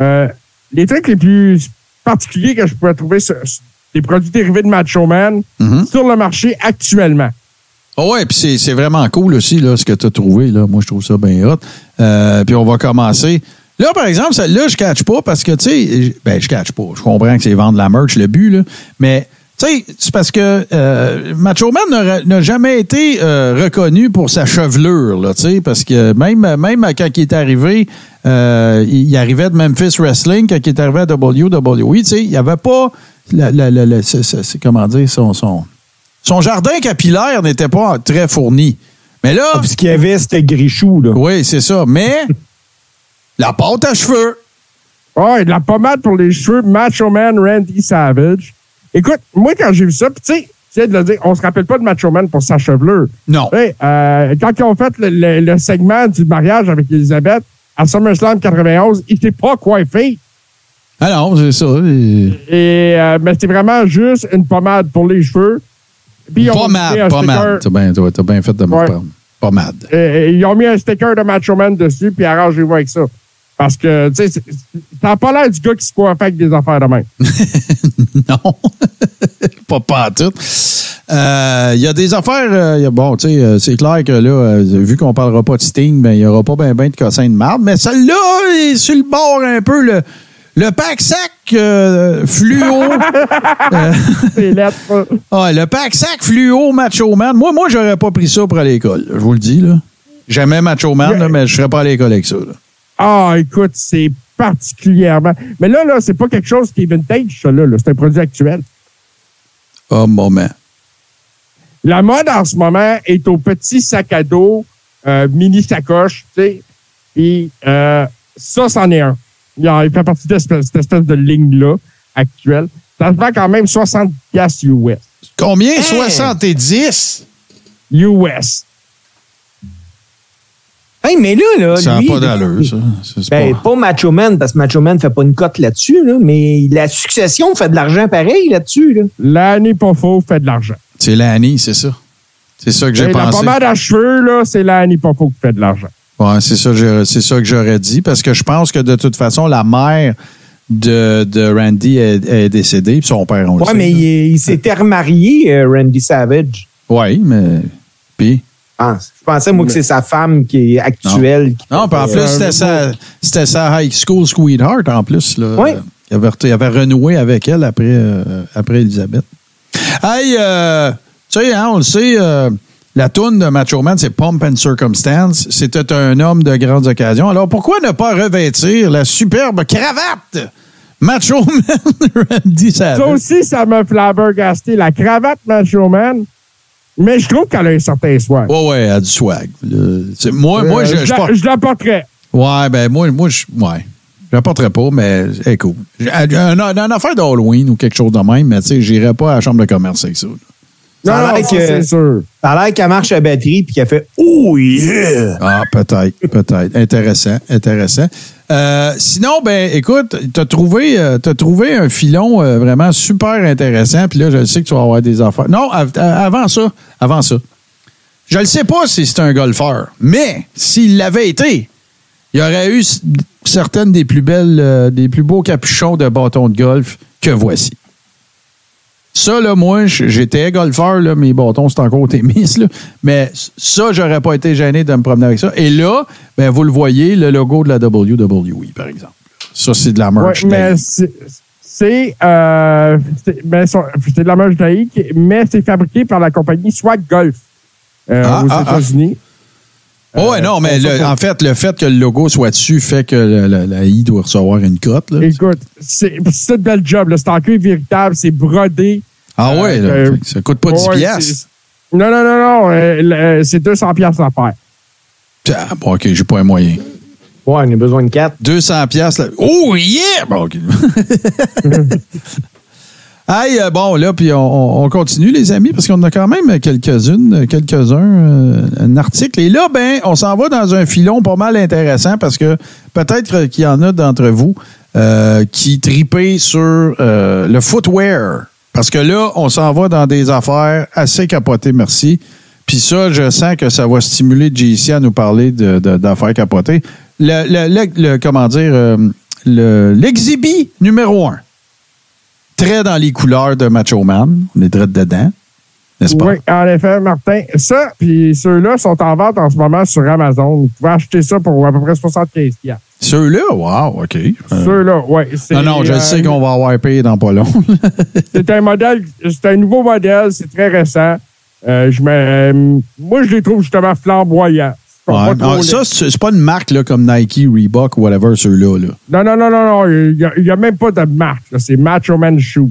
[SPEAKER 3] euh, les trucs les plus particuliers que je pouvais trouver sur, sur des produits dérivés de Macho Man
[SPEAKER 1] Mhm.
[SPEAKER 3] sur le marché actuellement.
[SPEAKER 1] Oh ouais, puis c'est, vraiment cool aussi, là, ce que tu as trouvé. Là. Moi, je trouve ça bien hot. Euh, puis on va commencer. Là, par exemple, celle-là, je catch pas parce que, tu sais, ben, je catch pas. Je comprends que c'est vendre la merch, le but, là. Mais, tu sais, c'est parce que euh, Macho Man n'a, jamais été euh, reconnu pour sa chevelure, là, tu sais, parce que même, même quand il est arrivé, euh, il, arrivait de Memphis Wrestling, quand il est arrivé à WWE, tu sais, il n'y avait pas, la, la- la- la- comment dire, son, son, son jardin capillaire n'était pas très fourni. Mais là,
[SPEAKER 2] Ah, puis ce qu'il y avait, c'était Grichou. Là.
[SPEAKER 1] oui, c'est ça. Mais La pâte à cheveux.
[SPEAKER 3] Ouais, de la pommade pour les cheveux, Macho Man Randy Savage. Écoute, moi, quand j'ai vu ça, tu sais, de le dire, on se rappelle pas de Macho Man pour sa chevelure.
[SPEAKER 1] Non.
[SPEAKER 3] Euh, quand ils ont fait le, le- le segment du mariage avec Elisabeth à SummerSlam 91, il s'est pas coiffé.
[SPEAKER 1] Ah non, c'est ça. Et-
[SPEAKER 3] Et, euh, mais c'était vraiment juste une pommade pour les cheveux. Puis un
[SPEAKER 1] Pommade, pommade.
[SPEAKER 3] sticker-
[SPEAKER 1] T'as bien, bien fait de me
[SPEAKER 3] Ouais.
[SPEAKER 1] parler. Pommade.
[SPEAKER 3] Euh, ils ont mis un sticker de Macho Man dessus, puis arrangez-vous avec ça. Parce que, tu sais, t'as pas l'air du gars qui se coiffe avec des affaires de même.
[SPEAKER 1] Non. pas pas en tout. Euh, Il y a des affaires. euh, il y a- bon, tu sais, euh, c'est clair que là, euh, vu qu'on parlera pas de Sting, ben, il n'y aura pas bien ben de cossin de marde. Mais celle-là est sur le bord un peu. Le, le pack sac euh, fluo. Ah, le pack sac fluo Macho Man. Moi, moi, j'aurais pas pris ça pour aller à l'école. Je vous le dis, là. J'aimais Macho Man, là, mais je serais pas à l'école avec ça. là.
[SPEAKER 3] Ah, écoute, c'est particulièrement. Mais là, là, c'est pas quelque chose qui est vintage, ça, là. là. C'est un produit actuel.
[SPEAKER 1] Oh, moment.
[SPEAKER 3] La mode en ce moment est au petit sac à dos, euh, mini sacoche, tu sais. Et euh, ça, c'en est un. Il, en- il fait partie de cette espèce, cette espèce de ligne-là actuelle. Ça se vend quand même 60 piastres US.
[SPEAKER 1] Combien? 70?
[SPEAKER 3] US.
[SPEAKER 2] Hey, mais là, là,
[SPEAKER 1] Ça n'a pas d'allure, ça. C'est-
[SPEAKER 2] Ben,
[SPEAKER 1] pas-
[SPEAKER 2] pas Macho Man, parce que Macho Man fait pas une cote là-dessus, là, mais la succession fait de l'argent pareil là-dessus. Là.
[SPEAKER 3] L'année pas faux fait de l'argent.
[SPEAKER 1] C'est l'année, c'est ça. C'est ça que j'ai
[SPEAKER 3] Et La
[SPEAKER 1] pensé.
[SPEAKER 3] pommade à cheveux, là, c'est l'année pas faux qui fait de l'argent.
[SPEAKER 1] Ouais, c'est ça, ça que j'aurais dit, parce que je pense que de toute façon, la mère de, de Randy est, est décédée, puis son père, on le
[SPEAKER 2] Ouais,
[SPEAKER 1] sait.
[SPEAKER 2] mais il, il s'était remarié, euh, Randy Savage.
[SPEAKER 1] Oui, mais. Puis?
[SPEAKER 2] Je pense. Je pensais, moi, que c'est sa femme qui est actuelle. qui
[SPEAKER 1] Non, puis en plus,
[SPEAKER 3] Euh,
[SPEAKER 1] c'était sa, c'était sa high school sweetheart, en plus. Là.
[SPEAKER 2] Oui.
[SPEAKER 1] Il avait, il avait renoué avec elle après, euh, après Elisabeth. Hey, euh, tu sais, hein, on le sait, euh, la toune de Macho Man, c'est Pump and Circumstance. C'était un homme de grandes occasions. Alors, pourquoi ne pas revêtir la superbe cravate? Macho Man Randy
[SPEAKER 3] Ça
[SPEAKER 1] Savage?
[SPEAKER 3] aussi, ça m'a flabbergasté. La cravate Macho Man. Mais je trouve qu'elle a un certain soin.
[SPEAKER 1] Ouais, ouais, elle a du swag. Moi, moi, je, je,
[SPEAKER 3] la-
[SPEAKER 1] porte-
[SPEAKER 3] je la porterais.
[SPEAKER 1] Ouais, ben moi, moi je. Ouais. Je la porterai pas, mais c'est cool. J'ai- Un, un, un affaire d'Halloween ou quelque chose de même, mais tu sais, j'irai pas à la chambre de commerce avec ça. là.
[SPEAKER 3] Non, non, ça,
[SPEAKER 2] que-
[SPEAKER 3] c'est sûr.
[SPEAKER 2] Ça a l'air qu'elle marche à batterie puis qu'elle fait Oh yeah!
[SPEAKER 1] Ah, peut-être, peut-être. Intéressant, intéressant. Euh, sinon, ben, écoute, t'as trouvé, euh, t'as trouvé un filon euh, vraiment super intéressant. Puis là, je sais que tu vas avoir des affaires. Non, av- euh, avant ça, avant ça. Je ne sais pas si c'est un golfeur, mais s'il l'avait été, il y aurait eu certaines des plus belles, des plus beaux capuchons de bâtons de golf que voici. Ça, là, moi, j'étais golfeur, là, mes bâtons, c'est encore tennis, là. Mais ça, j'aurais pas été gêné de me promener avec ça. Et là, ben, vous le voyez, le logo de la WWE, par exemple. Ça, c'est de la
[SPEAKER 3] Ouais,
[SPEAKER 1] merch.
[SPEAKER 3] mais
[SPEAKER 1] Dave.
[SPEAKER 3] c'est. Euh, ben, de la merch laïque, mais c'est fabriqué par la compagnie Swag Golf euh,
[SPEAKER 1] Ah,
[SPEAKER 3] aux
[SPEAKER 1] ah, ah. Oh, ouais, non, mais le- en fait, le fait que le logo soit dessus fait que la I doit recevoir une cote. là.
[SPEAKER 3] Écoute, c'est c'est un bel job. là. C'est en cuir véritable, c'est brodé.
[SPEAKER 1] Ah ouais,
[SPEAKER 3] euh,
[SPEAKER 1] ça coûte pas 10
[SPEAKER 3] Ouais,
[SPEAKER 1] piastres.
[SPEAKER 3] Non, non, non, non. euh, euh, c'est 200 piastres à faire.
[SPEAKER 1] Ah, bon, OK, j'ai pas un moyen.
[SPEAKER 2] Ouais, on a besoin de quatre.
[SPEAKER 1] 200 pièces. Oh yeah! Bon, OK. Hey, euh, bon, là, puis on, on- on continue, les amis, parce qu'on a quand même quelques-unes, quelques-uns, euh, un article. Et là, ben, on s'en va dans un filon pas mal intéressant parce que peut-être qu'il y en a d'entre vous euh, qui tripent sur euh, le footwear. Parce que là, on s'en va dans des affaires assez capotées, merci. Puis ça, je sens que ça va stimuler JC à nous parler de- de- d'affaires capotées. Le, le- le- le- comment dire, euh, le- l'exhibit numéro un. Très dans les couleurs de Macho Man. On est direct dedans. N'est-ce pas?
[SPEAKER 3] Oui, en effet, Martin. Ça, puis ceux-là sont en vente en ce moment sur Amazon. Vous pouvez acheter ça pour à peu près 75 piastres.
[SPEAKER 1] Ceux-là, wow, OK. Euh,
[SPEAKER 3] Ceux-là, oui.
[SPEAKER 1] non, non, je sais qu'on va avoir payé dans pas long.
[SPEAKER 3] C'est un modèle, c'est un nouveau modèle, c'est très récent. Euh, je me, euh, moi, je les trouve justement flamboyants. Ils
[SPEAKER 1] Ah, ça,
[SPEAKER 3] laids.
[SPEAKER 1] c'est c'est pas une marque là, comme Nike, Reebok ou whatever, ceux-là. Là.
[SPEAKER 3] Non, non, non, non, non. Il n'y a, il y a même pas de marque. là. C'est Macho Man Shoes.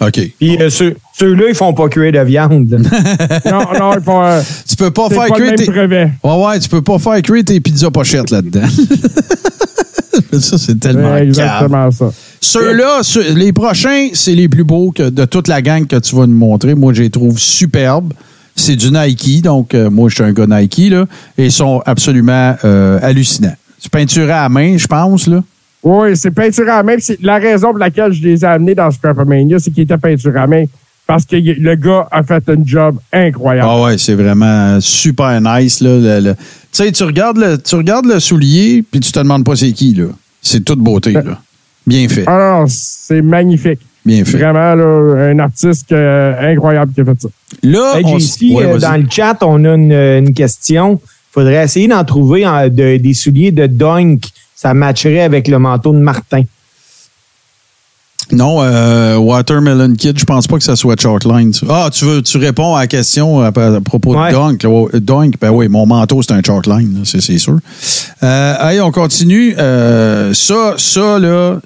[SPEAKER 1] OK.
[SPEAKER 2] Puis euh, ceux, ceux-là, ils font pas cuire de viande.
[SPEAKER 3] Non, non, il faut. euh,
[SPEAKER 1] Tu peux pas
[SPEAKER 3] c'est
[SPEAKER 1] faire
[SPEAKER 3] pas
[SPEAKER 1] cuire
[SPEAKER 3] même
[SPEAKER 1] tes...
[SPEAKER 3] brevet.
[SPEAKER 1] Ouais, ouais, tu peux pas faire cuire tes pizzas pochettes là-dedans. ça, c'est tellement
[SPEAKER 3] Ouais,
[SPEAKER 1] cave.
[SPEAKER 3] exactement ça.
[SPEAKER 1] Ceux-là, ceux- les prochains, c'est les plus beaux que de toute la gang que tu vas nous montrer. Moi, je les trouve superbes. C'est du Nike, donc euh, moi, je suis un gars Nike, là, et ils sont absolument euh, hallucinants. C'est peinturé à main, je pense, là.
[SPEAKER 3] Oui, c'est peinture à main. la raison pour laquelle je les ai amenés dans Scrapamania, c'est qu'ils étaient peinture à main. Parce que le gars a fait un job incroyable.
[SPEAKER 1] Ah ouais, c'est vraiment super nice, là. le- Tu sais, tu regardes le, tu regardes le soulier, puis tu te demandes pas c'est qui, là. C'est toute beauté, là. Bien fait,
[SPEAKER 3] Ah non, c'est magnifique.
[SPEAKER 1] Bien fait.
[SPEAKER 3] Vraiment, là, un artiste euh, incroyable qui a fait ça.
[SPEAKER 1] Là,
[SPEAKER 2] Hey,
[SPEAKER 1] on
[SPEAKER 2] JC,
[SPEAKER 1] ouais,
[SPEAKER 2] euh, dans le chat, on a une, une question. Il faudrait essayer d'en trouver de- des souliers de Dunk. Ça matcherait avec le manteau de Martin.
[SPEAKER 1] Non, euh, Watermelon Kid, je pense pas que ça soit Chalkline. Ah, tu veux, tu réponds à la question à, à propos
[SPEAKER 2] Ouais.
[SPEAKER 1] de Dunk. Dunk, ben oui, mon manteau, c'est un Chalkline, c'est c'est sûr. Euh, allez, on continue. Euh, ça, ça, là,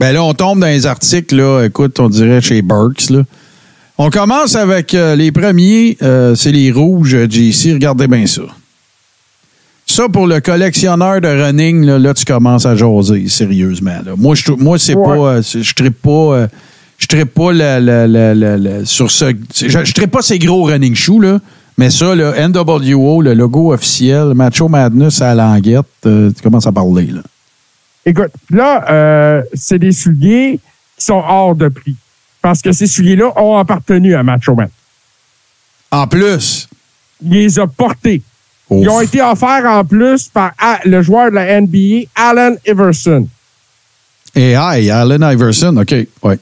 [SPEAKER 1] ben là, on tombe dans les articles, là, écoute, on dirait chez Burks, là. On commence avec euh, les premiers, euh, c'est les rouges, euh, JC, regardez bien ça. Ça, pour le collectionneur de running, là, là, tu commences à jaser, sérieusement. là. Moi, je, moi c'est
[SPEAKER 3] Ouais.
[SPEAKER 1] pas. euh, je trippe pas. je pas la- la- la- la- la- sur ce. Je, je pas ces gros running shoes, là. Mais ça, le NWO, le logo officiel, Macho Madness à la languette, tu commences à parler, là.
[SPEAKER 3] Écoute, là, euh, c'est des souliers qui sont hors de prix. Parce que ces souliers-là ont appartenu à Macho Man.
[SPEAKER 1] En plus.
[SPEAKER 3] Il les a portés. Ils ont été offerts en plus par le joueur de la NBA, Allen Iverson,
[SPEAKER 1] Et hi, Allen Iverson, OK. Ouais.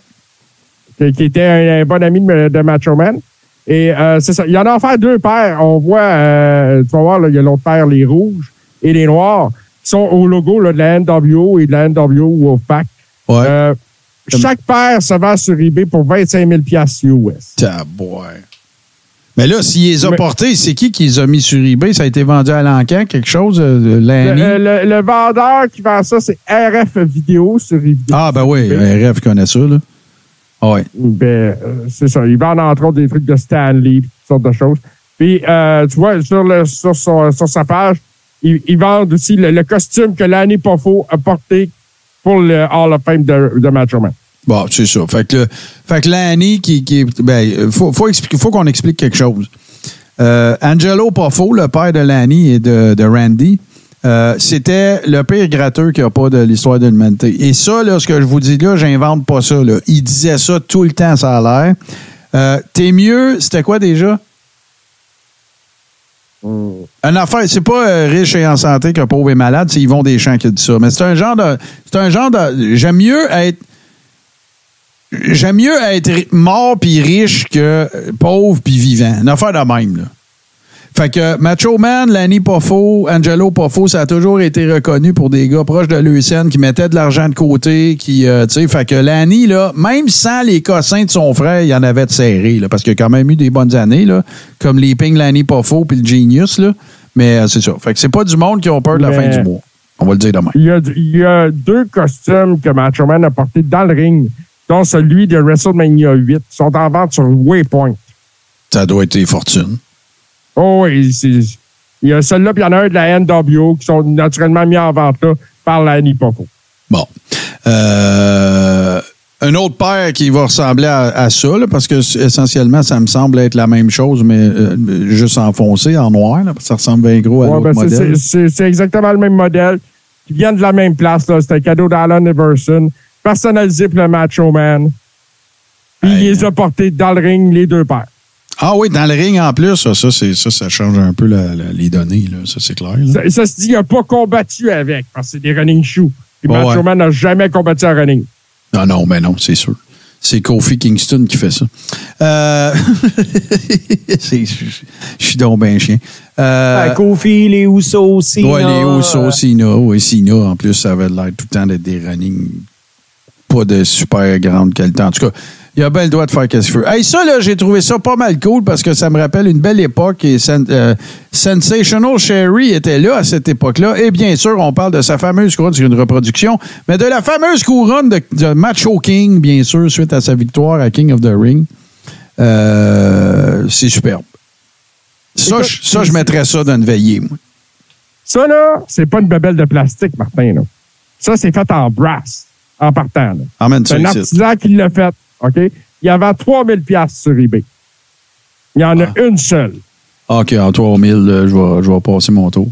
[SPEAKER 3] qui était un, un bon ami de, de Macho Man. Et euh, c'est ça. Il en a offert deux paires. On voit, euh, tu vas voir, là, il y a l'autre paire, les rouges et les noirs, sont au logo là, de la NWO et de la NWO Wolfpack.
[SPEAKER 1] Ouais.
[SPEAKER 3] Euh, chaque paire se vend sur eBay pour 25 000 US.
[SPEAKER 1] Tabouin. Mais là, s'il les a
[SPEAKER 3] Mais-
[SPEAKER 1] portés, c'est qui qui les a mis sur eBay? Ça a été vendu à l'encan, quelque chose, euh,
[SPEAKER 3] Le,
[SPEAKER 1] Lanny?
[SPEAKER 3] le- le vendeur qui vend ça, c'est RF Vidéo sur eBay.
[SPEAKER 1] Ah, ben oui, RF connaît ça, là. Ah ouais.
[SPEAKER 3] Ben, euh, c'est ça. Ils vendent entre autres des trucs de Stanley, toutes sortes de choses. Puis, euh, tu vois, sur, le, sur, son- sur sa page, ils, vendent aussi le, costume que Lanny Poffo a porté pour le Hall of Fame de, de Macho.
[SPEAKER 1] Bon, c'est ça. Fait que, fait que Lanny, qui, qui ben, faut, faut, qu'on explique quelque chose. Euh, Angelo Poffo, le père de Lanny et de, de Randy, euh, c'était le pire gratteux qu'il n'y a pas de l'histoire de l'humanité. Et ça, là, ce que je vous dis là, j'invente pas ça. Là. Il disait ça tout le temps, ça a l'air. Euh, T'es mieux, c'était quoi déjà? Une affaire, c'est pas euh, riche et en santé que pauvre et malade, c'est Yvon Deschamps qui dit ça. Mais c'est un genre de. C'est un genre de. J'aime mieux être. J'aime mieux être mort puis riche que euh, pauvre puis vivant. Une affaire de même, là. Fait que Macho Man, Lanny Poffo, Angelo Poffo, ça a toujours été reconnu pour des gars proches de l'USN qui mettaient de l'argent de côté, qui, euh, tu sais, fait que Lanny, là, même sans les cossins de son frère, il y en avait de serré, là, parce qu'il a quand même eu des bonnes années, là, comme les Ping Lanny Poffo puis le Genius, là. Mais euh, c'est ça. Fait que c'est pas du monde qui ont peur de la
[SPEAKER 3] Mais-
[SPEAKER 1] fin du mois. On va le dire demain.
[SPEAKER 3] Il y, a, il y a deux costumes que Macho Man a portés dans le ring, dont celui de WrestleMania 8, qui sont en vente sur Waypoint.
[SPEAKER 1] Ça doit être des fortunes.
[SPEAKER 3] Oh oui, c'est- il y a celui-là, puis il y en a un de la NWO qui sont naturellement mis en vente là par Lanny Poffo.
[SPEAKER 1] Bon. Euh, un autre paire qui va ressembler à, à ça, là, parce que essentiellement, ça me semble être la même chose, mais euh, juste enfoncé en noir. là, parce que ça ressemble bien gros à
[SPEAKER 3] Ouais,
[SPEAKER 1] l'autre
[SPEAKER 3] ben, c'est-
[SPEAKER 1] modèle.
[SPEAKER 3] c'est- exactement le même modèle. Qui viennent de la même place. C'est un cadeau d'Alan Everson, personnalisé pour le Macho Man. Puis il les a portés dans le ring, les deux paires.
[SPEAKER 1] Ah oui, dans le ring en plus, ça, ça, c'est- ça, ça change un peu la- la- les données, là, ça c'est clair. là.
[SPEAKER 3] Ça, ça se dit, il n'a pas combattu avec, parce que c'est des running shoes. Puis
[SPEAKER 1] Ouais,
[SPEAKER 3] Macho
[SPEAKER 1] ouais.
[SPEAKER 3] Man n'a jamais combattu en running.
[SPEAKER 1] Non, non, mais non, c'est sûr. C'est Kofi Kingston qui fait ça. Euh, Je suis donc bien chien. Euh,
[SPEAKER 2] Kofi, les Usos aussi.
[SPEAKER 1] Ouais,
[SPEAKER 2] là,
[SPEAKER 1] les Usos, Sina. Oui, Sina, en plus, ça avait l'air tout le temps d'être des running pas de super grande qualité. En tout cas, Il a bien le droit de faire qu'est-ce qu'il veut. Hey, ça, là, j'ai trouvé ça pas mal cool parce que ça me rappelle une belle époque et Sen- euh, Sensational Sherry était là à cette époque-là. Et bien sûr, on parle de sa fameuse couronne sur une reproduction, mais de la fameuse couronne de, de Macho King, bien sûr, suite à sa victoire à King of the Ring. Euh, c'est superbe. Ça, je, ça, je mettrais ça dans une veillée, moi.
[SPEAKER 3] Ça, là, c'est pas une bebelle de plastique, Martin. Là. Ça, c'est fait en brass, en partant. là. C'est un artisan qui l'a fait. OK? Il y avait 3000 pièces sur eBay. Il y en a
[SPEAKER 1] Ah.
[SPEAKER 3] une seule.
[SPEAKER 1] OK, en 3000, euh, je vais, je vais passer mon tour.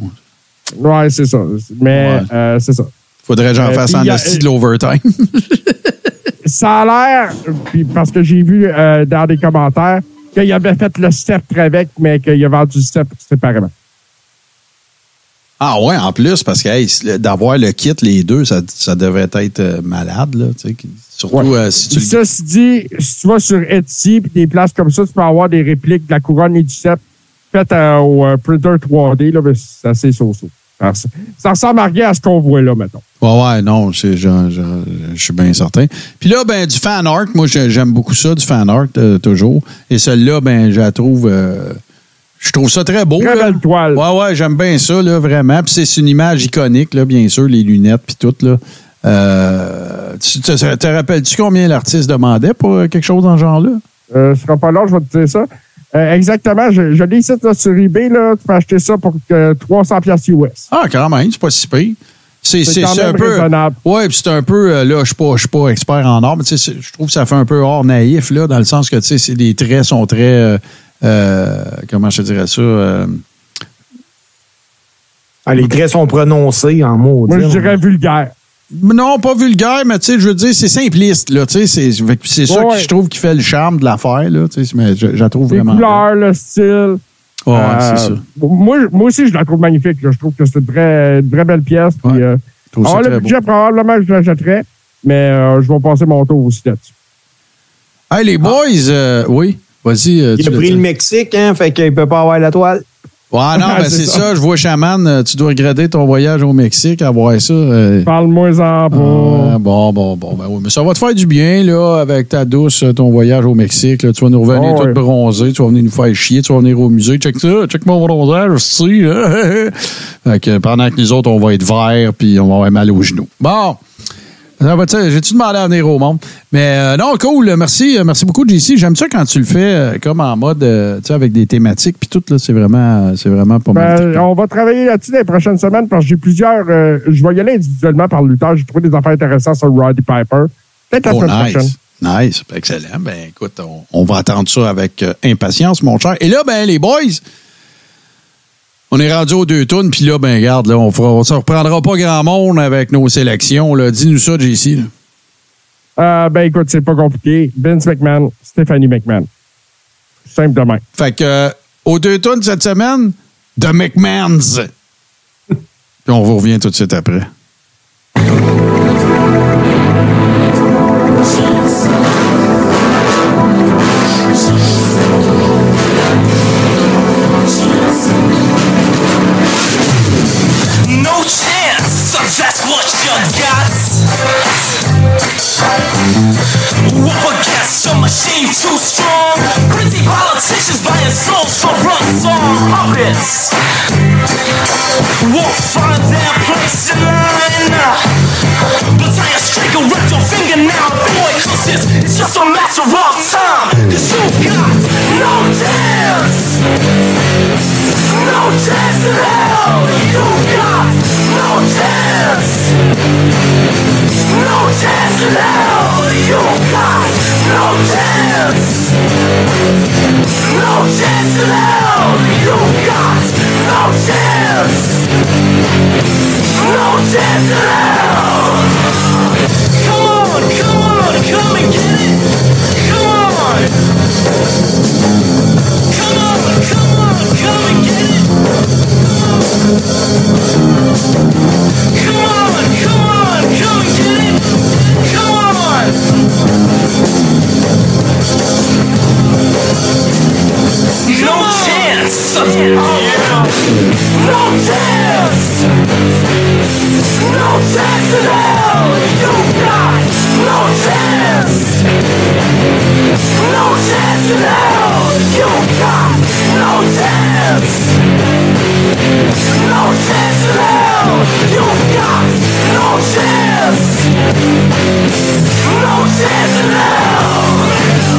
[SPEAKER 3] Ouais, c'est ça. Mais
[SPEAKER 1] Ouais.
[SPEAKER 3] euh, c'est ça.
[SPEAKER 1] Faudrait que j'en
[SPEAKER 3] Euh,
[SPEAKER 1] fasse en esti de l'overtime.
[SPEAKER 3] Ça a l'air, puis parce que j'ai vu euh, dans des commentaires, qu'il avait fait le step avec, mais qu'il a vendu le step séparément.
[SPEAKER 1] Ah ouais, en plus, parce que hey, d'avoir le kit, les deux, ça, ça devrait être malade, là. tu sais, Surtout
[SPEAKER 3] Ouais.
[SPEAKER 1] euh, si tu
[SPEAKER 3] Ceci dit, si tu vas sur Etsy puis des places comme ça, tu peux avoir des répliques de la couronne et du cep faites euh, au euh, printer 3D, là, mais c'est assez so-so. Ça, ressemble à rien à ce qu'on voit là, mettons.
[SPEAKER 1] Ouais, ouais, non, je, je- je suis bien certain. Puis là, ben, du fan art, moi, j'aime beaucoup ça, du fan art, euh, toujours. Et celle-là, ben, je la trouve. je trouve ça très beau.
[SPEAKER 3] Très
[SPEAKER 1] là.
[SPEAKER 3] belle toile.
[SPEAKER 1] Ouais, ouais, j'aime bien ça, là, vraiment. Puis c'est- c'est une image iconique, là, bien sûr, les lunettes, puis tout, là. Euh, tu te, te rappelles-tu combien l'artiste demandait pour euh, quelque chose dans ce genre-là?
[SPEAKER 3] Euh, ce sera pas long, je vais te dire ça. Euh, exactement, je, je l'ai ici là, sur eBay, là, tu peux acheter ça pour euh, 300 pièces US.
[SPEAKER 1] Ah, quand même, c'est pas si pire. C'est
[SPEAKER 3] C'est
[SPEAKER 1] c'est-
[SPEAKER 3] quand
[SPEAKER 1] c'est un
[SPEAKER 3] même
[SPEAKER 1] peu.
[SPEAKER 3] raisonnable.
[SPEAKER 1] Oui, puis c'est un peu. euh, là, je suis pas, je suis pas expert en art, mais tu sais, c'est- je trouve que ça fait un peu hors naïf, là, dans le sens que, tu sais, c'est- les traits sont très. euh, euh, comment je te dirais ça? euh,
[SPEAKER 2] Ah, les traits sont prononcés en mots.
[SPEAKER 3] Moi, je dirais vulgaire.
[SPEAKER 1] Non, pas vulgaire, mais tu sais, je veux dire, c'est simpliste, là, tu sais. C'est ça que je trouve qui fait le charme de l'affaire, là, tu sais, mais je, je la trouve
[SPEAKER 3] Les
[SPEAKER 1] vraiment.
[SPEAKER 3] couleurs, le style.
[SPEAKER 1] Ouais,
[SPEAKER 3] Euh,
[SPEAKER 1] c'est ça.
[SPEAKER 3] Moi, moi aussi, je la trouve magnifique. là. Je trouve que c'est une vraie, une vraie belle pièce. Puis, euh, alors,
[SPEAKER 1] très
[SPEAKER 3] le
[SPEAKER 1] beau.
[SPEAKER 3] budget, probablement, je l'achèterais, mais euh, je vais passer mon tour aussi là-dessus.
[SPEAKER 1] Hey, les boys, euh, oui, vas-y. euh,
[SPEAKER 2] Il
[SPEAKER 1] tu
[SPEAKER 2] a pris le Mexique, hein, fait qu'il peut pas avoir la toile.
[SPEAKER 1] Ouais, non, ben
[SPEAKER 3] C'est ça.
[SPEAKER 1] ça. Je vois Chaman, euh, tu dois regretter ton voyage au Mexique à voir ça. euh,
[SPEAKER 3] Parle-moi-en pas.
[SPEAKER 1] Ah, bon, bon, bon. Ben oui, mais ça va te faire du bien, là, avec ta douce, euh, ton voyage au Mexique. là. Tu vas nous revenir
[SPEAKER 3] Oh,
[SPEAKER 1] tout
[SPEAKER 3] ouais.
[SPEAKER 1] bronzé. Tu vas venir nous faire chier. Tu vas venir au musée. Check ça. Check mon bronzage, fait que pendant que nous autres, on va être verts puis on va avoir mal aux genoux. Bon. J'ai-tu demandé à venir au monde? Mais euh, non, cool. Merci, euh, merci beaucoup, JC. J'aime ça quand tu le fais euh, comme en mode, euh, tu sais, avec des thématiques puis tout. là, C'est vraiment, c'est vraiment pas mal.
[SPEAKER 3] Ben, on va travailler là-dessus les prochaines semaines parce que j'ai plusieurs. je vais y aller individuellement par le lutteur. J'ai trouvé des affaires intéressantes sur Roddy Piper. Peut-être la
[SPEAKER 1] Oh,
[SPEAKER 3] semaine prochaine.
[SPEAKER 1] nice. Nice. Excellent. Ben, écoute, on, on va attendre ça avec impatience, mon cher. Et là, ben, les boys, on est rendu aux deux tonnes, puis là, ben, regarde, là, on on se reprendra pas grand monde avec nos sélections. Dis-nous ça, JC.
[SPEAKER 3] Euh, ben écoute, c'est pas compliqué. Vince McMahon, Stephanie McMahon. Simple de même.
[SPEAKER 1] Fait que, euh, aux deux tonnes cette semaine, The McMahons. puis on vous revient tout de suite après.
[SPEAKER 7] Machine too strong. Pretty politicians buying souls for runs on puppets. Won't find their place in line. Tie a string around your finger now, boy, cause it's, it's just a matter of time. Cause you've got no chance. No chance in hell. You've got no chance. No chance in hell. You got no chance. No chance in hell. You got no chance. No chance in hell. Come on, come on, come and get it. Come on. Come on, come on, come and get it. Come on, come on, come and get it. Come on. No chance. No chance. No chance chance in hell. You got no chance. No chance in hell. You got no chance. No chance in hell. You got no chance. No chance in hell.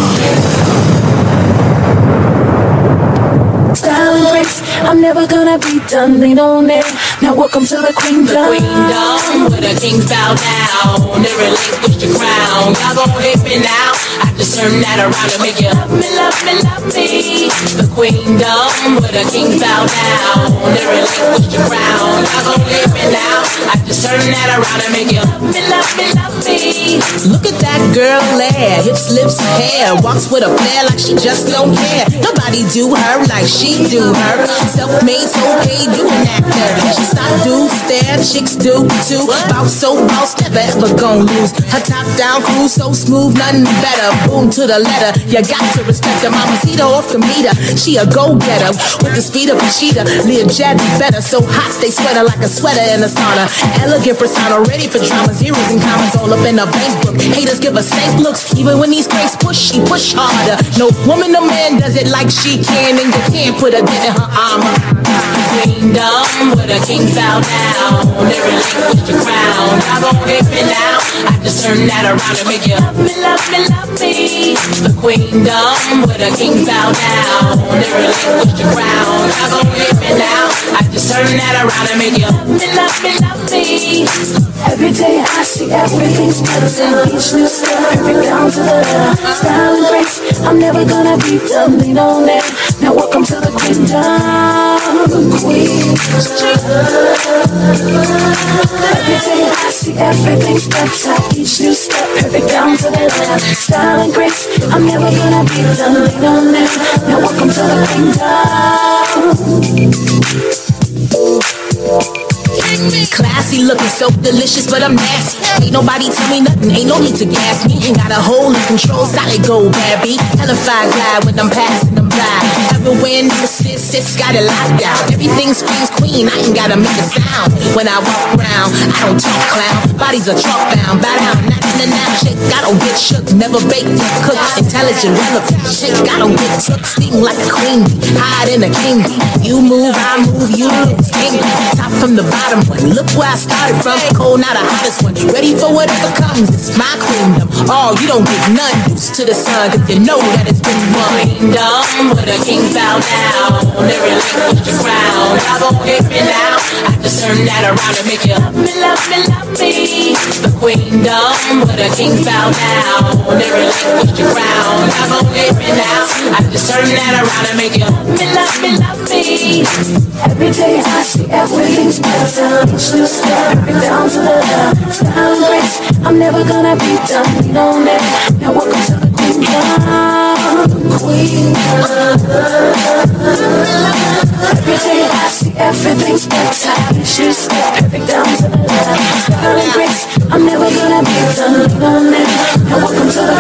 [SPEAKER 8] Style and I'm never gonna be done. Lean on it. Now welcome to the queendom.
[SPEAKER 9] Queendom, where the kings bow down. They relinquish the crown. Y'all gon' hit me now. I just turn that around and make you love me, love me, love me. The queendom, where the kings bow down. They relinquish the crown. Y'all gon' hit me now. I just turn that around and make you love me, love me, love me. Look at that girl glare. Hips, lips, hair. Walks with a flair like she just don't care. Nobody do her like she do her. Self-made, so paid, you an actor. She stop, do, stare, chicks do too. Bout so boss, never ever gon' lose. Her top down cruise so smooth, nothing better. Boom to the letter. You got to respect her. Mama see off the meter. She a go-getter with the speed of a cheetah. Live jet better, so hot they sweat her like a sweater in a sauna. Elegant persona, ready for drama. Zeros and commas all up in the bank book. Haters give us stank looks, even when these cranks push, she push harder. No woman or man does it like she can, and you can't put a dent in her armor. Queendom, where the kings bow down. They relinquish the crown. Y'all gon' hit me now. I just turn that around and make you love me, love me, love me. The queendom, where the kings bow down. They relinquish the crown. Y'all gon' hit me now. I just turn that around and make you love me, love me, love me.
[SPEAKER 8] Every day I see everything's better than each new step. Every down to the. Style and grace, I'm never gonna be done. Lean on it. Now welcome to the queendom. Queen. Every day I see everything's better. Each new step, perfect down to the left. Style and grace, I'm never gonna be done. Lean on it. Now welcome to the queendom.
[SPEAKER 9] Classy looking so delicious, but I'm nasty. Ain't nobody tell me nothing, ain't no need to gas me. Got a hold in control, solid gold, baby. Hellified glide when I'm passing them by. Everywhere niggas sit, sis got it locked down. Everything screams queen, I ain't gotta make a sound. When I walk around, I don't talk clown. Bodies are chalk bound, bow down, in and. Chick, I don't get shook, never baked or cooked. Intelligent, relevant. I don't get took, steam like a queen bee, hide in a king bee. You move, I move, you lose. King top from the bottom one. Look where I started from, cold, now the hottest one. Ready for whatever comes, it's my queendom. Oh, you don't get none used to the sun, cause you know that it's been won. Queendom, where the kings bow down. They relinquish the crown. Y'all gon' hit me now. I just turn that around and make you love me, love me, love me. The queendom, where the kings bow down. They relinquish the crown. Y'all gon' hit me now. I just turn that around and make you love me, love me, love me.
[SPEAKER 8] Every day I see everything's better. Each new step, down to the left. And grace, I'm never gonna be done. On it. Now welcome to the queendom. Queen. Every day I see everything's better. Each new step, every down to the left. Style and grace, I'm never gonna be done. Lean on it. Now welcome to the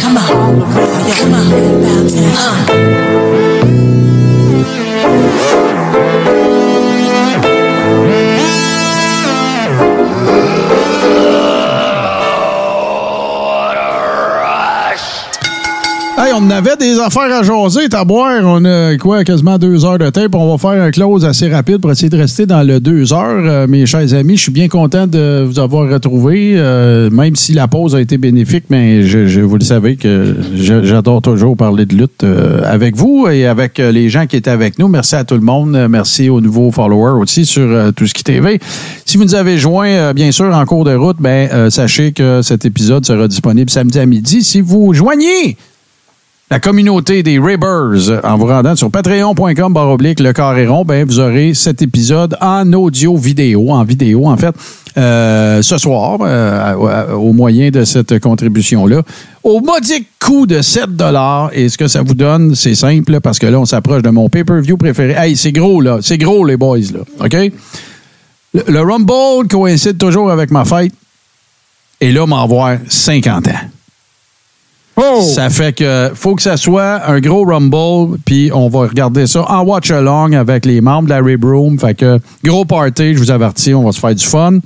[SPEAKER 9] Come on, yeah, come on, bow down. Uh.
[SPEAKER 1] On avait des affaires à jaser, à boire. On a quoi, quasiment deux heures de tape. On va faire un close assez rapide pour essayer de rester dans le deux heures. Euh, mes chers amis, je suis bien content de vous avoir retrouvé, euh, même si la pause a été bénéfique, mais je, je- vous le savez que j'adore toujours parler de lutte euh, avec vous et avec les gens qui étaient avec nous. Merci à tout le monde. Merci aux nouveaux followers aussi sur Tout ce qui TV. Si vous nous avez joints, bien sûr, en cours de route, ben, sachez que cet épisode sera disponible samedi à midi. Si vous joignez la communauté des Ribbers en vous rendant sur patreon.com baroblique le carré rond, ben, vous aurez cet épisode en audio vidéo, en vidéo en fait, euh, ce soir, euh, au- moyen de cette contribution-là, au modique coût de 7 Et ce que ça vous donne, c'est simple, parce que là, on s'approche de mon pay-per-view préféré. Hey, c'est gros, là. C'est gros, les boys, là. OK? Le, le Rumble coïncide toujours avec ma fête. Et là, m'envoie 50 ans. Ça fait que faut que ça soit un gros Rumble, puis on va regarder ça en watch along avec les membres de la Rib Room. Fait que gros party, je vous avertis, on va se faire du fun.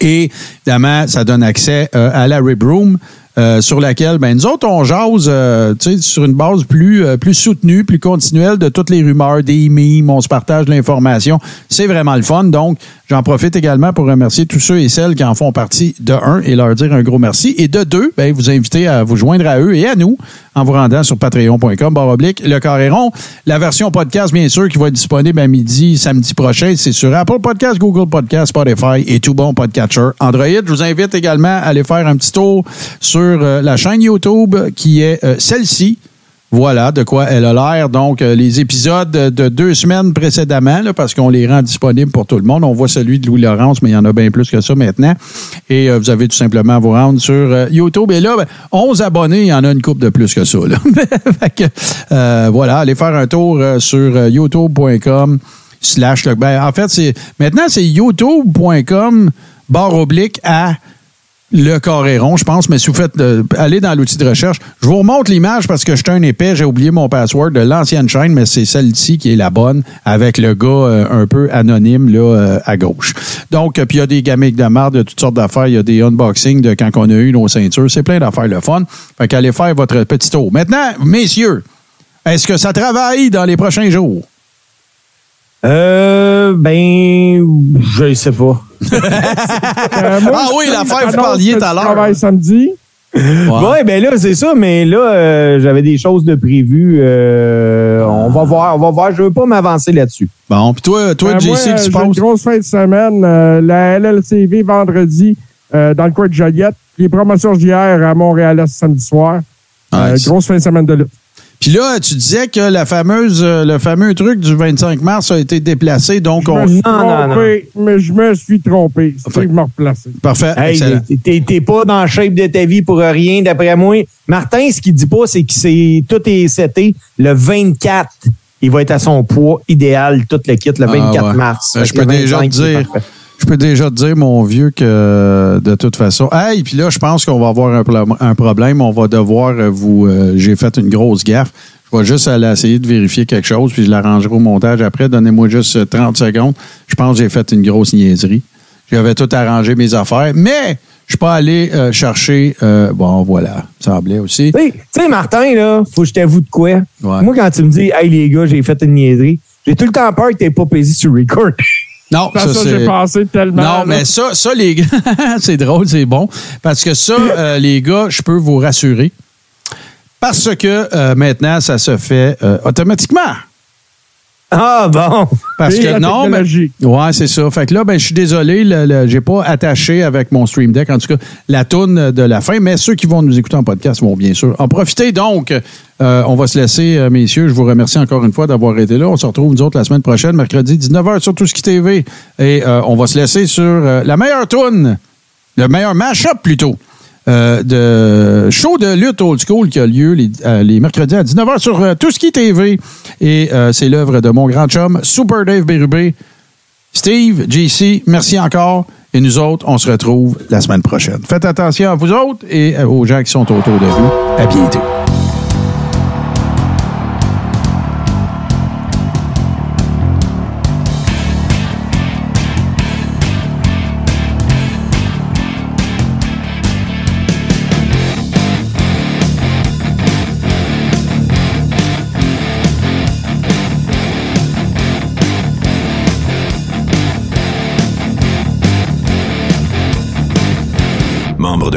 [SPEAKER 1] Et évidemment, ça donne accès euh, à la Rib Room. euh, sur laquelle, ben, nous autres, on jase euh, sur une base plus, euh, plus soutenue, plus continuelle de toutes les rumeurs, des mimes, on se partage l'information. C'est vraiment le fun. Donc, j'en profite également pour remercier tous ceux et celles qui en font partie de un et leur dire un gros merci. Et de deux, ben, vous inviter à vous joindre à eux et à nous en vous rendant sur patreon.com, oblique, le carré. La version podcast, bien sûr, qui va être disponible à midi, samedi prochain, c'est sur Apple Podcast, Google Podcast, Spotify et tout bon podcatcher Android. Je vous invite également à aller faire un petit tour sur euh, la chaîne YouTube qui est euh, celle-ci. Voilà de quoi elle a l'air. Donc, euh, les épisodes de deux semaines précédemment, parce qu'on les rend disponibles pour tout le monde. On voit celui de Louis-Laurence, mais il y en a bien plus que ça maintenant. Et euh, vous avez tout simplement à vous rendre sur euh, YouTube. Et là, ben, 11 abonnés, il y en a une coupe de plus que ça. Là. Fait que, voilà, allez faire un tour sur youtube.com slash ben, en fait, c'est maintenant, c'est youtube.com barre oblique à le carré rond, je pense, mais si vous faites euh, allez dans l'outil de recherche, je vous remonte l'image parce que j'étais un épais, j'ai oublié mon password de l'ancienne chaîne, mais c'est celle-ci qui est la bonne avec le gars euh, un peu anonyme euh, à gauche. Donc, puis il y a des gamiques de marde, de toutes sortes d'affaires, il y a des unboxings de quand on a eu nos ceintures, c'est plein d'affaires le fun. Fait qu'allez faire votre petit tour. Maintenant, messieurs, est-ce que ça travaille dans les prochains jours?
[SPEAKER 2] Euh, ben, je sais pas.
[SPEAKER 3] Euh, moi,
[SPEAKER 1] Ah oui,
[SPEAKER 3] je-
[SPEAKER 1] l'affaire, vous parliez
[SPEAKER 3] que
[SPEAKER 1] tout à
[SPEAKER 3] je
[SPEAKER 1] l'heure.
[SPEAKER 3] travaille samedi.
[SPEAKER 2] Ouais. ben là, c'est ça, mais là, euh, j'avais des choses de prévues. euh, on va voir, on va voir. Je veux pas m'avancer là-dessus.
[SPEAKER 1] Bon, puis toi, toi,
[SPEAKER 3] moi,
[SPEAKER 1] JC,
[SPEAKER 3] euh,
[SPEAKER 1] tu
[SPEAKER 3] j'ai une
[SPEAKER 1] penses?
[SPEAKER 3] grosse fin de semaine. la LLCV vendredi dans le coin de Joliette. Les promotions JR à Montréal samedi soir.
[SPEAKER 1] Nice.
[SPEAKER 3] grosse fin de semaine de lutte.
[SPEAKER 1] Puis là, tu disais que la fameuse, euh, le fameux truc du 25 mars a été déplacé, donc
[SPEAKER 3] Je
[SPEAKER 1] on...
[SPEAKER 3] me suis
[SPEAKER 2] Non, non,
[SPEAKER 3] trompé, mais je me suis trompé. C'est
[SPEAKER 1] Fait-
[SPEAKER 3] que je me replacer.
[SPEAKER 1] Parfait,
[SPEAKER 2] Hey, t'es- pas dans le shape de ta vie pour rien, d'après moi. Martin, ce qu'il dit pas, c'est que c'est tout est seté le 24. Il va être à son poids idéal, tout le kit, le
[SPEAKER 1] Ah,
[SPEAKER 2] 24
[SPEAKER 1] ouais.
[SPEAKER 2] mars.
[SPEAKER 1] Euh, je peux déjà te
[SPEAKER 2] 25, c'est
[SPEAKER 1] dire,
[SPEAKER 2] parfait.
[SPEAKER 1] Je peux déjà te dire, mon vieux, que de toute façon. Hey, puis là, je pense qu'on va avoir un, pro- un problème. On va devoir euh, vous. euh, J'ai fait une grosse gaffe. Je vais juste aller essayer de vérifier quelque chose, puis je l'arrangerai au montage après. Donnez-moi juste euh, 30 secondes. Je pense que j'ai fait une grosse niaiserie. J'avais tout arrangé mes affaires, mais je suis pas allé euh, chercher. euh, bon, voilà, ça semblait aussi.
[SPEAKER 2] Tu sais- tu sais, Martin, là, faut que je t'avoue de quoi.
[SPEAKER 1] Ouais.
[SPEAKER 2] Moi, quand tu me dis, hey, les gars, j'ai fait une niaiserie, j'ai tout le temps peur que t'aies pas pesé sur record.
[SPEAKER 1] Non,
[SPEAKER 3] Ça, j'ai tellement.
[SPEAKER 1] Non,
[SPEAKER 3] là.
[SPEAKER 1] mais ça, ça les gars, c'est drôle, c'est bon. Parce que ça, euh, les gars, je peux vous rassurer. Parce que euh, maintenant, ça se fait euh, automatiquement.
[SPEAKER 2] Ah, bon.
[SPEAKER 1] Parce
[SPEAKER 3] Et
[SPEAKER 1] que non, mais, ouais, c'est ça. Fait que là, ben, je suis désolé, j'ai pas attaché avec mon Stream Deck, en tout cas, la toune de la fin. Mais ceux qui vont nous écouter en podcast vont bien sûr en profiter. Donc, euh, on va se laisser, euh, messieurs. Je vous remercie encore une fois d'avoir été là. On se retrouve nous autres la semaine prochaine, mercredi 19h sur Tout ce qui TV. Et euh, on va se laisser sur euh, la meilleure toune, le meilleur mash-up plutôt. Euh, de show de lutte old school qui a lieu les, euh, mercredis à 19h sur euh, qui TV. Et c'est l'œuvre de mon grand chum, Super Dave Bérubé. Steve, JC, merci encore. Et nous autres, on se retrouve la semaine prochaine. Faites attention à vous autres et aux gens qui sont autour de vous. À bientôt.